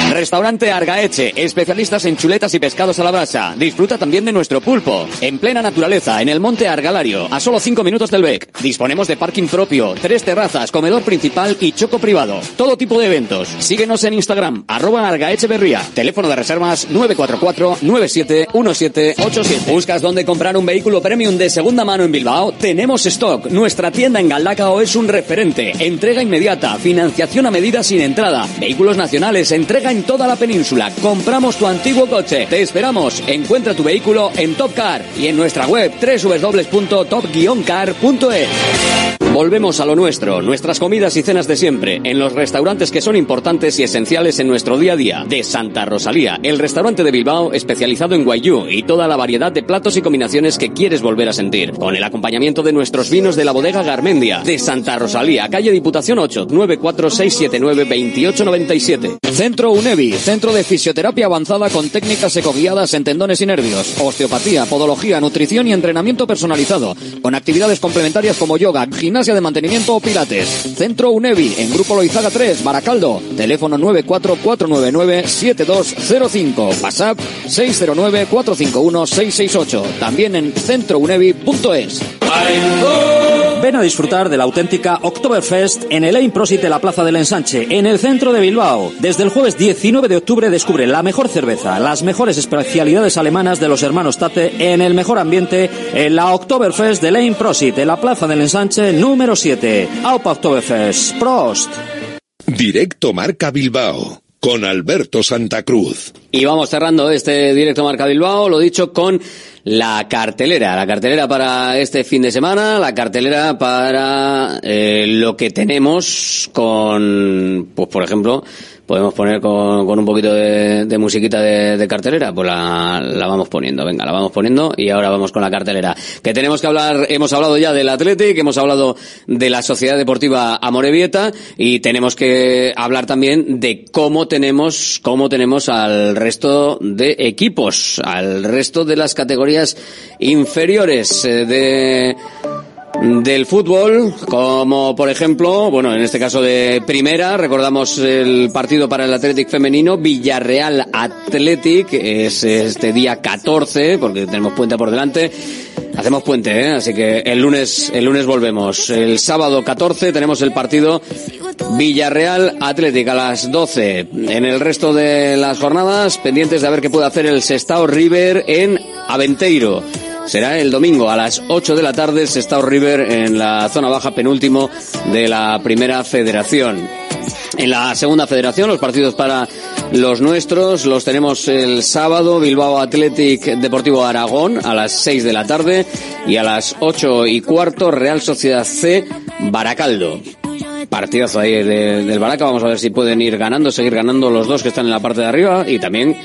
Restaurante Argaeche, especialistas en chuletas y pescados a la brasa. Disfruta también de nuestro pulpo. En plena naturaleza, en el monte Argalario, a solo 5 minutos del BEC. Disponemos de parking propio, tres terrazas, comedor principal y choco privado. Todo tipo de eventos. Síguenos en Instagram, arroba Argaecheverría. Teléfono de reservas 944-971787. ¿Buscas dónde comprar un vehículo premium de segunda mano en Bilbao? Tenemos stock. Nuestra tienda en Galdacao es un referente. Entrega inmediata, financiación a medida sin entrada. Vehículos nacionales, entrega en toda la península. Compramos tu antiguo coche. Te esperamos. Encuentra tu vehículo en Top Car y en nuestra web www.top-car.es. Volvemos a lo nuestro, nuestras comidas y cenas de siempre, en los restaurantes que son importantes y esenciales en nuestro día a día. De Santa Rosalía, el restaurante de Bilbao especializado en guayú y toda la variedad de platos y combinaciones que quieres volver a sentir. Con el acompañamiento de nuestros vinos de la bodega Garmendia. De Santa Rosalía, calle Diputación 8, 946792897. Centro UNEVI, centro de fisioterapia avanzada con técnicas ecoguiadas en tendones y nervios, osteopatía, podología, nutrición y entrenamiento personalizado, con actividades complementarias como yoga, gimnasia de mantenimiento o pilates. Centro UNEVI, en Grupo Loizaga 3, Baracaldo, teléfono 944997205, WhatsApp 609451668, también en centrounevi.es.
Ven a disfrutar de la auténtica Oktoberfest en el Ain Prosit de la Plaza del Ensanche, en el centro de Bilbao. Desde el jueves 19 de octubre descubre la mejor cerveza, las mejores especialidades alemanas de los hermanos Tate en el mejor ambiente en la Oktoberfest del Ain Prosit de la Plaza del Ensanche número 7. Aupa Oktoberfest. Prost.
Directo Marca Bilbao con Alberto Santa Cruz.
Y vamos cerrando este directo Marca Bilbao, lo dicho, con la cartelera. La cartelera para este fin de semana, la cartelera para eh, lo que tenemos con, pues por ejemplo, podemos poner con, con un poquito de, de musiquita de, cartelera, pues la, la vamos poniendo, venga, la vamos poniendo y ahora vamos con la cartelera. Que tenemos que hablar, hemos hablado ya del Athletic, hemos hablado de la Sociedad Deportiva Amorebieta y tenemos que hablar también de cómo tenemos, cómo tenemos al resto de equipos, al resto de las categorías inferiores eh, de del fútbol, como por ejemplo, bueno, en este caso de primera, recordamos el partido para el Athletic femenino, Villarreal Athletic, es este día 14, porque tenemos puente por delante. Hacemos puente, ¿eh? así que el lunes, el lunes volvemos. El sábado 14 tenemos el partido Villarreal Athletic a las 12. En el resto de las jornadas, pendientes de ver qué puede hacer el Sestao River en Aventeiro. Será el domingo a las 8 de la tarde, Sestao River en la zona baja penúltimo de la primera federación. En la segunda federación, los partidos para los nuestros los tenemos el sábado, Bilbao Athletic Deportivo Aragón a las 6 de la tarde y a las 8 y cuarto, Real Sociedad C Baracaldo. Partidazo ahí de- del Baraca, vamos a ver si pueden ir ganando, seguir ganando los dos que están en la parte de arriba y también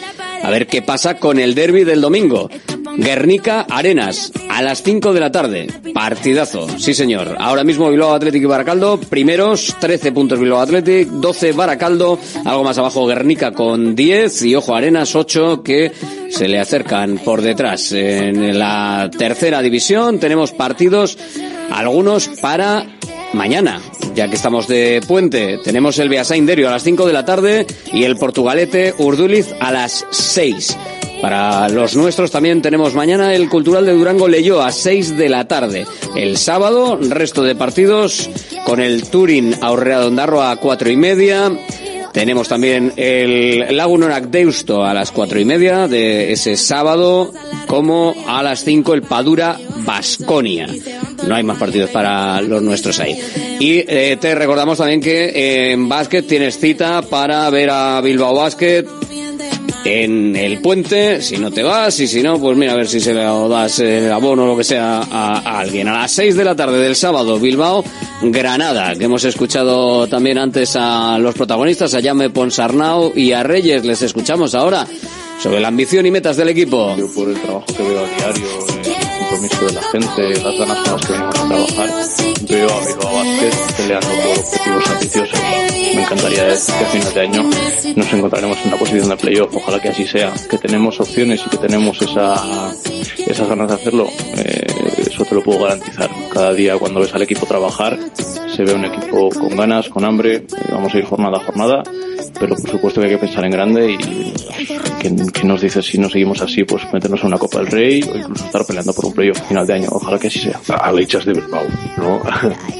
a ver qué pasa con el derby del domingo. Guernica Arenas a las 5 de la tarde. Partidazo, sí señor. Ahora mismo Bilbao Athletic y Baracaldo, primeros, 13 puntos Bilbao Athletic, 12 Baracaldo, algo más abajo Guernica con 10 y ojo Arenas 8 que se le acercan por detrás. En la tercera división tenemos partidos, algunos para mañana, ya que estamos de puente, tenemos el Beasain Derio a las 5 de la tarde y el Portugalete Urduliz a las 6. Para los nuestros también tenemos mañana el Cultural de Durango Leyó a 6 de la tarde. El sábado, resto de partidos con el Turin Aurrea Ondarro a 4 y media. Tenemos también el Lagunorak Deusto a las cuatro y media de ese sábado, como a las 5 el Padura Basconia. No hay más partidos para los nuestros ahí. Y eh, te recordamos también que en básquet tienes cita para ver a Bilbao Basket en el puente, si no te vas, y si no, pues mira, a ver si se lo das el abono o lo que sea a, alguien. A las 6 de la tarde del sábado, Bilbao, Granada, que hemos escuchado también antes a los protagonistas, a Llame Ponsarnau y a Reyes, les escuchamos ahora sobre la ambición y metas del equipo.
Compromiso de la gente, las ganas con las que venimos a trabajar, veo a Bilbao Basket peleando por objetivos ambiciosos. Me encantaría decir que a final de año nos encontraremos en una posición de playoff. Ojalá que así sea, que tenemos opciones y que tenemos esa, esas ganas de hacerlo. Eh, eso te lo puedo garantizar. Cada día cuando ves al equipo trabajar, se ve un equipo con ganas, con hambre. Eh, Vamos a ir jornada a jornada, pero por supuesto que hay que pensar en grande y que, que nos dice si no seguimos así, pues meternos en una Copa del Rey o incluso estar peleando por un playoff a final de año. Ojalá que así sea.
a lechas de Bilbao, ¿no?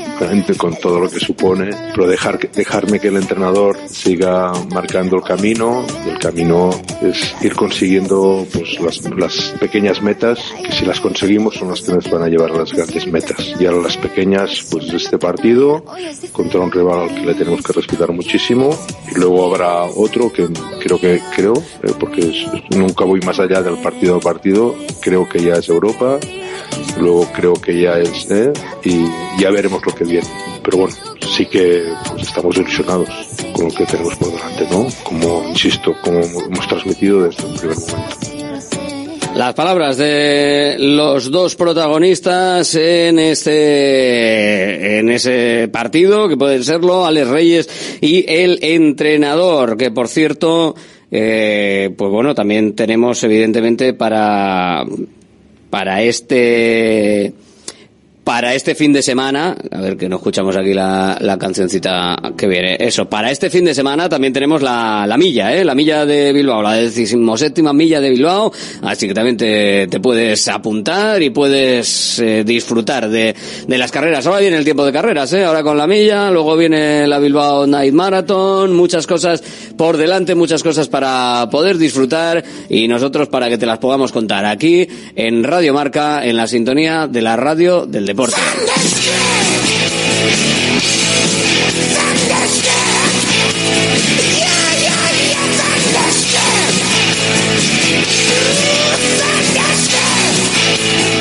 Con todo lo que supone, pero dejar, dejarme que el entrenador siga marcando el camino, el camino es ir consiguiendo pues las, las pequeñas metas, que si las conseguimos son las que nos van a llevar a las grandes metas. Y ahora las pequeñas, pues este partido, contra un rival al que le tenemos que respetar muchísimo, y luego habrá otro que creo que, creo, eh, porque nunca voy más allá del partido a partido, creo que ya es Europa, luego creo que ya es, ¿eh? y ya veremos lo que viene. Pero bueno, sí que pues, estamos ilusionados con lo que tenemos por delante, ¿no? Como, insisto, como hemos transmitido desde un primer momento.
Las palabras de los dos protagonistas en este en ese partido que pueden serlo Alex Reyes y el entrenador que por cierto eh, pues bueno también tenemos evidentemente para para este para este fin de semana, a ver que no escuchamos aquí la, la cancioncita que viene, eso, para este fin de semana también tenemos la, la milla, ¿eh? la milla de Bilbao, la decimoséptima milla de Bilbao, así que también te, te puedes apuntar y puedes eh, disfrutar de, de las carreras. Ahora viene el tiempo de carreras, ¿eh? ahora con la milla, luego viene la Bilbao Night Marathon, muchas cosas por delante, muchas cosas para poder disfrutar y nosotros para que te las podamos contar aquí en Radio Marca, en la sintonía de la radio del deporte.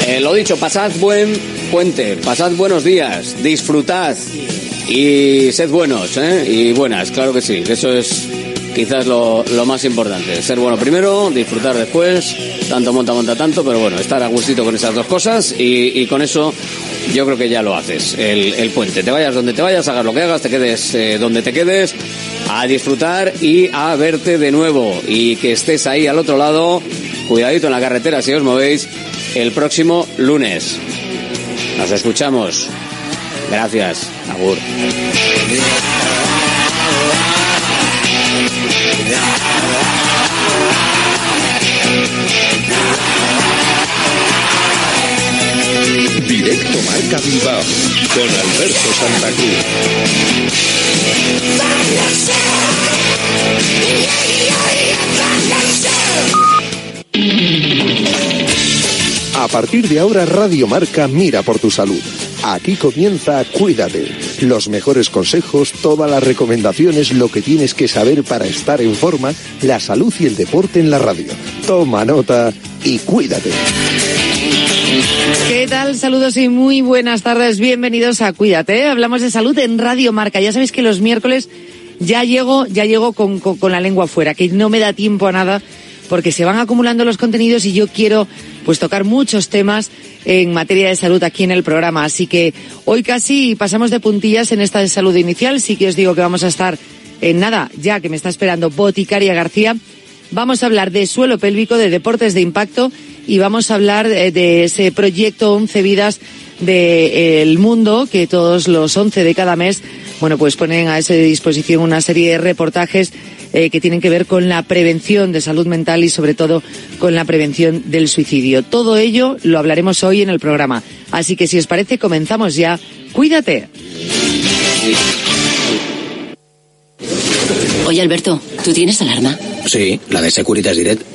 Eh, lo dicho, pasad buen puente, pasad buenos días, disfrutad y sed buenos, ¿eh? Y buenas, claro que sí, eso es quizás lo, lo más importante. Ser bueno primero, disfrutar después, tanto monta, monta tanto, pero bueno, estar a gustito con esas dos cosas y, y con eso yo creo que ya lo haces, el, el puente. Te vayas donde te vayas, hagas lo que hagas, te quedes eh, donde te quedes, a disfrutar y a verte de nuevo. Y que estés ahí al otro lado, cuidadito en la carretera si os movéis, el próximo lunes. Nos escuchamos. Gracias. Agur.
Directo Marca Bilbao con Alberto Santa Cruz. A partir de ahora Radio Marca mira por tu salud. Aquí comienza Cuídate. Los mejores consejos, todas las recomendaciones, lo que tienes que saber para estar en forma, la salud y el deporte en la radio. Toma nota y cuídate.
¿Qué tal? Saludos y muy buenas tardes. Bienvenidos a Cuídate. Hablamos de salud en Radio Marca. Ya sabéis que los miércoles ya llego, ya llego con, con, la lengua fuera, que no me da tiempo a nada porque se van acumulando los contenidos y yo quiero pues tocar muchos temas en materia de salud aquí en el programa. Así que hoy casi pasamos de puntillas en esta de salud inicial. Sí que os digo que vamos a estar en nada, ya que me está esperando Boticaria García. Vamos a hablar de suelo pélvico, de deportes de impacto y vamos a hablar de, de ese proyecto 11 vidas del mundo que todos los 11 de cada mes bueno pues ponen a esa disposición una serie de reportajes eh, que tienen que ver con la prevención de salud mental y sobre todo con la prevención del suicidio. Todo ello lo hablaremos hoy en el programa. Así que si os parece comenzamos ya. Cuídate.
Oye, Alberto, ¿tú tienes alarma?
Sí, la de Securitas Direct.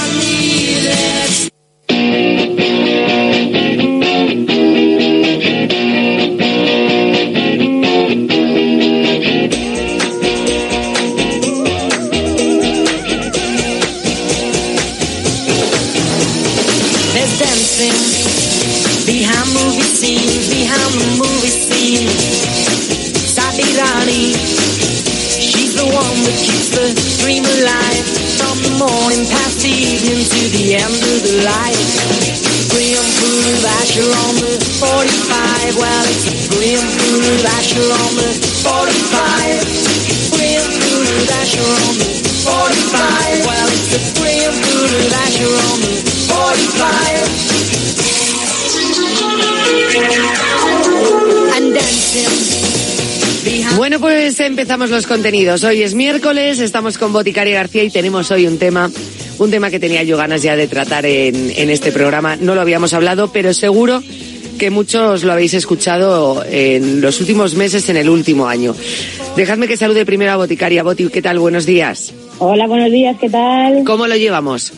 Morning past the evening to the end of the light. Graham Food Asher on the 45. Well, it's a Graham Food Asher on the 45. Graham Food Asher on the 45. Well, it's a Graham Food Asher on the 45. And dancing.
Bueno, pues empezamos los contenidos. Hoy es miércoles, estamos con Boticaria García y tenemos hoy un tema, un tema que tenía yo ganas ya de tratar en, en este programa. No lo habíamos hablado, pero seguro que muchos lo habéis escuchado en los últimos meses, en el último año. Dejadme que salude primero a Boticaria. Boti, ¿qué tal? Buenos días.
Hola, buenos días, ¿qué tal?
¿Cómo lo llevamos?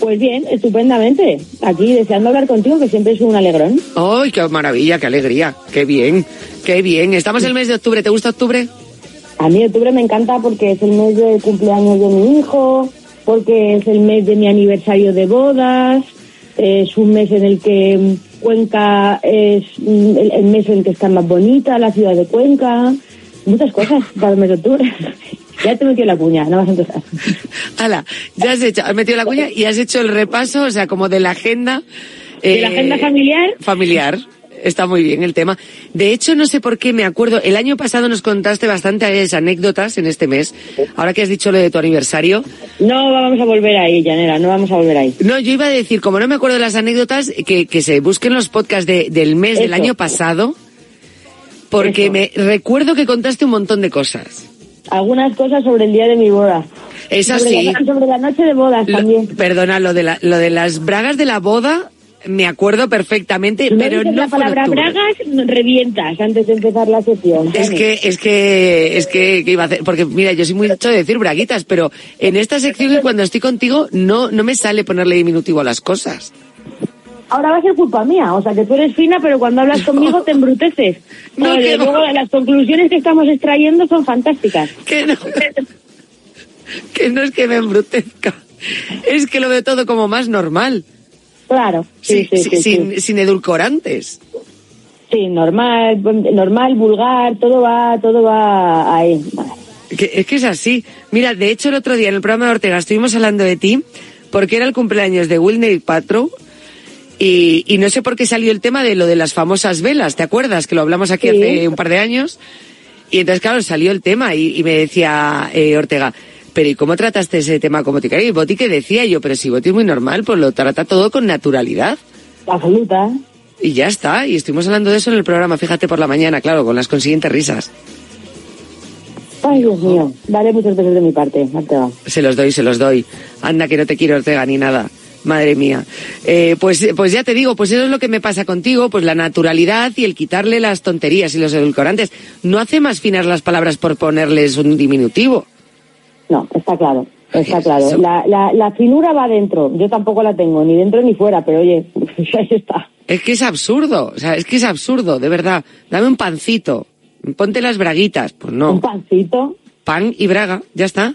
Pues bien, estupendamente. Aquí deseando hablar contigo, que siempre es un alegrón.
¡Ay, qué maravilla, qué alegría! ¡Qué bien, qué bien! Estamos en el mes de octubre. ¿Te gusta octubre?
A mí octubre me encanta porque es el mes del cumpleaños de mi hijo, porque es el mes de mi aniversario de bodas, es un mes en el que Cuenca es mm, el, el mes en el que está más bonita, la ciudad de Cuenca, muchas cosas para el mes de octubre. Ya te metió la cuña, no vas a empezar.
Hala, ya has hecho, has metido la cuña y has hecho el repaso, o sea, como de la agenda.
¿De la agenda familiar?
Familiar. Está muy bien el tema. De hecho, no sé por qué me acuerdo, el año pasado nos contaste bastantes anécdotas en este mes. Ahora que has dicho lo de tu aniversario.
No vamos a volver ahí, Llanera, no vamos a volver ahí.
No, yo iba a decir, como no me acuerdo de las anécdotas, que, que se busquen los podcasts de, del mes del año pasado, porque
Eso.
me recuerdo que contaste un montón de cosas.
Algunas cosas sobre el día de mi boda.
Eso
sobre
sí.
La, sobre la noche de bodas
Lo-
también.
perdona, lo de, la, lo de las bragas de la boda, me acuerdo perfectamente,
no
pero no
la palabra bragas, revientas antes de empezar la sesión.
Es que, es que, es que, que iba a hacer, porque mira, yo soy muy mucho de decir braguitas, pero en esta sección y cuando estoy contigo no, no me sale ponerle diminutivo a las cosas.
Ahora va a ser culpa mía, o sea que tú eres fina, pero cuando hablas conmigo te embruteces.
No,
Joder,
que
luego
va.
las conclusiones que estamos extrayendo son fantásticas.
Que no, que no es que me embrutezca, es que lo veo todo como más normal,
Claro, sí,
sí,
sí,
sin, sin edulcorantes.
Sí, normal, normal, vulgar, todo va, todo va ahí.
Que- es que es así. Mira, de hecho el otro día en el programa de Ortega estuvimos hablando de ti porque era el cumpleaños de Will Neil Patrow y, y no sé por qué salió el tema de lo de las famosas velas, ¿te acuerdas? Que lo hablamos aquí
Sí.
hace un par de años. Y entonces, claro, salió el tema y, y me decía eh, Ortega, pero ¿y cómo trataste ese tema como boticario? Y Boti que decía yo, pero si Boti es muy normal, pues lo trata todo con naturalidad.
Absoluta.
Y ya está, y estuvimos hablando de eso en el programa, fíjate por la mañana, claro, con las consiguientes risas.
Ay, Dios mío, daré muchos besos de mi parte, Ortega.
Se los doy, se los doy. Anda que no te quiero Ortega ni nada. Madre mía. Eh, pues, pues ya te digo, pues eso es lo que me pasa contigo, pues la naturalidad y el quitarle las tonterías y los edulcorantes. No hace más finas las palabras por ponerles un diminutivo.
No, está claro, está claro. La, la, la finura va dentro, yo tampoco la tengo, ni dentro ni fuera, pero oye, ahí está.
Es que es absurdo, o sea, es que es absurdo, de verdad. Dame un pancito, ponte las braguitas, pues
Un
no.
pancito.
pan y braga, ya está.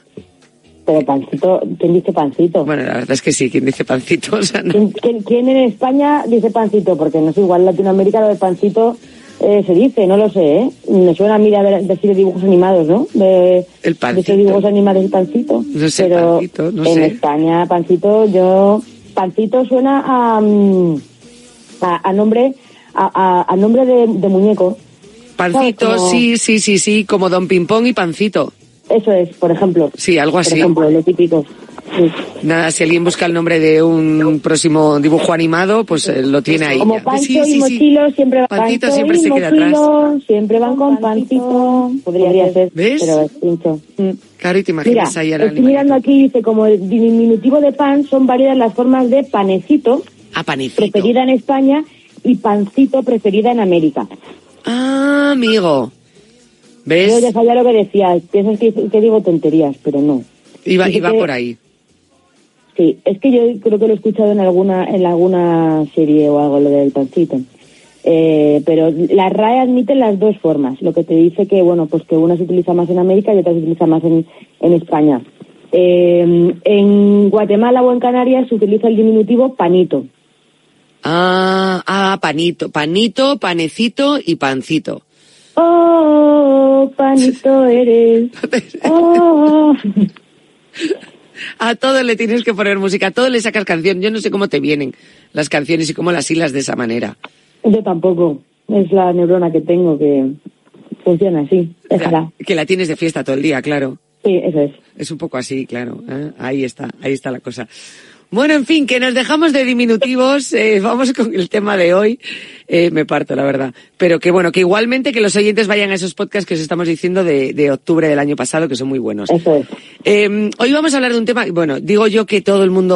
Pero pancito, ¿quién dice pancito?
Bueno, la verdad es que sí, quien dice pancito, o sea, no.
¿Quién, quién- quién en España dice pancito? Porque no es igual en Latinoamérica lo de pancito eh, se dice, no lo sé, ¿eh? Me suena a mí de haber- decir de dibujos animados, ¿no? De,
El
de esos dibujos animados, el pancito.
No sé,
Pero
pancito, no
en
sé.
España, pancito, yo... Pancito suena a, mm, a, a nombre a, a- a nombre de, de muñeco.
Pancito, sí, sí, sí, sí, como Don Pimpón y Pancito.
Eso es, por ejemplo.
Sí, algo así.
Por ejemplo, lo típico. Sí.
Nada, si alguien busca el nombre de un próximo dibujo animado, pues eh, lo tiene ahí.
Como. Pancho
Sí, sí,
y
sí.
Mochilo siempre van
Pancito
Pancho
siempre
y
se queda atrás.
Mochilo siempre van con Pancito. Podría, ser,
¿Ves?
pero es pincho. Mm.
Claro, y te
Mira,
imaginas ahí al
estoy
animalito.
mirando aquí, dice, como el diminutivo de pan son varias las formas de panecito,
Ah, panecito.
preferida en España, y pancito preferida en América.
Ah, amigo.
Yo
¿Ves?
ya sabía lo que decía, piensas que, que digo tonterías, pero no.
Iba, iba
que-
por ahí.
Sí, es que yo creo que lo he escuchado en alguna en alguna serie o algo lo del pancito. Eh, pero la RAE admite las dos formas, lo que te dice que bueno pues que una se utiliza más en América y otra se utiliza más en, en España. Eh, en Guatemala o en Canarias se utiliza el diminutivo panito.
Ah, ah, panito. Panito, panecito y pancito.
Oh, panito eres. Oh.
A todo le tienes que poner música, a todo le sacas canción. Yo no sé cómo te vienen las canciones y cómo las hilas de esa manera.
Yo tampoco. Es la neurona que tengo que funciona así. Déjala.
Que la tienes de fiesta todo el día, claro.
Sí, eso es.
Es un poco así, claro. ¿eh? Ahí está, ahí está la cosa. Bueno, en fin, que nos dejamos de diminutivos, eh, vamos con el tema de hoy. Eh, me parto, la verdad. Pero que bueno, que igualmente que los oyentes vayan a esos podcasts que os estamos diciendo de, de octubre del año pasado, que son muy buenos.
Eso es.
Eh, hoy vamos a hablar de un tema, bueno, digo yo que todo el mundo